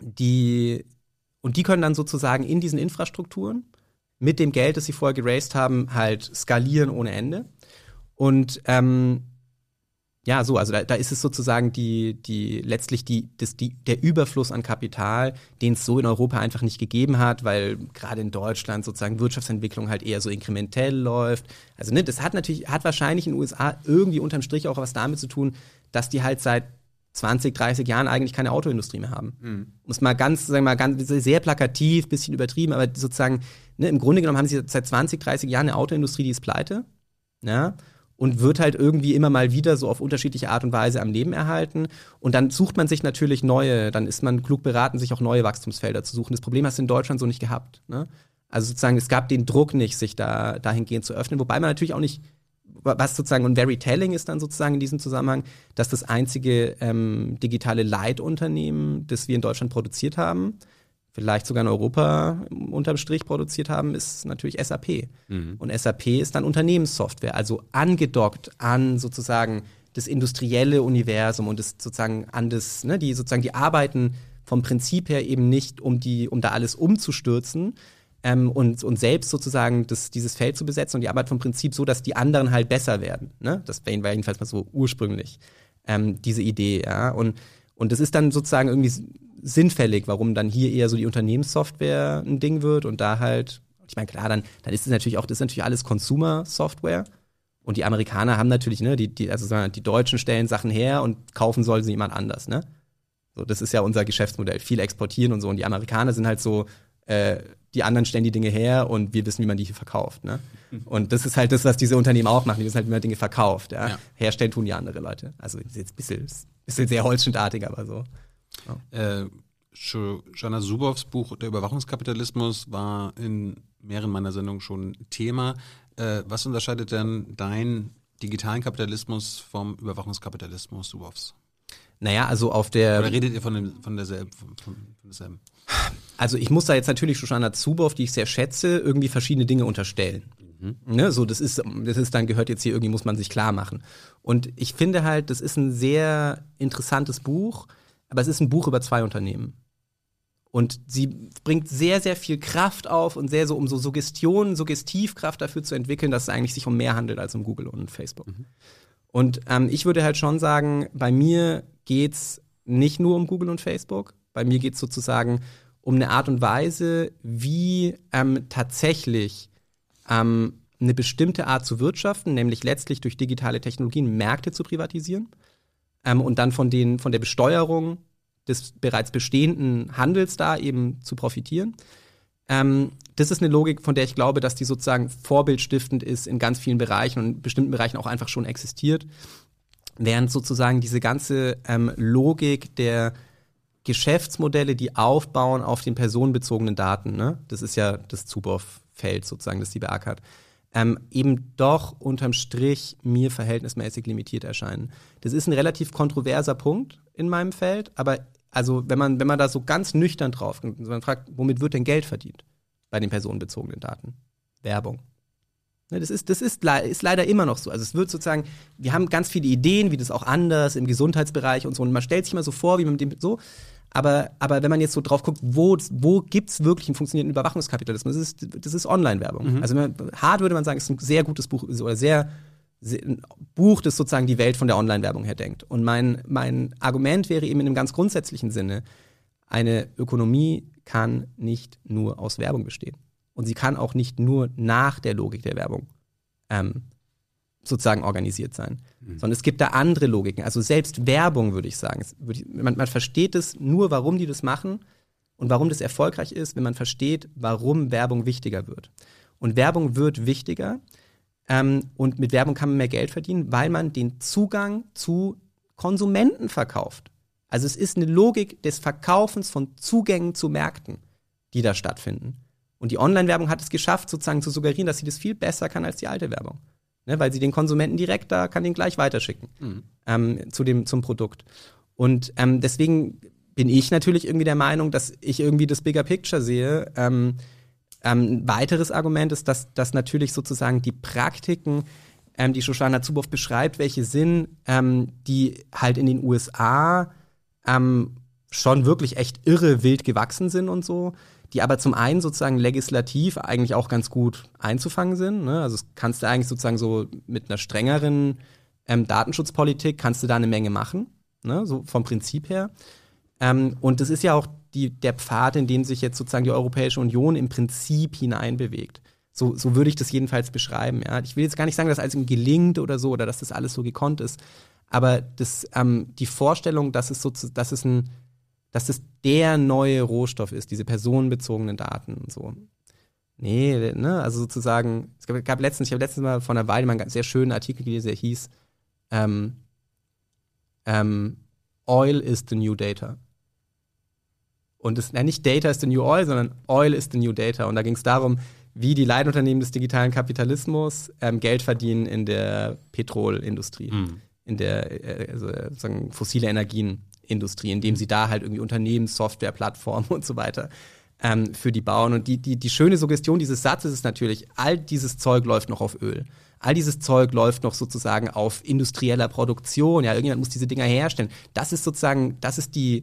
die, und die können dann sozusagen in diesen Infrastrukturen mit dem Geld, das sie vorher geraced haben, halt skalieren ohne Ende. Und ähm, ja, so, also da, da ist es sozusagen die, die, letztlich die, das, die, der Überfluss an Kapital, den es so in Europa einfach nicht gegeben hat, weil gerade in Deutschland sozusagen Wirtschaftsentwicklung halt eher so inkrementell läuft. Also, ne, das hat natürlich, hat wahrscheinlich in den USA irgendwie unterm Strich auch was damit zu tun, dass die halt seit 20, 30 Jahren eigentlich keine Autoindustrie mehr haben. Um es mal ganz, sagen wir mal, ganz sehr plakativ, bisschen übertrieben, aber sozusagen, ne, im Grunde genommen haben sie seit 20, 30 Jahren eine Autoindustrie, die ist pleite. Ja, und wird halt irgendwie immer mal wieder so auf unterschiedliche Art und Weise am Leben erhalten. Und dann sucht man sich natürlich neue, dann ist man klug beraten, sich auch neue Wachstumsfelder zu suchen. Das Problem hast du in Deutschland so nicht gehabt. Ne? Also sozusagen, es gab den Druck nicht, sich da dahingehend zu öffnen, wobei man natürlich auch nicht, was sozusagen und very telling ist dann sozusagen in diesem Zusammenhang, dass das einzige ähm, digitale Leitunternehmen, das wir in Deutschland produziert haben, vielleicht sogar in Europa unterm Strich produziert haben, ist natürlich SAP. Mhm. Und SAP ist dann Unternehmenssoftware, also angedockt an sozusagen das industrielle Universum und das sozusagen an das, ne, die sozusagen die arbeiten vom Prinzip her eben nicht, um die, um da alles umzustürzen ähm, und, und selbst sozusagen das, dieses Feld zu besetzen und die Arbeit vom Prinzip so, dass die anderen halt besser werden. Ne? Das war jedenfalls mal so ursprünglich ähm, diese Idee, ja. Und, und das ist dann sozusagen irgendwie sinnfällig, warum dann hier eher so die Unternehmenssoftware ein Ding wird und da halt, ich meine, klar, dann, dann ist es natürlich auch, das ist natürlich alles Consumer-Software. Und die Amerikaner haben natürlich, ne, die, die, also die Deutschen stellen Sachen her und kaufen soll sie jemand anders, ne? So, das ist ja unser Geschäftsmodell. Viel exportieren und so. Und die Amerikaner sind halt so, äh, die anderen stellen die Dinge her und wir wissen, wie man die hier verkauft. Ne? Und das ist halt das, was diese Unternehmen auch machen. Die wissen halt, wie man Dinge verkauft. Ja? Ja. Herstellen tun die andere Leute. Also ist jetzt ein bisschen, bisschen sehr holzschnittartig, aber so. Äh, Jana Zubows Buch Der Überwachungskapitalismus war in mehreren meiner Sendungen schon Thema. Äh, was unterscheidet denn deinen digitalen Kapitalismus vom Überwachungskapitalismus Zubows? Naja, also auf der. Oder redet ihr von, dem, von derselben? Von, von derselben? Also ich muss da jetzt natürlich Shoshana Zuboff, die ich sehr schätze, irgendwie verschiedene Dinge unterstellen. Ne, so, das ist, das ist dann gehört jetzt hier irgendwie, muss man sich klar machen. Und ich finde halt, das ist ein sehr interessantes Buch, aber es ist ein Buch über zwei Unternehmen. Und sie bringt sehr, sehr viel Kraft auf und sehr so, um so Suggestionen, Suggestivkraft dafür zu entwickeln, dass es eigentlich sich um mehr handelt als um Google und Facebook. Und ähm, ich würde halt schon sagen, bei mir geht's nicht nur um Google und Facebook. Bei mir geht's sozusagen um eine Art und Weise, wie ähm, tatsächlich ähm, eine bestimmte Art zu wirtschaften, nämlich letztlich durch digitale Technologien Märkte zu privatisieren ähm, und dann von, den, von der Besteuerung des bereits bestehenden Handels da eben zu profitieren. Ähm, das ist eine Logik, von der ich glaube, dass die sozusagen vorbildstiftend ist in ganz vielen Bereichen und in bestimmten Bereichen auch einfach schon existiert. Während sozusagen diese ganze ähm, Logik der Geschäftsmodelle, die aufbauen auf den personenbezogenen Daten, ne? das ist ja das Zuboff-Feld sozusagen, das die beackert, ähm, eben doch unterm Strich mir verhältnismäßig limitiert erscheinen. Das ist ein relativ kontroverser Punkt in meinem Feld, aber also wenn man, wenn man da so ganz nüchtern drauf, man fragt, womit wird denn Geld verdient bei den personenbezogenen Daten? Werbung. Ne, Das ist, das ist, ist leider immer noch so. Also es wird sozusagen, wir haben ganz viele Ideen, wie das auch anders im Gesundheitsbereich und so. Und man stellt sich mal so vor, wie man mit dem so. Aber, aber wenn man jetzt so drauf guckt, wo, wo gibt's wirklich einen funktionierenden Überwachungskapitalismus, das ist, das ist Online-Werbung. Also wenn man, hart würde man sagen, es ist ein sehr gutes Buch oder sehr, sehr ein Buch, das sozusagen die Welt von der Online-Werbung her denkt. Und mein, mein Argument wäre eben in einem ganz grundsätzlichen Sinne, eine Ökonomie kann nicht nur aus Werbung bestehen. Und sie kann auch nicht nur nach der Logik der Werbung ähm, sozusagen organisiert sein. Sondern es gibt da andere Logiken. Also selbst Werbung, würde ich sagen. Man, man versteht es nur, warum die das machen und warum das erfolgreich ist, wenn man versteht, warum Werbung wichtiger wird. Und Werbung wird wichtiger ähm, und mit Werbung kann man mehr Geld verdienen, weil man den Zugang zu Konsumenten verkauft. Also es ist eine Logik des Verkaufens von Zugängen zu Märkten, die da stattfinden. Und die Online-Werbung hat es geschafft, sozusagen zu suggerieren, dass sie das viel besser kann als die alte Werbung. Ne, weil sie den Konsumenten direkt da kann den gleich weiterschicken ähm, zu dem, zum Produkt. Und ähm, deswegen bin ich natürlich irgendwie der Meinung, dass ich irgendwie das Bigger Picture sehe. Ähm, ähm, ein weiteres Argument ist, dass, dass natürlich sozusagen die Praktiken, ähm, die Shoshana Zuboff beschreibt, welche sind, ähm, die halt in den USA schon wirklich echt irre wild gewachsen sind und so, die aber zum einen sozusagen legislativ eigentlich auch ganz gut einzufangen sind. Ne? Also kannst du eigentlich sozusagen so mit einer strengeren ähm, Datenschutzpolitik kannst du da eine Menge machen, ne? so vom Prinzip her. Ähm, und das ist ja auch die, der Pfad, in den sich jetzt sozusagen die Europäische Union im Prinzip hineinbewegt. So, so würde ich das jedenfalls beschreiben. Ja. Ich will jetzt gar nicht sagen, dass alles ihm gelingt oder so oder dass das alles so gekonnt ist. Aber das, ähm, die Vorstellung, dass es, so, dass, es ein, dass es der neue Rohstoff ist, diese personenbezogenen Daten und so. Nee, ne, also sozusagen, es gab, gab letztens, ich habe letztens mal von einer Weile mal einen sehr schönen Artikel gelesen, der hieß ähm, ähm, Oil is the new data. Und es ja, nicht Data is the new oil, sondern Oil is the new data. Und da ging es darum, wie die Leitunternehmen des digitalen Kapitalismus ähm, Geld verdienen in der Petrolindustrie, Mhm. in der äh, also, sozusagen fossile Energienindustrie, indem sie da halt irgendwie Unternehmen, Software, Plattformen und so weiter ähm, für die bauen. Und die, die, die schöne Suggestion dieses Satzes ist natürlich, all dieses Zeug läuft noch auf Öl. All dieses Zeug läuft noch sozusagen auf industrieller Produktion. Ja, irgendjemand muss diese Dinger herstellen. Das ist sozusagen, das ist die,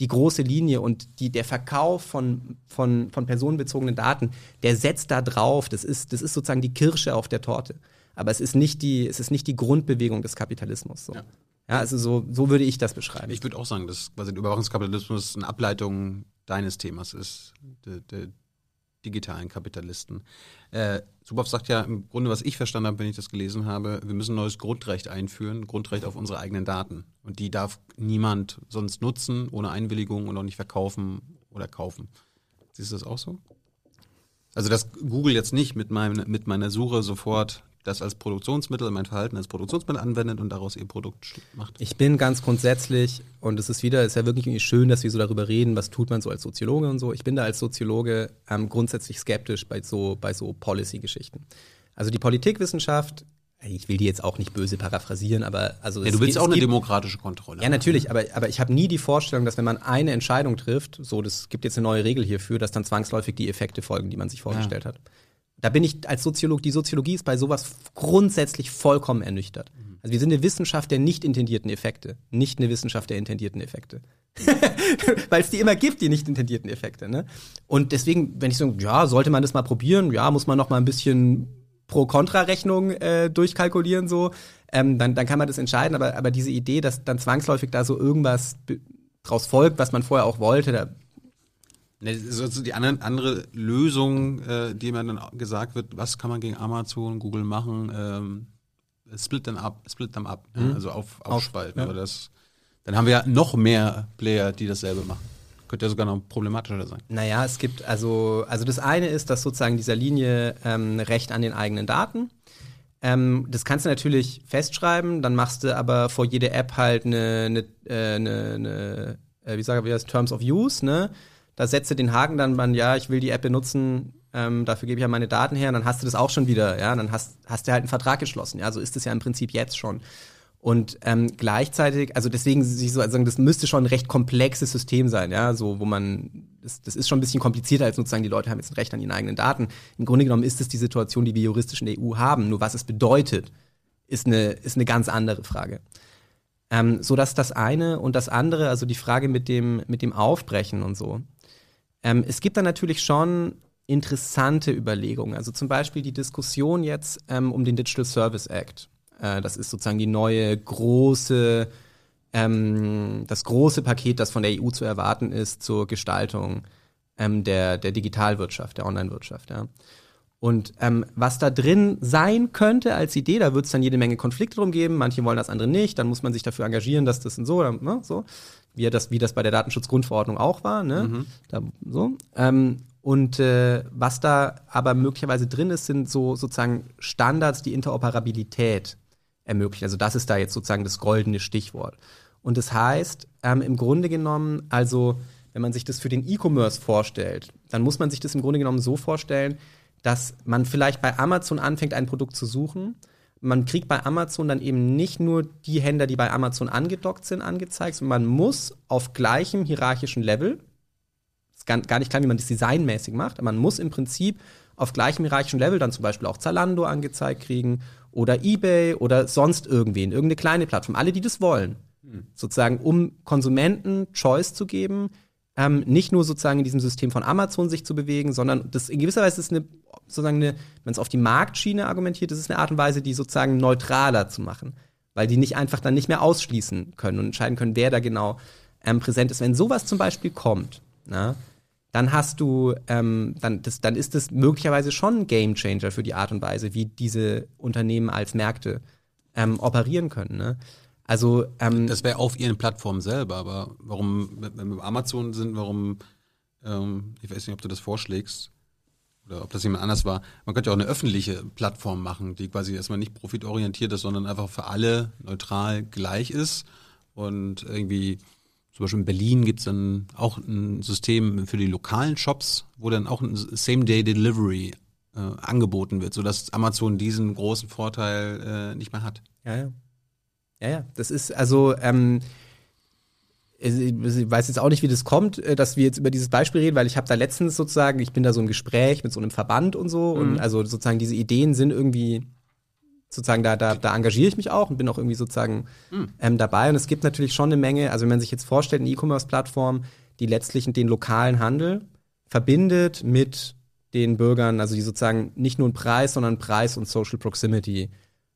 die große Linie und die, der Verkauf von, von, von personenbezogenen Daten, der setzt da drauf. Das ist, das ist sozusagen die Kirsche auf der Torte. Aber es ist nicht die, es ist nicht die Grundbewegung des Kapitalismus. So. Ja. Ja. also so, so würde ich das beschreiben. Ich würde auch sagen, dass quasi der Überwachungskapitalismus eine Ableitung deines Themas ist, der, der digitalen Kapitalisten. Äh, Suboff sagt ja im Grunde, was ich verstanden habe, wenn ich das gelesen habe, wir müssen ein neues Grundrecht einführen, ein Grundrecht auf unsere eigenen Daten. Und die darf niemand sonst nutzen, ohne Einwilligung und auch nicht verkaufen oder kaufen. Siehst du das auch so? Also, dass Google jetzt nicht mit, meinem, mit meiner Suche sofort das als Produktionsmittel, mein Verhalten als Produktionsmittel anwendet und daraus ihr Produkt macht. Ich bin ganz grundsätzlich, und es ist wieder, es ist ja wirklich irgendwie schön, dass wir so darüber reden, was tut man so als Soziologe und so. Ich bin da als Soziologe ähm, grundsätzlich skeptisch bei so, bei so Policy-Geschichten. Also die Politikwissenschaft, ich will die jetzt auch nicht böse paraphrasieren, aber also Ja, es du willst geht- auch eine gibt- demokratische Kontrolle. Ja, natürlich, aber, aber ich habe nie die Vorstellung, dass wenn man eine Entscheidung trifft, so, das gibt jetzt eine neue Regel hierfür, dass dann zwangsläufig die Effekte folgen, die man sich vorgestellt hat. Da bin ich als Soziolog, die Soziologie ist bei sowas grundsätzlich vollkommen ernüchtert. Also wir sind eine Wissenschaft der nicht intendierten Effekte, nicht eine Wissenschaft der intendierten Effekte. Weil es die immer gibt, die nicht intendierten Effekte. Ne? Und deswegen, wenn ich so, ja, sollte man das mal probieren, ja, muss man noch mal ein bisschen Pro-Kontra-Rechnung äh, durchkalkulieren, so, ähm, dann, dann kann man das entscheiden. Aber, aber diese Idee, dass dann zwangsläufig da so irgendwas draus folgt, was man vorher auch wollte, da, Ne, das ist also die andere, andere Lösung, äh, die mir dann gesagt wird, was kann man gegen Amazon, Google machen? Ähm, split them up, split them up, ja, also auf, aufspalten. ja. Aber das, dann haben wir ja noch mehr Player, die dasselbe machen. Könnte ja sogar noch problematischer sein. Naja, es gibt also, also das eine ist, dass sozusagen dieser Linie ähm, Recht an den eigenen Daten. Ähm, das kannst du natürlich festschreiben, dann machst du aber vor jeder App halt eine, eine, äh, eine, eine äh, wie sagen wir das, Terms of Use, ne? Da setzt du den Haken dann, man, ja, ich will die App benutzen, ähm, dafür gebe ich ja meine Daten her, und dann hast du das auch schon wieder, ja, dann hast, hast du halt einen Vertrag geschlossen, ja, so ist es ja im Prinzip jetzt schon. Und ähm, gleichzeitig, also deswegen sich so also sagen, das müsste schon ein recht komplexes System sein, ja, so wo man, das, das ist schon ein bisschen komplizierter als sozusagen die Leute haben jetzt ein Recht an ihren eigenen Daten. Im Grunde genommen ist es die Situation, die wir juristisch in der EU haben. Nur was es bedeutet, ist eine ist eine ganz andere Frage. Ähm, so dass das eine und das andere, also die Frage mit dem mit dem Aufbrechen und so. Ähm, es gibt da natürlich schon interessante Überlegungen. Also zum Beispiel die Diskussion jetzt ähm, um den Digital Service Act. Äh, das ist sozusagen die neue große, ähm, das große Paket, das von der EU zu erwarten ist zur Gestaltung ähm, der, der Digitalwirtschaft, der Onlinewirtschaft. Ja. Und ähm, was da drin sein könnte als Idee, da wird es dann jede Menge Konflikte drum geben. Manche wollen das, andere nicht. Dann muss man sich dafür engagieren, dass das und so, dann, ne, so wie das, wie das bei der Datenschutzgrundverordnung auch war. Ne? Da, so. Ähm, und äh, was da aber möglicherweise drin ist, sind so sozusagen Standards, die Interoperabilität ermöglichen. Also das ist da jetzt sozusagen das goldene Stichwort. Und das heißt, ähm, im Grunde genommen, also wenn man sich das für den E-Commerce vorstellt, dann muss man sich das im Grunde genommen so vorstellen, dass man vielleicht bei Amazon anfängt, ein Produkt zu suchen. Man kriegt bei Amazon dann eben nicht nur die Händler, die bei Amazon angedockt sind, angezeigt, sondern man muss auf gleichem hierarchischen Level, ist gar, gar nicht klar, wie man das designmäßig macht, aber man muss im Prinzip auf gleichem hierarchischen Level dann zum Beispiel auch Zalando angezeigt kriegen oder eBay oder sonst irgendwen, irgendeine kleine Plattform, alle, die das wollen. Sozusagen, um Konsumenten Choice zu geben, ähm, nicht nur sozusagen in diesem System von Amazon sich zu bewegen, sondern das in gewisser Weise ist eine, sozusagen eine, wenn es auf die Marktschiene argumentiert, das ist eine Art und Weise, die sozusagen neutraler zu machen. Weil die nicht einfach dann nicht mehr ausschließen können und entscheiden können, wer da genau ähm, präsent ist. Wenn sowas zum Beispiel kommt, na, dann hast du, ähm, dann, das, dann ist das möglicherweise schon ein Gamechanger für die Art und Weise, wie diese Unternehmen als Märkte ähm, operieren können. Ne? Also ähm, Das wäre auf ihren Plattformen selber, aber warum, wenn wir bei Amazon sind, warum, ähm, ich weiß nicht, ob du das vorschlägst oder ob das jemand anders war, man könnte ja auch eine öffentliche Plattform machen, die quasi erstmal nicht profitorientiert ist, sondern einfach für alle neutral gleich ist und irgendwie zum Beispiel in Berlin gibt es dann auch ein System für die lokalen Shops, wo dann auch ein Same-Day-Delivery äh, angeboten wird, sodass Amazon diesen großen Vorteil äh, nicht mehr hat. Ja, ja. Ja, ja. Das ist also, ähm, ich weiß jetzt auch nicht, wie das kommt, äh, dass wir jetzt über dieses Beispiel reden, weil ich habe da letztens sozusagen, ich bin da so im Gespräch mit so einem Verband und so mhm. und also sozusagen diese Ideen sind irgendwie sozusagen da, da, da engagiere ich mich auch und bin auch irgendwie sozusagen mhm. ähm, dabei und es gibt natürlich schon eine Menge, also wenn man sich jetzt vorstellt, eine E-Commerce-Plattform, die letztlich den lokalen Handel verbindet mit den Bürgern, also die sozusagen nicht nur einen Preis, sondern Preis und Social Proximity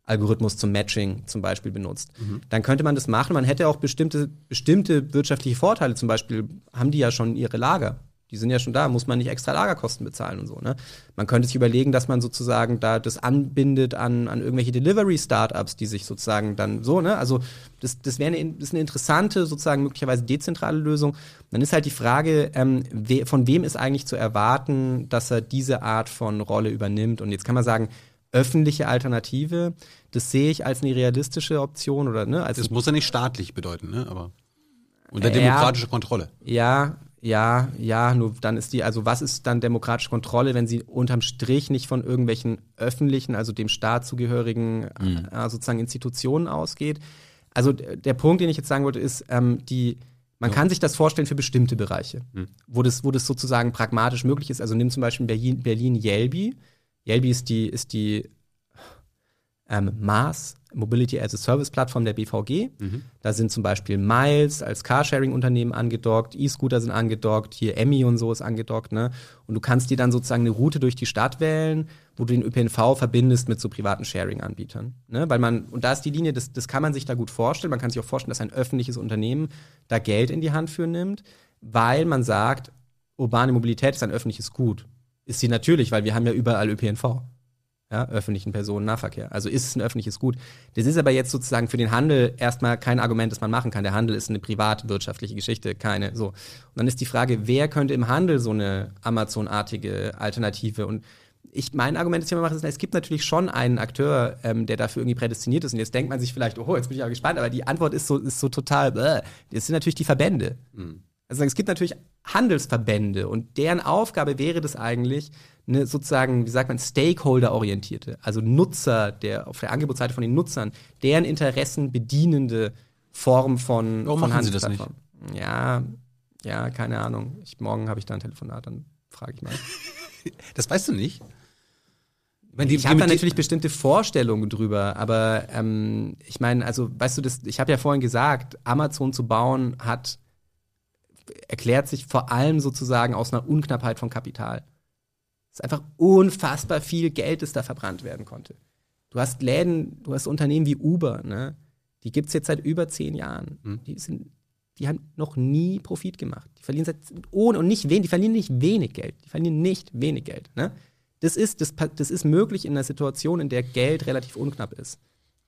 Algorithmus zum Matching zum Beispiel benutzt. Mhm. Dann könnte man das machen. Man hätte auch bestimmte, bestimmte wirtschaftliche Vorteile. Zum Beispiel haben die ja schon ihre Lager. Die sind ja schon da, muss man nicht extra Lagerkosten bezahlen und so. Ne? Man könnte sich überlegen, dass man sozusagen da das anbindet an, an irgendwelche Delivery-Startups, die sich sozusagen dann so, ne? Also das, das wäre eine, das ist eine interessante, sozusagen möglicherweise dezentrale Lösung. Dann ist halt die Frage, ähm, we, von wem ist eigentlich zu erwarten, dass er diese Art von Rolle übernimmt? Und jetzt kann man sagen, öffentliche Alternative, das sehe ich als eine realistische Option oder ne? Als das muss ja nicht staatlich bedeuten, ne? Aber unter demokratischer Kontrolle. Ja, ja, ja, nur dann ist die, also was ist dann demokratische Kontrolle, wenn sie unterm Strich nicht von irgendwelchen öffentlichen, also dem Staat zugehörigen mhm. äh, sozusagen Institutionen ausgeht? Also der Punkt, den ich jetzt sagen wollte, ist, ähm, die, man ja. kann sich das vorstellen für bestimmte Bereiche, mhm. wo, das, wo das sozusagen pragmatisch möglich ist. Also nimm zum Beispiel Berlin, Berlin. Yelby ist die, ist die ähm, Mars Mobility as a Service Plattform der BVG. Mhm. Da sind zum Beispiel Miles als Carsharing-Unternehmen angedockt, E-Scooter sind angedockt, hier Emmy und so ist angedockt. Ne? Und du kannst dir dann sozusagen eine Route durch die Stadt wählen, wo du den ÖPNV verbindest mit so privaten Sharing-Anbietern. Ne? Weil man, und da ist die Linie, das, das kann man sich da gut vorstellen. Man kann sich auch vorstellen, dass ein öffentliches Unternehmen da Geld in die Hand für nimmt, weil man sagt, urbane Mobilität ist ein öffentliches Gut. Ist sie natürlich, weil wir haben ja überall ÖPNV ja, öffentlichen Personennahverkehr. Also ist es ein öffentliches Gut. Das ist aber jetzt sozusagen für den Handel erstmal kein Argument, das man machen kann. Der Handel ist eine privatwirtschaftliche Geschichte, keine so. Und dann ist die Frage, wer könnte im Handel so eine Amazon-artige Alternative und ich, mein Argument ist ja immer, es gibt natürlich schon einen Akteur, ähm, der dafür irgendwie prädestiniert ist. Und jetzt denkt man sich vielleicht, oh, jetzt bin ich aber gespannt, aber die Antwort ist so, ist so total, bäh. das sind natürlich die Verbände. Mhm. Also es gibt natürlich Handelsverbände und deren Aufgabe wäre das eigentlich, eine sozusagen, wie sagt man, Stakeholder-orientierte, also Nutzer, der auf der Angebotsseite von den Nutzern, deren Interessen bedienende Form von, Warum von machen Sie das nicht? Ja, ja, keine Ahnung. Ich, morgen habe ich da ein Telefonat, dann frage ich mal. das weißt du nicht? Ich, meine, ich habe da natürlich bestimmte Vorstellungen drüber, aber ähm, ich meine, also weißt du, das, ich habe ja vorhin gesagt, Amazon zu bauen hat erklärt sich vor allem sozusagen aus einer Unknappheit von Kapital. Es ist einfach unfassbar viel Geld, das da verbrannt werden konnte. Du hast Läden, du hast Unternehmen wie Uber, ne? Die gibt es jetzt seit über zehn Jahren. Mhm. Die, sind, die haben noch nie Profit gemacht. Die verlieren seit ohne und nicht wenig, die verlieren nicht wenig Geld. Die verlieren nicht wenig Geld. Ne? Das, ist, das, das ist möglich in einer Situation, in der Geld relativ unknapp ist.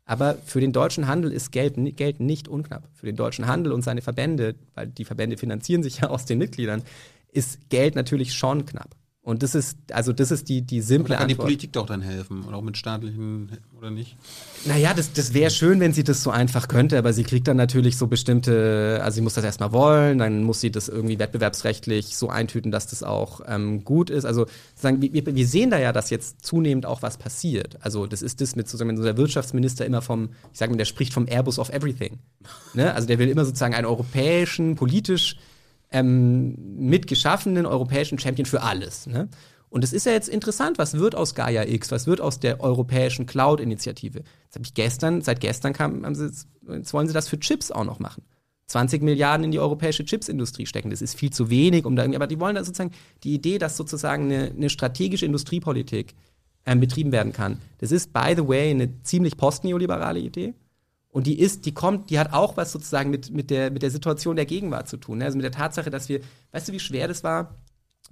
Aber für den deutschen Handel ist Geld, Geld nicht unknapp. Für den deutschen Handel und seine Verbände, weil die Verbände finanzieren sich ja aus den Mitgliedern, ist Geld natürlich schon knapp. Und das ist, also das ist die, die simple kann Antwort. die Politik doch dann helfen oder auch mit staatlichen oder nicht? Naja, das, das wäre schön, wenn sie das so einfach könnte, aber sie kriegt dann natürlich so bestimmte, also sie muss das erstmal wollen, dann muss sie das irgendwie wettbewerbsrechtlich so eintüten, dass das auch ähm, gut ist. Also sagen, wir, wir sehen da ja, dass jetzt zunehmend auch was passiert. Also das ist das mit sozusagen, wenn so der Wirtschaftsminister immer vom, ich sage mal, der spricht vom Airbus of Everything. Ne? Also der will immer sozusagen einen europäischen, politisch ähm, mitgeschaffenen europäischen Champion für alles. Ne? Und es ist ja jetzt interessant, was wird aus Gaia X, was wird aus der europäischen Cloud-Initiative. Jetzt habe ich gestern, seit gestern kam, sie, jetzt wollen sie das für Chips auch noch machen. 20 Milliarden in die europäische Chipsindustrie stecken. Das ist viel zu wenig, um da irgendwie, aber die wollen da sozusagen die Idee, dass sozusagen eine, eine strategische Industriepolitik ähm, betrieben werden kann. Das ist, by the way, eine ziemlich postneoliberale Idee. Und die ist, die kommt, die hat auch was sozusagen mit, mit, der, mit der Situation der Gegenwart zu tun. Ne? Also mit der Tatsache, dass wir, weißt du, wie schwer das war,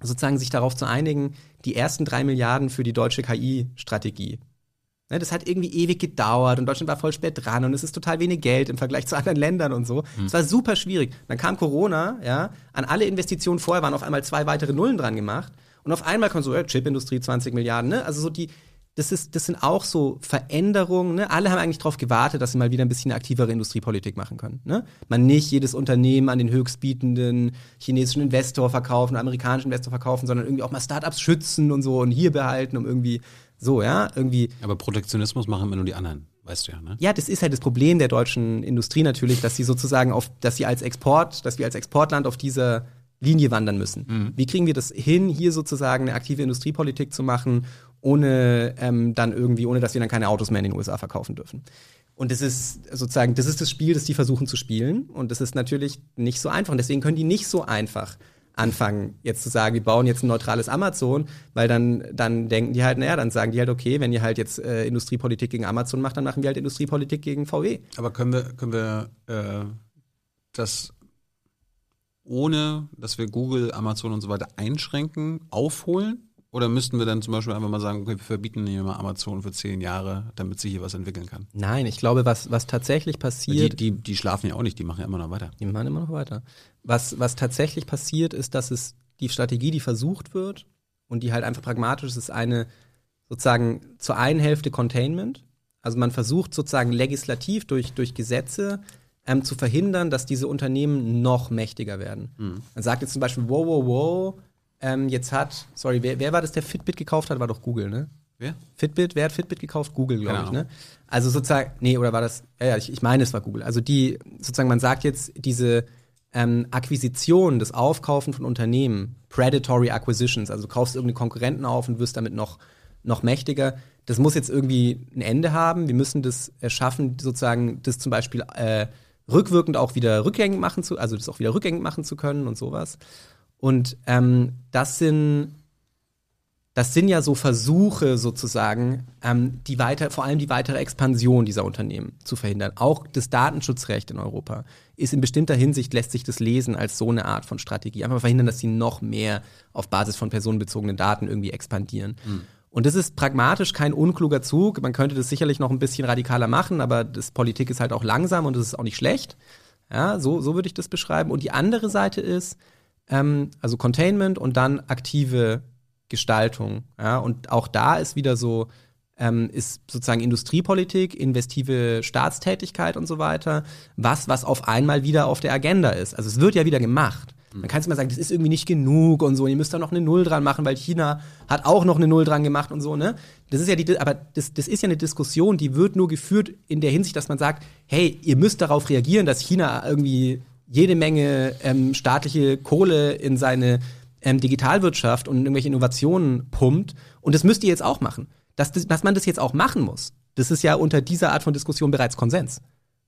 sozusagen sich darauf zu einigen, die ersten drei Milliarden für die deutsche KI-Strategie. Ne, das hat irgendwie ewig gedauert und Deutschland war voll spät dran und es ist total wenig Geld im Vergleich zu anderen Ländern und so. Es war super schwierig. Dann kam Corona, ja, an alle Investitionen vorher waren auf einmal zwei weitere Nullen dran gemacht und auf einmal kommt so, ja, Chipindustrie 20 Milliarden, ne? Also so die, das, ist, das sind auch so Veränderungen. Ne? Alle haben eigentlich darauf gewartet, dass sie mal wieder ein bisschen aktivere Industriepolitik machen können. Ne? Man nicht jedes Unternehmen an den höchstbietenden chinesischen Investor verkaufen, amerikanischen Investor verkaufen, sondern irgendwie auch mal Startups schützen und so und hier behalten, um irgendwie so, ja, irgendwie. Aber Protektionismus machen immer nur die anderen, weißt du ja, ne? Ja, das ist halt das Problem der deutschen Industrie natürlich, dass sie sozusagen auf, dass sie als Export, dass wir als Exportland auf dieser Linie wandern müssen. Wie kriegen wir das hin, hier sozusagen eine aktive Industriepolitik zu machen, ohne ähm, dann irgendwie, ohne dass wir dann keine Autos mehr in den USA verkaufen dürfen? Und das ist sozusagen, das ist das Spiel, das die versuchen zu spielen. Und das ist natürlich nicht so einfach. Und deswegen können die nicht so einfach anfangen, jetzt zu sagen, wir bauen jetzt ein neutrales Amazon, weil dann, dann denken die halt, naja, dann sagen die halt, okay, wenn ihr halt jetzt äh, Industriepolitik gegen Amazon macht, dann machen wir halt Industriepolitik gegen VW. Aber können wir, können wir äh, das ohne, dass wir Google, Amazon und so weiter einschränken, aufholen? Oder müssten wir dann zum Beispiel einfach mal sagen, okay, wir verbieten hier mal Amazon für zehn Jahre, damit sich hier was entwickeln kann? Nein, ich glaube, was, was tatsächlich Die, passiert. die, die schlafen ja auch nicht, die machen ja immer noch weiter. Die machen immer noch weiter. Was, was tatsächlich passiert, ist, dass es die Strategie, die versucht wird und die halt einfach pragmatisch ist, ist eine sozusagen zur einen Hälfte Containment. Also man versucht sozusagen legislativ durch, durch Gesetze ähm, zu verhindern, dass diese Unternehmen noch mächtiger werden. Man sagt jetzt zum Beispiel, wow, wow, wow, ähm, jetzt hat, sorry, wer, wer war das, der Fitbit gekauft hat? War doch Google, ne? Wer? Fitbit, wer hat Fitbit gekauft? Google, glaube ich, ne? Also sozusagen, nee, oder war das, ja, ja, ich, ich meine, es war Google. Also die, sozusagen, man sagt jetzt, diese ähm, Akquisition, das Aufkaufen von Unternehmen, Predatory Acquisitions, also du kaufst irgendeinen Konkurrenten auf und wirst damit noch, noch mächtiger, das muss jetzt irgendwie ein Ende haben. Wir müssen das erschaffen, sozusagen, das zum Beispiel äh, rückwirkend auch wieder rückgängig machen zu, also das auch wieder rückgängig machen zu können und sowas. Und ähm, das sind das sind ja so Versuche sozusagen, ähm, die weiter, vor allem die weitere Expansion dieser Unternehmen zu verhindern. Auch das Datenschutzrecht in Europa ist in bestimmter Hinsicht lässt sich das lesen als so eine Art von Strategie. Einfach verhindern, dass sie noch mehr auf Basis von personenbezogenen Daten irgendwie expandieren. Und das ist pragmatisch kein unkluger Zug. Man könnte das sicherlich noch ein bisschen radikaler machen, aber das Politik ist halt auch langsam und das ist auch nicht schlecht. Ja, so, so würde ich das beschreiben. Und die andere Seite ist, ähm, also Containment und dann aktive Gestaltung. Ja, und auch da ist wieder so, ähm, ist sozusagen Industriepolitik, investive Staatstätigkeit und so weiter, was, was auf einmal wieder auf der Agenda ist. Also es wird ja wieder gemacht. Man kann es mal sagen, das ist irgendwie nicht genug und so, ihr müsst da noch eine Null dran machen, weil China hat auch noch eine Null dran gemacht und so, ne? Das ist ja die, aber das, das ist ja eine Diskussion, die wird nur geführt in der Hinsicht, dass man sagt, hey, ihr müsst darauf reagieren, dass China irgendwie jede Menge ähm, staatliche Kohle in seine ähm, Digitalwirtschaft und irgendwelche Innovationen pumpt. Und das müsst ihr jetzt auch machen. Dass, das, dass man das jetzt auch machen muss, das ist ja unter dieser Art von Diskussion bereits Konsens.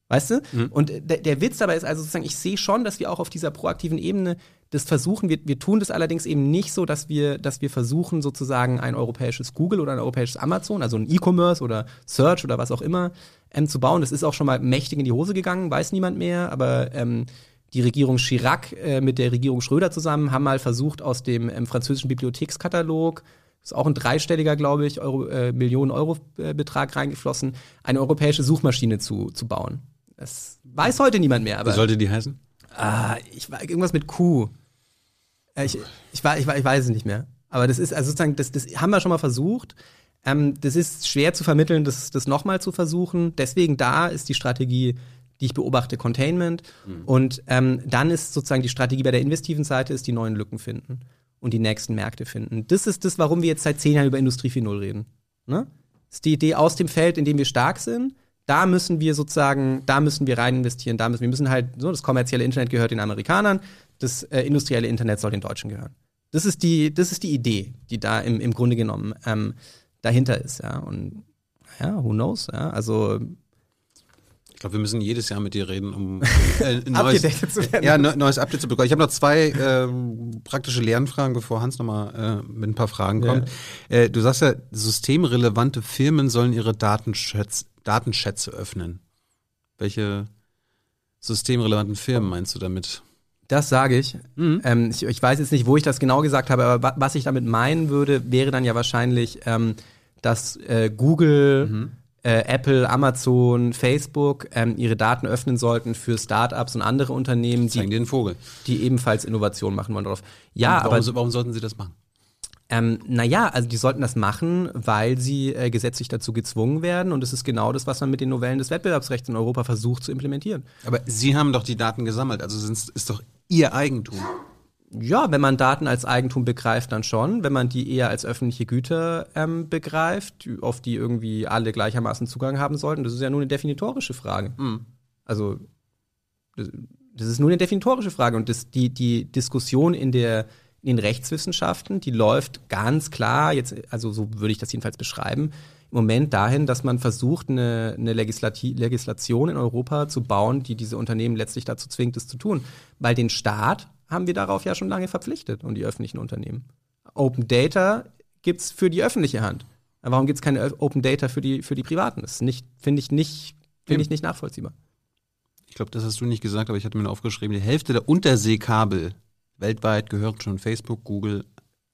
Weißt du? Und der, der Witz dabei ist also sozusagen, ich sehe schon, dass wir auch auf dieser proaktiven Ebene das versuchen. Wir, wir tun das allerdings eben nicht so, dass wir, dass wir versuchen, sozusagen ein europäisches Google oder ein europäisches Amazon, also ein E-Commerce oder Search oder was auch immer, ähm, zu bauen. Das ist auch schon mal mächtig in die Hose gegangen, weiß niemand mehr, aber ähm, die Regierung Chirac äh, mit der Regierung Schröder zusammen haben mal versucht, aus dem ähm, französischen Bibliothekskatalog, ist auch ein dreistelliger, glaube ich, Euro, äh, Millionen Euro äh, Betrag reingeflossen, eine europäische Suchmaschine zu, zu bauen. Das weiß heute niemand mehr, Wie aber sollte die heißen? ah, ich, war- irgendwas mit Q. Äh, Ich, ich, war, ich, war, ich weiß es nicht mehr. Aber das ist, also sozusagen, das, das haben wir schon mal versucht. Ähm, das ist schwer zu vermitteln, das, das nochmal zu versuchen. Deswegen da ist die Strategie, die ich beobachte, Containment. Und ähm, dann ist sozusagen die Strategie bei der investiven Seite, ist die neuen Lücken finden und die nächsten Märkte finden. Das ist das, warum wir jetzt seit zehn Jahren über Industrie 4.0 reden. Ne? Das ist die Idee aus dem Feld, in dem wir stark sind. Da müssen wir sozusagen, da müssen wir rein investieren. Da müssen wir müssen halt so das kommerzielle Internet gehört den Amerikanern, das äh, industrielle Internet soll den Deutschen gehören. Das ist die, das ist die Idee, die da im, im Grunde genommen ähm, dahinter ist. Ja und ja, who knows? Ja, also Ich glaube, wir müssen jedes Jahr mit dir reden, um äh, ein neues, zu werden. ja, neues Update zu bekommen. Ich habe noch zwei ähm, praktische Lernfragen, bevor Hans nochmal äh, mit ein paar Fragen Ja. kommt. Äh, du sagst ja, systemrelevante Firmen sollen ihre Datenschätz, Datenschätze öffnen. Welche systemrelevanten Firmen meinst du damit? Das sage ich. Ähm, ich. Ich weiß jetzt nicht, wo ich das genau gesagt habe, aber wa was ich damit meinen würde, wäre dann ja wahrscheinlich, ähm, dass äh, Google, äh, Apple, Amazon, Facebook ähm, ihre Daten öffnen sollten für Startups und andere Unternehmen, die, den Vogel. die ebenfalls Innovation machen wollen darauf. Ja, warum, aber warum sollten sie das machen? Ähm, naja, also die sollten das machen, weil sie äh, gesetzlich dazu gezwungen werden. Und es ist genau das, was man mit den Novellen des Wettbewerbsrechts in Europa versucht zu implementieren. Aber Sie haben doch die Daten gesammelt, also ist doch Ihr Eigentum. Ja, wenn man Daten als Eigentum begreift, dann schon. Wenn man die eher als öffentliche Güter ähm, begreift, auf die irgendwie alle gleichermaßen Zugang haben sollten, das ist ja nur eine definitorische Frage. Also das, das ist nur eine definitorische Frage. Und das, die, die Diskussion in der in den Rechtswissenschaften, die läuft ganz klar, jetzt, also so würde ich das jedenfalls beschreiben, im Moment dahin, dass man versucht, eine, eine Legislati Legislation in Europa zu bauen, die diese Unternehmen letztlich dazu zwingt, es zu tun. Weil den Staat haben wir darauf ja schon lange verpflichtet und die öffentlichen Unternehmen. Open Data gibt's für die öffentliche Hand. Aber Warum gibt's keine Ö- Open Data für die, für die Privaten? Das finde ich nicht, finde ich nicht nachvollziehbar. Ich glaube, das hast du nicht gesagt, aber ich hatte mir aufgeschrieben, die Hälfte der Unterseekabel weltweit gehört schon Facebook, Google,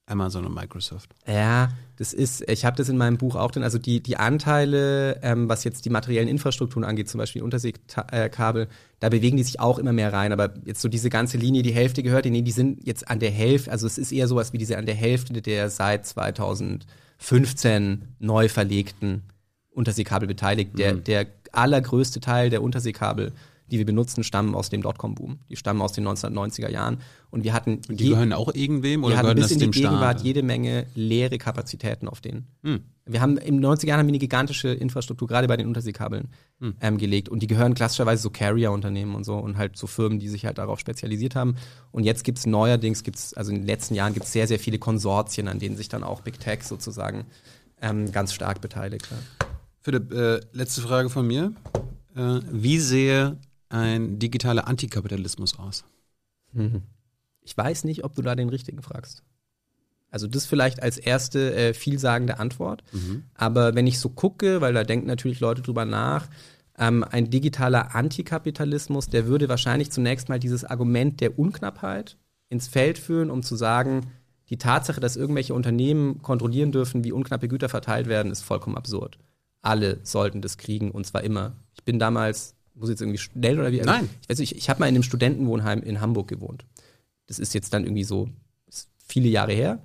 Amazon und Microsoft. Ja, das ist, ich habe das in meinem Buch auch drin, also die, die Anteile, ähm, was jetzt die materiellen Infrastrukturen angeht, zum Beispiel Unterseekabel, da bewegen die sich auch immer mehr rein, aber jetzt so diese ganze Linie, die Hälfte gehört, nee, die sind jetzt an der Hälfte, also es ist eher sowas wie diese an der Hälfte der seit 2015 neu verlegten Unterseekabel beteiligt. Der, der allergrößte Teil der Unterseekabel, die wir benutzen, stammen aus dem Dotcom-Boom. Die stammen aus den 1990er Jahren und wir hatten Die je- gehören auch irgendwem wir oder hatten gehören bis in die Gegenwart Staat? jede Menge leere Kapazitäten auf denen. Hm. Wir haben im 90er Jahren haben wir eine gigantische Infrastruktur, gerade bei den Unterseekabeln, Hm. ähm, gelegt. Und die gehören klassischerweise so Carrier-Unternehmen und so und halt so Firmen, die sich halt darauf spezialisiert haben. Und jetzt gibt's neuerdings, gibt's, also in den letzten Jahren gibt's sehr, sehr viele Konsortien, an denen sich dann auch Big Tech sozusagen ähm, ganz stark beteiligt. Ja. Philipp, äh, letzte Frage von mir. Äh, wie sehe ein digitaler Antikapitalismus aus? Ich weiß nicht, ob du da den richtigen fragst. Also das vielleicht als erste äh, vielsagende Antwort. Aber wenn ich so gucke, weil da denken natürlich Leute drüber nach, ähm, ein digitaler Antikapitalismus, der würde wahrscheinlich zunächst mal dieses Argument der Unknappheit ins Feld führen, um zu sagen, die Tatsache, dass irgendwelche Unternehmen kontrollieren dürfen, wie unknappe Güter verteilt werden, ist vollkommen absurd. Alle sollten das kriegen und zwar immer. Ich bin damals, muss jetzt irgendwie schnell oder wie? Also, Nein. Ich weiß nicht, ich, ich habe mal in einem Studentenwohnheim in Hamburg gewohnt. Das ist jetzt dann irgendwie so viele Jahre her.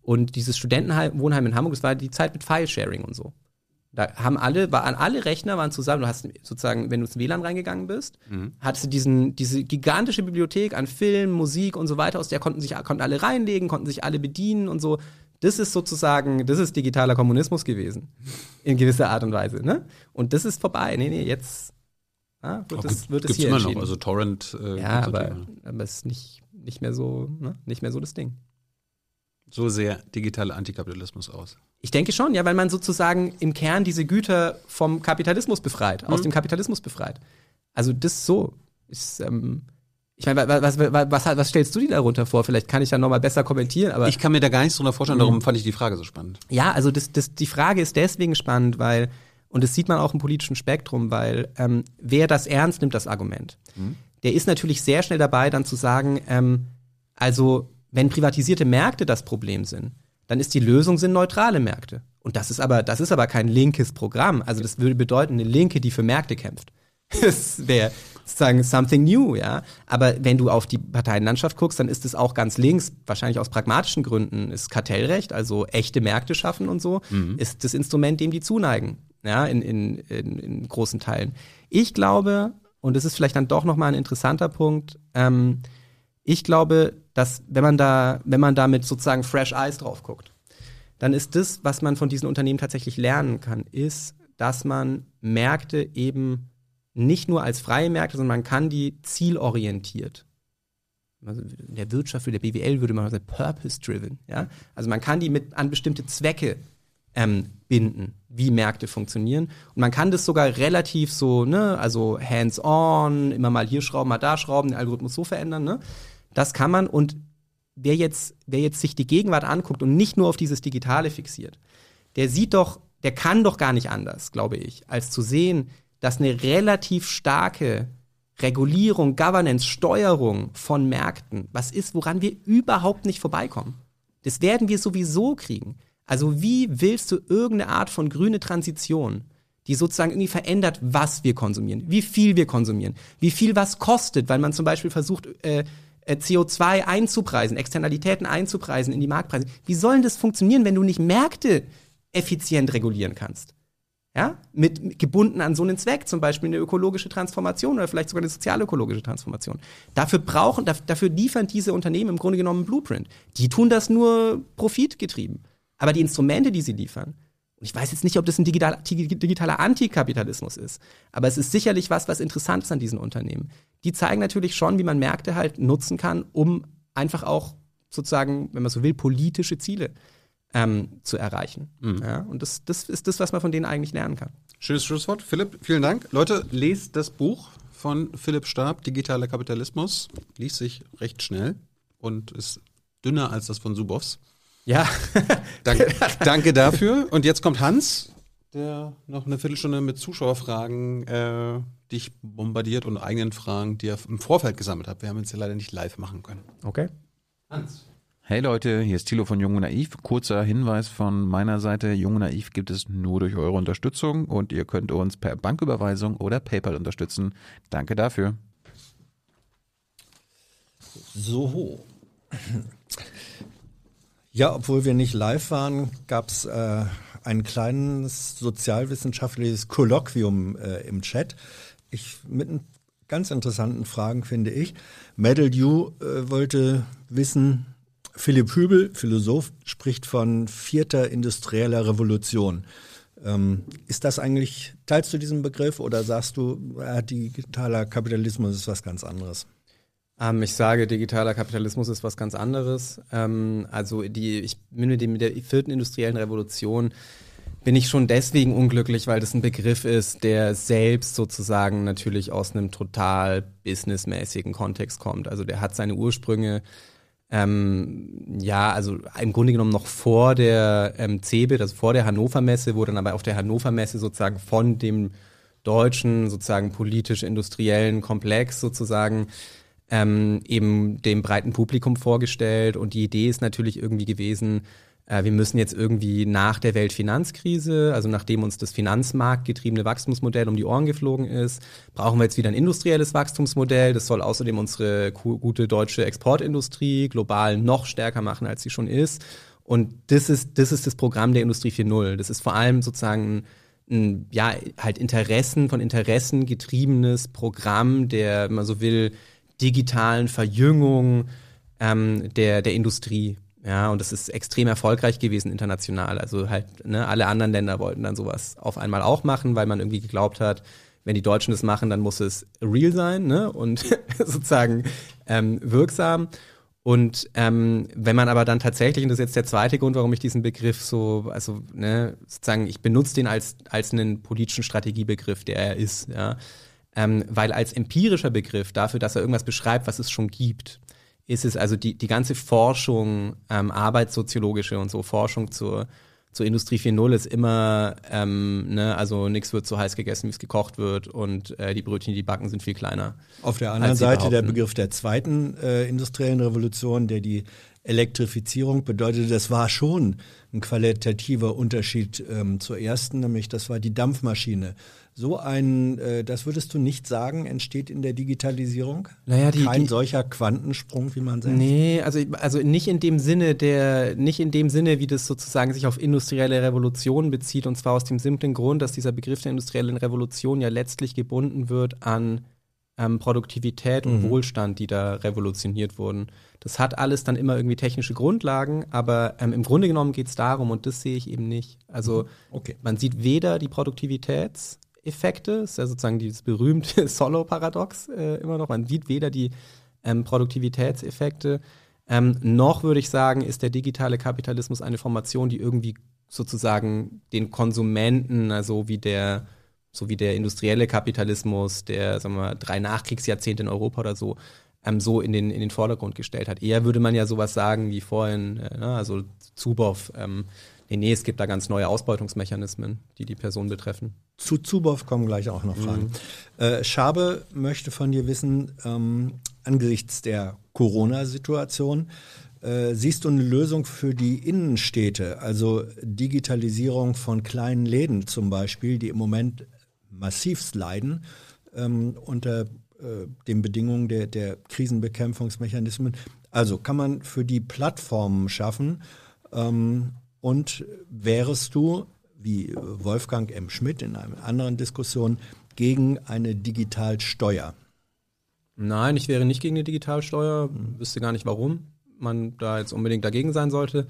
Und dieses Studentenwohnheim in Hamburg, das war die Zeit mit File-Sharing und so. Da haben alle, waren alle Rechner waren zusammen. Du hast sozusagen, wenn du ins WLAN reingegangen bist, hattest du diesen, diese gigantische Bibliothek an Film, Musik und so weiter, aus der konnten sich konnten alle reinlegen, konnten sich alle bedienen und so. Das ist sozusagen, das ist digitaler Kommunismus gewesen. In gewisser Art und Weise, ne? Und das ist vorbei. Nee, nee, jetzt ah, wird, es, wird es hier immer noch, also Torrent. Äh, Ja, aber, aber es ist nicht, nicht mehr so, ne? nicht mehr so das Ding. So sehr digitaler Antikapitalismus aus. Ich denke schon, ja, weil man sozusagen im Kern diese Güter vom Kapitalismus befreit, aus dem Kapitalismus befreit. Also das so ist, ähm, ich meine, wa- was, was, was, was stellst du dir darunter vor? Vielleicht kann ich da nochmal besser kommentieren, aber Ich kann mir da gar nichts drunter vorstellen, darum fand ich die Frage so spannend. Ja, also das, das, die Frage ist deswegen spannend, weil, und das sieht man auch im politischen Spektrum, weil ähm, wer das ernst nimmt, das Argument, der ist natürlich sehr schnell dabei, dann zu sagen, ähm, also wenn privatisierte Märkte das Problem sind, dann ist die Lösung sind neutrale Märkte. Und das ist aber, das ist aber kein linkes Programm. Also das würde bedeuten, eine Linke, die für Märkte kämpft. Das wäre sozusagen something new, ja. Aber wenn du auf die Parteienlandschaft guckst, dann ist es auch ganz links, wahrscheinlich aus pragmatischen Gründen, ist Kartellrecht, also echte Märkte schaffen und so, ist das Instrument, dem die zuneigen, ja, in, in, in, in großen Teilen. Ich glaube, und das ist vielleicht dann doch nochmal ein interessanter Punkt, ähm, ich glaube, dass wenn man da, wenn man da mit sozusagen fresh eyes drauf guckt, dann ist das, was man von diesen Unternehmen tatsächlich lernen kann, ist, dass man Märkte eben nicht nur als freie Märkte, sondern man kann die zielorientiert. Also in der Wirtschaft, für der BWL würde man sagen, purpose-driven. Ja? Also man kann die mit an bestimmte Zwecke ähm, binden, wie Märkte funktionieren. Und man kann das sogar relativ so, ne, also hands-on, immer mal hier schrauben, mal da schrauben, den Algorithmus so verändern, ne? Das kann man und wer jetzt, wer jetzt sich die Gegenwart anguckt und nicht nur auf dieses Digitale fixiert, der sieht doch, der kann doch gar nicht anders, glaube ich, als zu sehen, dass eine relativ starke Regulierung, Governance, Steuerung von Märkten, was ist, woran wir überhaupt nicht vorbeikommen. Das werden wir sowieso kriegen. Also wie willst du irgendeine Art von grüne Transition, die sozusagen irgendwie verändert, was wir konsumieren, wie viel wir konsumieren, wie viel was kostet, weil man zum Beispiel versucht, äh, äh, CO2 einzupreisen, Externalitäten einzupreisen in die Marktpreise. Wie soll denn das funktionieren, wenn du nicht Märkte effizient regulieren kannst? Ja, mit gebunden an so einen Zweck, zum Beispiel eine ökologische Transformation oder vielleicht sogar eine sozialökologische Transformation. Dafür brauchen, dafür liefern diese Unternehmen im Grunde genommen einen Blueprint. Die tun das nur profitgetrieben. Aber die Instrumente, die sie liefern, und ich weiß jetzt nicht, ob das ein digital, digitaler Antikapitalismus ist, aber es ist sicherlich was, was interessant ist an diesen Unternehmen. Die zeigen natürlich schon, wie man Märkte halt nutzen kann, um einfach auch sozusagen, wenn man so will, politische Ziele ähm, zu erreichen. Mhm. Ja, und das, das ist das, was man von denen eigentlich lernen kann. Schönes Schlusswort. Philipp, vielen Dank. Leute, lest das Buch von Philipp Stab, Digitaler Kapitalismus. Liest sich recht schnell und ist dünner als das von Subovs. Ja. danke, danke dafür. Und jetzt kommt Hans, der noch eine Viertelstunde mit Zuschauerfragen äh, dich bombardiert und eigenen Fragen, die er im Vorfeld gesammelt hat. Wir haben es ja leider nicht live machen können. Okay. Hans. Hey Leute, hier ist Thilo von Jung und Naiv. Kurzer Hinweis von meiner Seite. Jung und Naiv gibt es nur durch eure Unterstützung und ihr könnt uns per Banküberweisung oder PayPal unterstützen. Danke dafür. So. Ja, obwohl wir nicht live waren, gab es äh, ein kleines sozialwissenschaftliches Kolloquium äh, im Chat. Ich mit ganz interessanten Fragen finde ich. Medal You äh, wollte wissen, Philipp Hübel, Philosoph, spricht von vierter industrieller Revolution. Ähm, ist das eigentlich, teilst du diesen Begriff oder sagst du, äh, digitaler Kapitalismus ist was ganz anderes? Ähm, ich sage, digitaler Kapitalismus ist was ganz anderes. Ähm, also die, ich bin mit, dem, mit der vierten industriellen Revolution bin ich schon deswegen unglücklich, weil das ein Begriff ist, der selbst sozusagen natürlich aus einem total businessmäßigen Kontext kommt. Also der hat seine Ursprünge ähm, ja, also im Grunde genommen noch vor der ähm, CeBIT, also vor der Hannover Messe, wo dann aber auf der Hannover Messe sozusagen von dem deutschen, sozusagen politisch-industriellen Komplex sozusagen ähm, eben dem breiten Publikum vorgestellt. Und die Idee ist natürlich irgendwie gewesen, äh, wir müssen jetzt irgendwie nach der Weltfinanzkrise, also nachdem uns das finanzmarktgetriebene Wachstumsmodell um die Ohren geflogen ist, brauchen wir jetzt wieder ein industrielles Wachstumsmodell. Das soll außerdem unsere gute deutsche Exportindustrie global noch stärker machen, als sie schon ist. Und das ist, das ist das Programm der Industrie 4.0. Das ist vor allem sozusagen ein, ja, halt Interessen, von Interessen getriebenes Programm der, wenn man so will, digitalen Verjüngung ähm, der, der Industrie. Ja, und das ist extrem erfolgreich gewesen international. Also halt, ne, alle anderen Länder wollten dann sowas auf einmal auch machen, weil man irgendwie geglaubt hat, wenn die Deutschen das machen, dann muss es real sein, ne? Und sozusagen ähm, wirksam. Und ähm, wenn man aber dann tatsächlich, und das ist jetzt der zweite Grund, warum ich diesen Begriff so, also ne, sozusagen, ich benutze den als, als einen politischen Strategiebegriff, der er ist, ja. Ähm, weil als empirischer Begriff dafür, dass er irgendwas beschreibt, was es schon gibt, ist es also die, die ganze Forschung, ähm, arbeitssoziologische und so Forschung zur, zur Industrie 4.0 ist immer, ähm, ne, also nichts wird so heiß gegessen, wie es gekocht wird und äh, die Brötchen, die backen, sind viel kleiner. Auf der anderen Seite der Begriff der zweiten äh, industriellen Revolution, der die Elektrifizierung bedeutet, das war schon ein qualitativer Unterschied ähm, zur ersten, nämlich das war die Dampfmaschine. So ein, äh, das würdest du nicht sagen, entsteht in der Digitalisierung? Naja, die, Kein die, solcher Quantensprung, wie man sagt. Nee, also, also nicht in dem Sinne der, nicht in dem Sinne, wie das sozusagen sich auf industrielle Revolution bezieht, und zwar aus dem simplen Grund, dass dieser Begriff der industriellen Revolution ja letztlich gebunden wird an ähm, Produktivität und mhm. Wohlstand, die da revolutioniert wurden. Das hat alles dann immer irgendwie technische Grundlagen, aber ähm, im Grunde genommen geht es darum, und das sehe ich eben nicht. Also okay. man sieht weder die Produktivitäts- Effekte, ist ja sozusagen dieses berühmte Solo-Paradox äh, immer noch. Man sieht weder die ähm, Produktivitätseffekte, ähm, noch würde ich sagen, ist der digitale Kapitalismus eine Formation, die irgendwie sozusagen den Konsumenten, also wie der, so wie der industrielle Kapitalismus der, sagen wir drei Nachkriegsjahrzehnte in Europa oder so, ähm, so in den, in den Vordergrund gestellt hat. Eher würde man ja sowas sagen wie vorhin, äh, ne, also Zuboff, ähm, nee, nee, es gibt da ganz neue Ausbeutungsmechanismen, die die Person betreffen. Zu Zuboff kommen gleich auch noch Fragen. Mhm. Äh, Schabe möchte von dir wissen, ähm, angesichts der Corona-Situation, äh, siehst du eine Lösung für die Innenstädte, also Digitalisierung von kleinen Läden zum Beispiel, die im Moment massivst leiden ähm, unter äh, den Bedingungen der, der Krisenbekämpfungsmechanismen. Also kann man für die Plattformen schaffen ähm, und wärest du, wie Wolfgang M. Schmidt in einer anderen Diskussion, gegen eine Digitalsteuer? Nein, ich wäre nicht gegen eine Digitalsteuer, wüsste gar nicht, warum man da jetzt unbedingt dagegen sein sollte.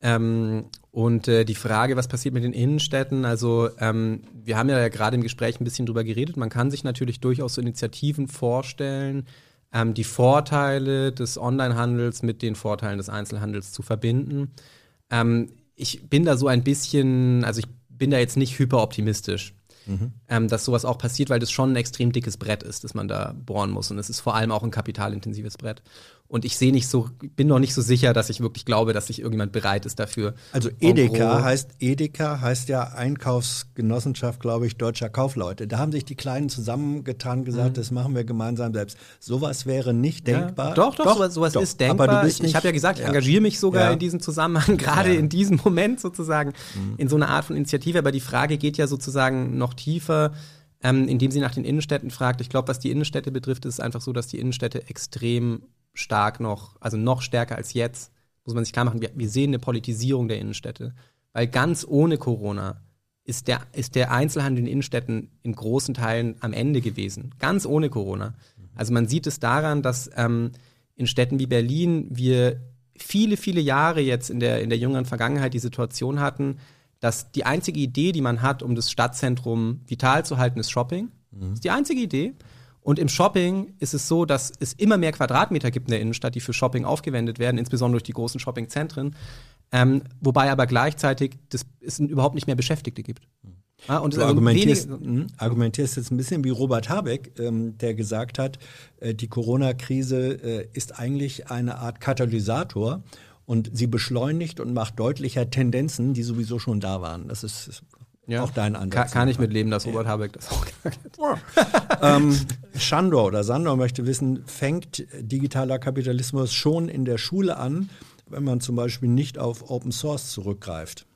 Ähm, und äh, die Frage, was passiert mit den Innenstädten? Also ähm, wir haben ja gerade im Gespräch ein bisschen drüber geredet. Man kann sich natürlich durchaus so Initiativen vorstellen, ähm, die Vorteile des Onlinehandels mit den Vorteilen des Einzelhandels zu verbinden. Ähm, ich bin da so ein bisschen, also ich bin da jetzt nicht hyperoptimistisch, mhm. ähm, dass sowas auch passiert, weil das schon ein extrem dickes Brett ist, das man da bohren muss. Und es ist vor allem auch ein kapitalintensives Brett. Und ich sehe nicht so, bin noch nicht so sicher, dass ich wirklich glaube, dass sich irgendjemand bereit ist dafür. Also Edeka heißt, Edeka heißt ja Einkaufsgenossenschaft, glaube ich, deutscher Kaufleute. Da haben sich die Kleinen zusammengetan, gesagt, mhm. das machen wir gemeinsam selbst. Sowas wäre nicht ja. denkbar. Doch, doch, doch sowas, sowas doch. ist denkbar. Aber du bist nicht, ich habe ja gesagt, ich ja. engagiere mich sogar ja. in diesem Zusammenhang, gerade in diesem Moment sozusagen, mhm. in so einer Art von Initiative. Aber die Frage geht ja sozusagen noch tiefer ähm, indem sie nach den Innenstädten fragt. Ich glaube, was die Innenstädte betrifft, ist es einfach so, dass die Innenstädte extrem stark noch, also noch stärker als jetzt, muss man sich klar machen, wir, wir sehen eine Politisierung der Innenstädte. Weil ganz ohne Corona ist der, ist der Einzelhandel in Innenstädten in großen Teilen am Ende gewesen. Ganz ohne Corona. Also man sieht es daran, dass ähm, in Städten wie Berlin wir viele, viele Jahre jetzt in der, in der jüngeren Vergangenheit die Situation hatten, dass die einzige Idee, die man hat, um das Stadtzentrum vital zu halten, ist Shopping. Mhm. Das ist die einzige Idee. Und im Shopping ist es so, dass es immer mehr Quadratmeter gibt in der Innenstadt, die für Shopping aufgewendet werden, insbesondere durch die großen Shoppingzentren. Ähm, wobei aber gleichzeitig das, es überhaupt nicht mehr Beschäftigte gibt. Ja, und du also argumentierst, mh, hm, argumentierst jetzt ein bisschen wie Robert Habeck, ähm, der gesagt hat, äh, die Corona-Krise äh, ist eigentlich eine Art Katalysator und sie beschleunigt und macht deutlicher Tendenzen, die sowieso schon da waren. Das ist ja. Auch dein Ansatz. Kann, kann ich mitleben, dass Robert ja. Habeck das auch gesagt hat. ähm, Shandor oder Sandor möchte wissen, fängt digitaler Kapitalismus schon in der Schule an, wenn man zum Beispiel nicht auf Open Source zurückgreift?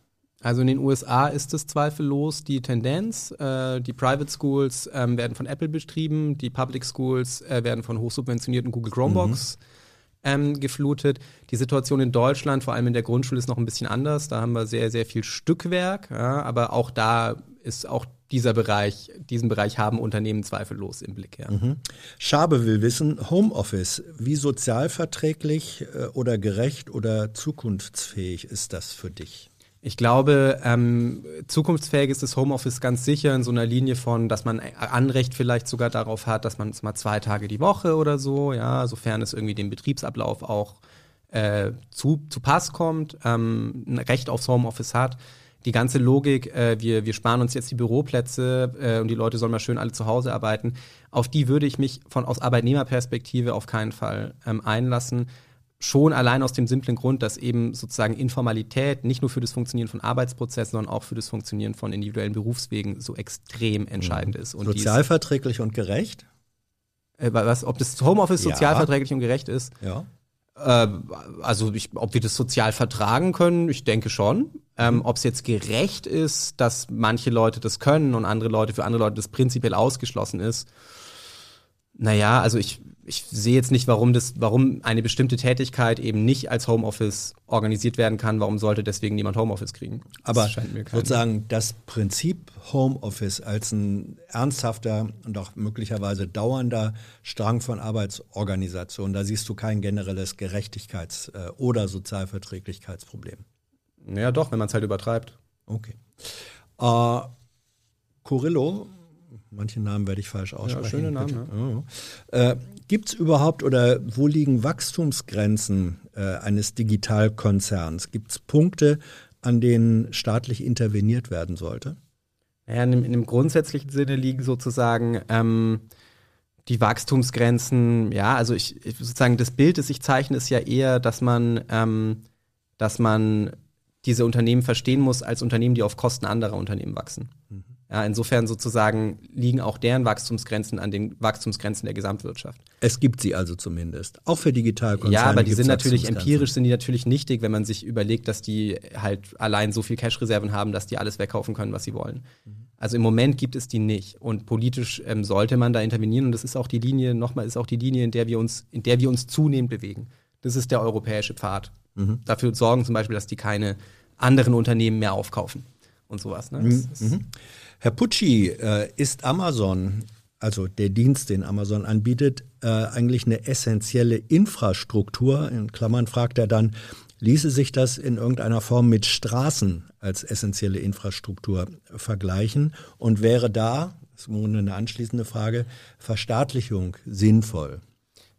Also in den USA ist es zweifellos die Tendenz. Äh, die Private Schools ähm, werden von Apple betrieben, die Public Schools äh, werden von hochsubventionierten Google Chromebox mhm ähm, geflutet. Die Situation in Deutschland, vor allem in der Grundschule, ist noch ein bisschen anders. Da haben wir sehr, sehr viel Stückwerk, ja, aber auch da ist auch dieser Bereich, diesen Bereich haben Unternehmen zweifellos im Blick. Ja. Mhm. Schabe will wissen, Homeoffice, wie sozialverträglich äh, oder gerecht oder zukunftsfähig ist das für dich? Ich glaube, ähm, zukunftsfähig ist das Homeoffice ganz sicher in so einer Linie von, dass man Anrecht vielleicht sogar darauf hat, dass man es mal zwei Tage die Woche oder so, ja, sofern es irgendwie dem Betriebsablauf auch äh, zu, zu Pass kommt, ähm, ein Recht aufs Homeoffice hat. Die ganze Logik, äh, wir, wir sparen uns jetzt die Büroplätze äh, und die Leute sollen mal schön alle zu Hause arbeiten, auf die würde ich mich von aus Arbeitnehmerperspektive auf keinen Fall ähm, einlassen Schon allein aus dem simplen Grund, dass eben sozusagen Informalität nicht nur für das Funktionieren von Arbeitsprozessen, sondern auch für das Funktionieren von individuellen Berufswegen so extrem entscheidend ist. Und sozialverträglich und gerecht? Äh, was, ob das Homeoffice ja. sozialverträglich und gerecht ist? Ja. Äh, also ich, ob wir das sozial vertragen können, ich denke schon. Ähm, mhm. ob es jetzt gerecht ist, dass manche Leute das können und andere Leute, für andere Leute das prinzipiell ausgeschlossen ist. Naja, also ich, ich sehe jetzt nicht, warum das, warum eine bestimmte Tätigkeit eben nicht als Homeoffice organisiert werden kann. Warum sollte deswegen niemand Homeoffice kriegen? Aber sozusagen das Prinzip Homeoffice als ein ernsthafter und auch möglicherweise dauernder Strang von Arbeitsorganisation, da siehst du kein generelles Gerechtigkeits- äh, oder Sozialverträglichkeitsproblem. Ja, doch, wenn man es halt übertreibt. Okay. Äh, Corillo Manche Namen werde ich falsch aussprechen. Ja, schöne Namen. Ja. Äh, Gibt es überhaupt oder wo liegen Wachstumsgrenzen äh, eines Digitalkonzerns? Gibt es Punkte, an denen staatlich interveniert werden sollte? Ja, in, in dem grundsätzlichen Sinne liegen sozusagen ähm, die Wachstumsgrenzen, ja, also ich, sozusagen das Bild, das ich zeichne, ist ja eher, dass man, ähm, dass man diese Unternehmen verstehen muss als Unternehmen, die auf Kosten anderer Unternehmen wachsen. Mhm. Ja, insofern sozusagen liegen auch deren Wachstumsgrenzen an den Wachstumsgrenzen der Gesamtwirtschaft. Es gibt sie also zumindest, auch für Digitalkonzerne. Ja, aber die sind natürlich empirisch sind die natürlich nichtig, wenn man sich überlegt, dass die halt allein so viel Cash-Reserven haben, dass die alles wegkaufen können, was sie wollen. Mhm. Also im Moment gibt es die nicht. Und politisch ähm, sollte man da intervenieren. Und das ist auch die Linie, nochmal ist auch die Linie, in der wir uns, in der wir uns zunehmend bewegen. Das ist der europäische Pfad. Dafür sorgen zum Beispiel, dass die keine anderen Unternehmen mehr aufkaufen und sowas. Ne? Das ist- Herr Pucci, äh, ist Amazon, also der Dienst, den Amazon anbietet, äh, eigentlich eine essentielle Infrastruktur? In Klammern fragt er dann, ließe sich das in irgendeiner Form mit Straßen als essentielle Infrastruktur vergleichen? Und wäre da, das ist eine anschließende Frage, Verstaatlichung sinnvoll?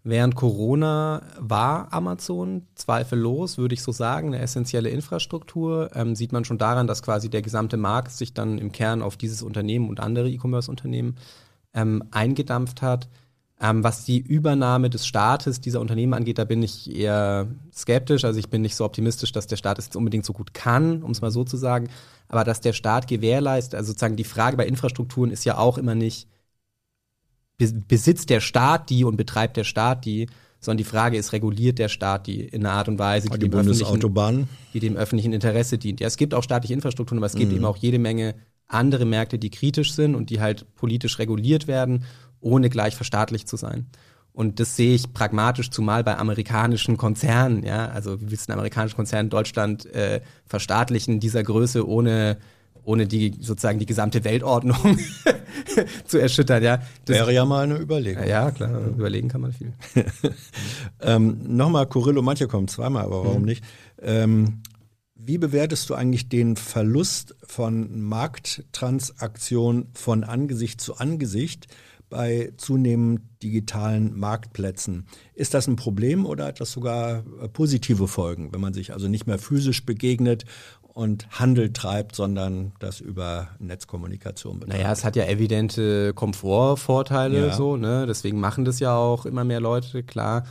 Während Corona war Amazon zweifellos, würde ich so sagen, eine essentielle Infrastruktur. Ähm, sieht man schon daran, dass quasi der gesamte Markt sich dann im Kern auf dieses Unternehmen und andere E-Commerce-Unternehmen ähm, eingedampft hat. Ähm, was die Übernahme des Staates dieser Unternehmen angeht, da bin ich eher skeptisch. Also ich bin nicht so optimistisch, dass der Staat es jetzt unbedingt so gut kann, um es mal so zu sagen. Aber dass der Staat gewährleistet, also sozusagen die Frage bei Infrastrukturen ist ja auch immer nicht, besitzt der Staat die und betreibt der Staat die, sondern die Frage ist, reguliert der Staat die in einer Art und Weise, die, Die dem, öffentlichen, die dem öffentlichen Interesse dient. Ja, es gibt auch staatliche Infrastrukturen, aber es gibt eben auch jede Menge andere Märkte, die kritisch sind und die halt politisch reguliert werden, ohne gleich verstaatlicht zu sein. Und das sehe ich pragmatisch, zumal bei amerikanischen Konzernen, ja, also wie willst du einen amerikanischen Konzern in Deutschland äh, verstaatlichen dieser Größe, ohne, ohne die sozusagen die gesamte Weltordnung zu erschüttern, ja. Das, Wäre ja mal eine Überlegung. ja, klar, überlegen kann man viel. Ähm, Nochmal Corillo, manche kommen zweimal, aber warum nicht? Ähm, wie bewertest du eigentlich den Verlust von Markttransaktionen von Angesicht zu Angesicht bei zunehmend digitalen Marktplätzen? Ist das ein Problem oder hat das sogar äh, positive Folgen, wenn man sich also nicht mehr physisch begegnet und Handel treibt, sondern das über Netzkommunikation betreibt? Naja, es hat ja evidente Komfortvorteile, Ja. so, ne? Deswegen machen das ja auch immer mehr Leute, klar.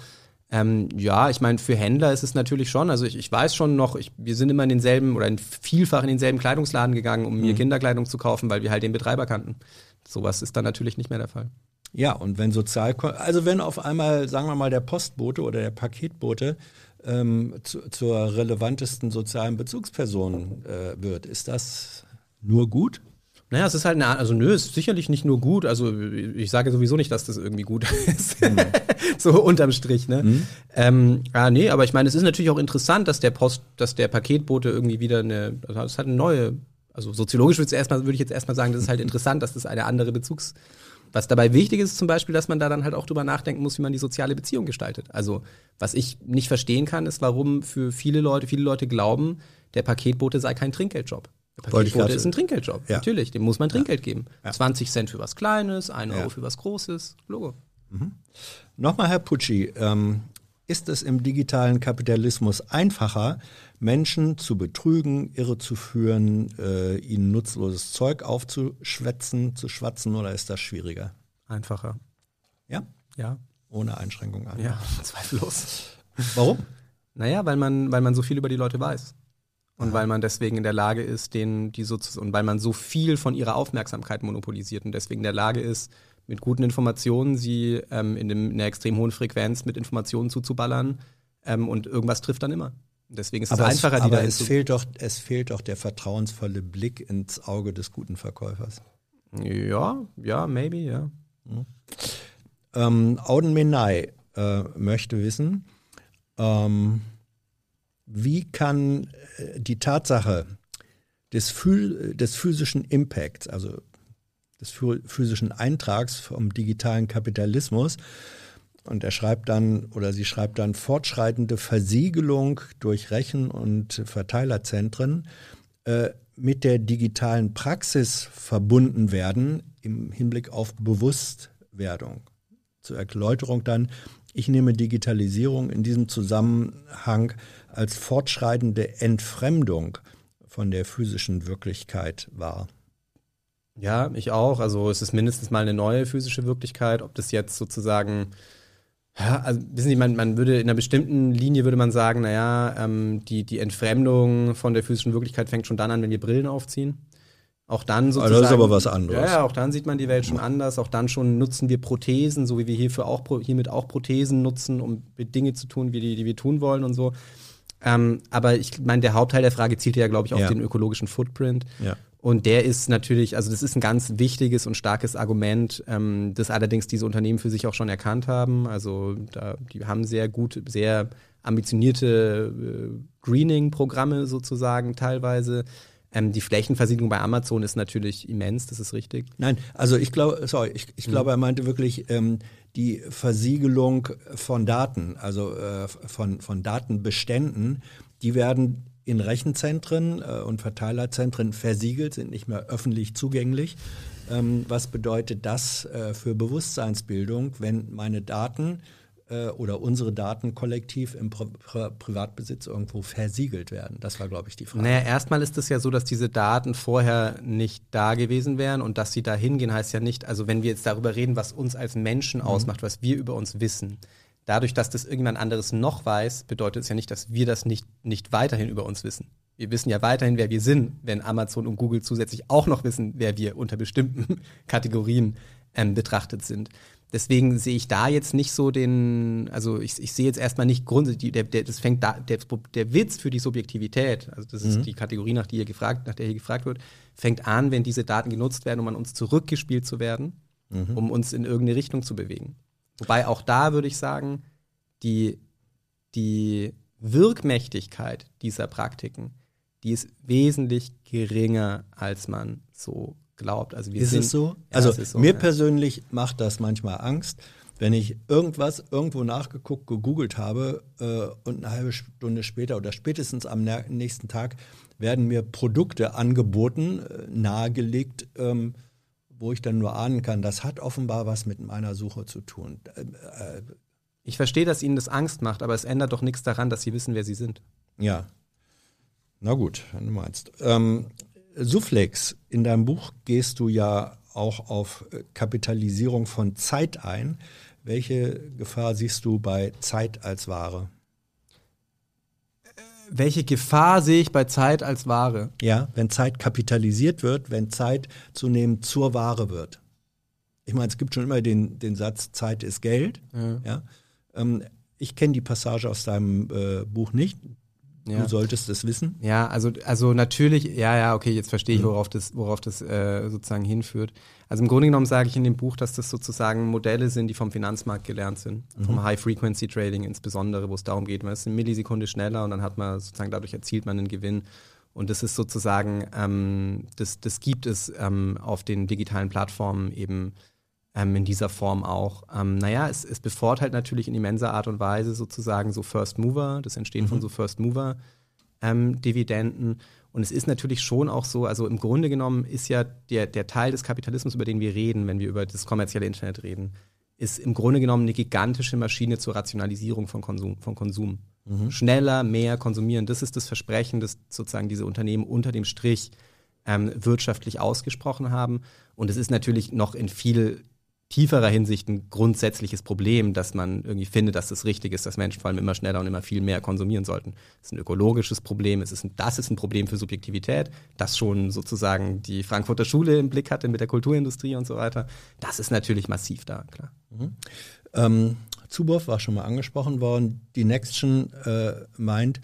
Ähm, ja, ich meine, für Händler ist es natürlich schon, also ich, ich weiß schon noch, ich, wir sind immer in denselben oder in vielfach in denselben Kleidungsladen gegangen, um mir Kinderkleidung zu kaufen, weil wir halt den Betreiber kannten. Sowas ist dann natürlich nicht mehr der Fall. Ja, und wenn sozial, also wenn auf einmal, sagen wir mal, der Postbote oder der Paketbote ähm, zu, zur relevantesten sozialen Bezugsperson äh, wird, ist das nur gut? Naja, es ist halt eine, Art- also nö, es ist sicherlich nicht nur gut. Also ich sage sowieso nicht, dass das irgendwie gut ist. so unterm Strich, ne? Ähm, ah, nee, aber ich meine, es ist natürlich auch interessant, dass der Post, dass der Paketbote irgendwie wieder eine, also es hat eine neue, also soziologisch würde ich, erstmal, würde ich jetzt erstmal sagen, das ist halt interessant, dass das eine andere Bezugs. Was dabei wichtig ist, ist zum Beispiel, dass man da dann halt auch drüber nachdenken muss, wie man die soziale Beziehung gestaltet. Also, was ich nicht verstehen kann, ist, warum für viele Leute, viele Leute glauben, der Paketbote sei kein Trinkgeldjob. Der Paketbote ist ein Trinkgeldjob. Ja. Natürlich, dem muss man Trinkgeld geben. 20 Cent für was Kleines, 1 Euro für was Großes. Logo. Nochmal, Herr Pucci, ähm, ist es im digitalen Kapitalismus einfacher, Menschen zu betrügen, irre zu führen, äh, ihnen nutzloses Zeug aufzuschwätzen, zu schwatzen oder ist das schwieriger? Einfacher. Ja, Ja. ohne Einschränkung. einfach. Ja, zweifellos. Warum? Naja, weil man, weil man so viel über die Leute weiß. Und weil man deswegen in der Lage ist, denen die sozusagen, und weil man so viel von ihrer Aufmerksamkeit monopolisiert und deswegen in der Lage ist, mit guten Informationen sie ähm, in, dem, in einer extrem hohen Frequenz mit Informationen zuzuballern ähm, und irgendwas trifft dann immer. Deswegen ist es Aber, einfacher, es, die aber dahin es, fehlt doch, es fehlt doch der vertrauensvolle Blick ins Auge des guten Verkäufers. Ja, ja, maybe, ja. Ähm, Auden Menai äh, möchte wissen, ähm, wie kann äh, die Tatsache des, des physischen Impacts, also des phy- physischen Eintrags vom digitalen Kapitalismus, und er schreibt dann, oder sie schreibt dann, fortschreitende Versiegelung durch Rechen- und Verteilerzentren äh, mit der digitalen Praxis verbunden werden im Hinblick auf Bewusstwerdung. Zur Erläuterung dann, ich nehme Digitalisierung in diesem Zusammenhang als fortschreitende Entfremdung von der physischen Wirklichkeit wahr. Ja, ich auch. Also es ist mindestens mal eine neue physische Wirklichkeit. Ob das jetzt sozusagen, ja, also wissen Sie, man, man würde in einer bestimmten Linie würde man sagen, naja, ähm, die, die Entfremdung von der physischen Wirklichkeit fängt schon dann an, wenn wir Brillen aufziehen. Auch dann sozusagen. das ist aber was anderes. Ja, auch dann sieht man die Welt schon anders. Auch dann schon nutzen wir Prothesen, so wie wir hierfür auch, hiermit auch Prothesen nutzen, um Dinge zu tun, wie die, die wir tun wollen und so. Ähm, aber ich meine, der Hauptteil der Frage zielt ja, glaube ich, auf Ja. den ökologischen Footprint. Ja. Und der ist natürlich, also das ist ein ganz wichtiges und starkes Argument, ähm, das allerdings diese Unternehmen für sich auch schon erkannt haben. Also da, die haben sehr gut, sehr ambitionierte äh, Greening-Programme sozusagen teilweise. Ähm, die Flächenversiegelung bei Amazon ist natürlich immens, das ist richtig. Nein, also ich glaube, sorry, ich, ich glaube, er meinte wirklich ähm, die Versiegelung von Daten, also äh, von, von Datenbeständen, die werden in Rechenzentren äh, und Verteilerzentren versiegelt, sind nicht mehr öffentlich zugänglich. Ähm, was bedeutet das äh, für Bewusstseinsbildung, wenn meine Daten äh, oder unsere Daten kollektiv im Pri Pri Privatbesitz irgendwo versiegelt werden? Das war, glaube ich, die Frage. Naja, erstmal ist es ja so, dass diese Daten vorher nicht da gewesen wären und dass sie da hingehen, heißt ja nicht, also wenn wir jetzt darüber reden, was uns als Menschen ausmacht, was wir über uns wissen, dadurch, dass das irgendjemand anderes noch weiß, bedeutet es ja nicht, dass wir das nicht, nicht weiterhin über uns wissen. Wir wissen ja weiterhin, wer wir sind, wenn Amazon und Google zusätzlich auch noch wissen, wer wir unter bestimmten Kategorien ähm, betrachtet sind. Deswegen sehe ich da jetzt nicht so den, also ich, ich sehe jetzt erstmal nicht grundsätzlich, der, der, das fängt da, der, der Witz für die Subjektivität, also das ist die Kategorie, nach, die hier gefragt, nach der hier gefragt wird, fängt an, wenn diese Daten genutzt werden, um an uns zurückgespielt zu werden, um uns in irgendeine Richtung zu bewegen. Wobei auch da würde ich sagen, die, die Wirkmächtigkeit dieser Praktiken, die ist wesentlich geringer, als man so glaubt. Also wir Ist sind, es so? Ja, also ist so, mir ja. persönlich macht das manchmal Angst, wenn ich irgendwas irgendwo nachgeguckt, gegoogelt habe äh, und eine halbe Stunde später oder spätestens am nächsten Tag werden mir Produkte angeboten, äh, nahegelegt, ähm, wo ich dann nur ahnen kann, das hat offenbar was mit meiner Suche zu tun. Äh, äh, Ich verstehe, dass ihnen das Angst macht, aber es ändert doch nichts daran, dass sie wissen, wer sie sind. Ja. Na gut, wenn du meinst. Ähm, Sufflex, in deinem Buch gehst du ja auch auf äh, Kapitalisierung von Zeit ein. Welche Gefahr siehst du bei Zeit als Ware? Welche Gefahr sehe ich bei Zeit als Ware? Ja, wenn Zeit kapitalisiert wird, wenn Zeit zunehmend zur Ware wird. Ich meine, es gibt schon immer den, den Satz, Zeit ist Geld. Ja. Ähm, ich kenne die Passage aus deinem äh, Buch nicht. Ja. Du solltest es wissen. Ja, also, also natürlich, ja, ja, okay, jetzt verstehe ich, worauf das, worauf das äh, sozusagen hinführt. Also im Grunde genommen sage ich in dem Buch, dass das sozusagen Modelle sind, die vom Finanzmarkt gelernt sind, vom High-Frequency-Trading insbesondere, wo es darum geht, man ist eine Millisekunde schneller und dann hat man sozusagen, dadurch erzielt man einen Gewinn. Und das ist sozusagen, ähm, das, das gibt es ähm, auf den digitalen Plattformen eben ähm, in dieser Form auch. Ähm, naja, es, es bevorteilt natürlich in immenser Art und Weise sozusagen so First Mover, das Entstehen von so First Mover ähm, Dividenden. Und es ist natürlich schon auch so, also im Grunde genommen ist ja der, der Teil des Kapitalismus, über den wir reden, wenn wir über das kommerzielle Internet reden, ist im Grunde genommen eine gigantische Maschine zur Rationalisierung von Konsum. Von Konsum. Schneller, mehr konsumieren, das ist das Versprechen, das sozusagen diese Unternehmen unter dem Strich ähm, wirtschaftlich ausgesprochen haben. Und es ist natürlich noch in viel tieferer Hinsicht ein grundsätzliches Problem, dass man irgendwie findet, dass das richtig ist, dass Menschen vor allem immer schneller und immer viel mehr konsumieren sollten. Das ist ein ökologisches Problem, es ist ein, das ist ein Problem für Subjektivität, das schon sozusagen die Frankfurter Schule im Blick hatte mit der Kulturindustrie und so weiter. Das ist natürlich massiv da, klar. Ähm, Zuboff war schon mal angesprochen worden. Die Nextgen äh, meint,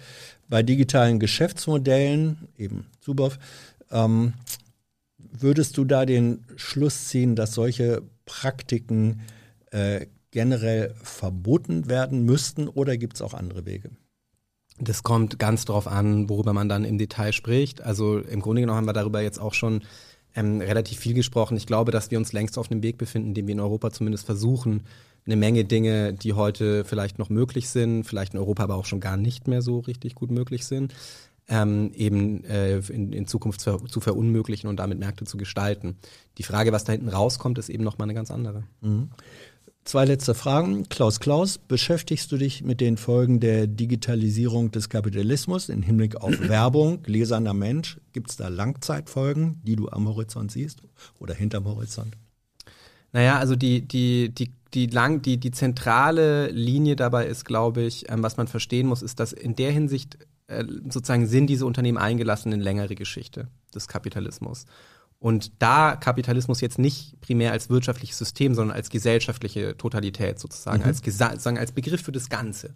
bei digitalen Geschäftsmodellen, eben Zuboff, ähm, würdest du da den Schluss ziehen, dass solche Praktiken äh, generell verboten werden müssten oder gibt es auch andere Wege? Das kommt ganz drauf an, worüber man dann im Detail spricht. Also im Grunde genommen haben wir darüber jetzt auch schon ähm, relativ viel gesprochen. Ich glaube, dass wir uns längst auf einem Weg befinden, den wir in Europa zumindest versuchen, eine Menge Dinge, die heute vielleicht noch möglich sind, vielleicht in Europa aber auch schon gar nicht mehr so richtig gut möglich sind, ähm, eben äh, in, in Zukunft zu, zu verunmöglichen und damit Märkte zu gestalten. Die Frage, was da hinten rauskommt, ist eben nochmal eine ganz andere. Zwei letzte Fragen. Klaus Klaus, beschäftigst du dich mit den Folgen der Digitalisierung des Kapitalismus im Hinblick auf Werbung, gläserner Mensch? Gibt es da Langzeitfolgen, die du am Horizont siehst oder hinterm Horizont? Naja, also die, die, die, die, lang, die, die zentrale Linie dabei ist, glaube ich, ähm, was man verstehen muss, ist, dass in der Hinsicht äh, sozusagen sind diese Unternehmen eingelassen in längere Geschichte des Kapitalismus. Und da Kapitalismus jetzt nicht primär als wirtschaftliches System, sondern als gesellschaftliche Totalität sozusagen, als, gesa- sozusagen als Begriff für das Ganze.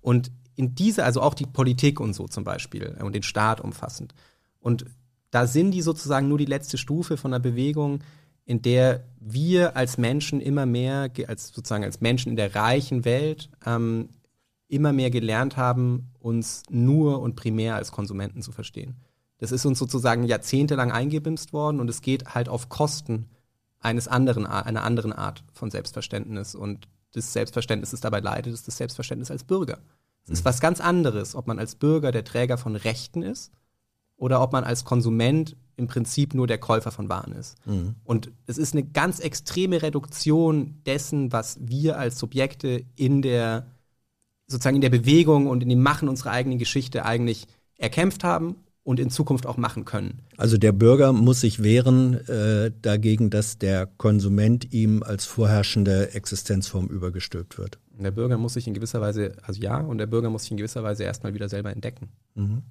Und in diese, also auch die Politik und so zum Beispiel äh, und den Staat umfassend. Und da sind die sozusagen nur die letzte Stufe von einer Bewegung, in der wir als Menschen immer mehr, als sozusagen als Menschen in der reichen Welt, ähm, immer mehr gelernt haben, uns nur und primär als Konsumenten zu verstehen. Das ist uns sozusagen jahrzehntelang eingebimst worden und es geht halt auf Kosten eines anderen, einer anderen Art von Selbstverständnis. Und das Selbstverständnis, das dabei leidet, ist das Selbstverständnis als Bürger. Es ist mhm. was ganz anderes, ob man als Bürger der Träger von Rechten ist oder ob man als Konsument im Prinzip nur der Käufer von Waren ist. Mhm. Und es ist eine ganz extreme Reduktion dessen, was wir als Subjekte in der sozusagen in der Bewegung und in dem Machen unserer eigenen Geschichte eigentlich erkämpft haben und in Zukunft auch machen können. Also der Bürger muss sich wehren äh, dagegen, dass der Konsument ihm als vorherrschende Existenzform übergestülpt wird. Der Bürger muss sich in gewisser Weise, also ja, und der Bürger muss sich in gewisser Weise erstmal wieder selber entdecken. Mhm.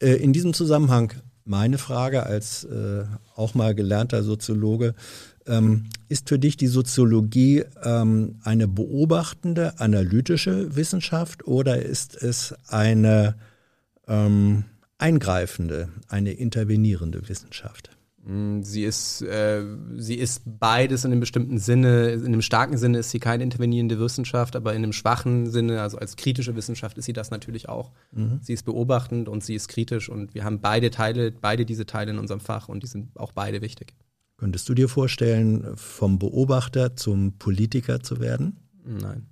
Äh, in diesem Zusammenhang meine Frage als äh, auch mal gelernter Soziologe, ähm, ist für dich die Soziologie ähm, eine beobachtende, analytische Wissenschaft oder ist es eine ähm, eingreifende, eine intervenierende Wissenschaft? Mm, sie ist, äh, sie ist beides in einem bestimmten Sinne. In einem starken Sinne ist sie keine intervenierende Wissenschaft, aber in einem schwachen Sinne, also als kritische Wissenschaft, ist sie das natürlich auch. Mhm. Sie ist beobachtend und sie ist kritisch und wir haben beide Teile, beide diese Teile in unserem Fach und die sind auch beide wichtig. Könntest du dir vorstellen, vom Beobachter zum Politiker zu werden? Nein.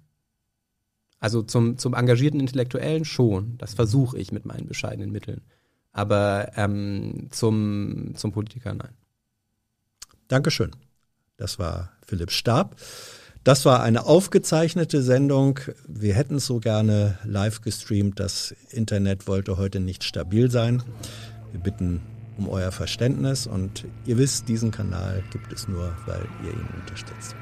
Also zum, zum engagierten Intellektuellen schon. Das versuche ich mit meinen bescheidenen Mitteln. Aber ähm, zum, zum Politiker nein. Dankeschön. Das war Philipp Stab. Das war eine aufgezeichnete Sendung. Wir hätten es so gerne live gestreamt. Das Internet wollte heute nicht stabil sein. Wir bitten um euer Verständnis und ihr wisst, diesen Kanal gibt es nur, weil ihr ihn unterstützt.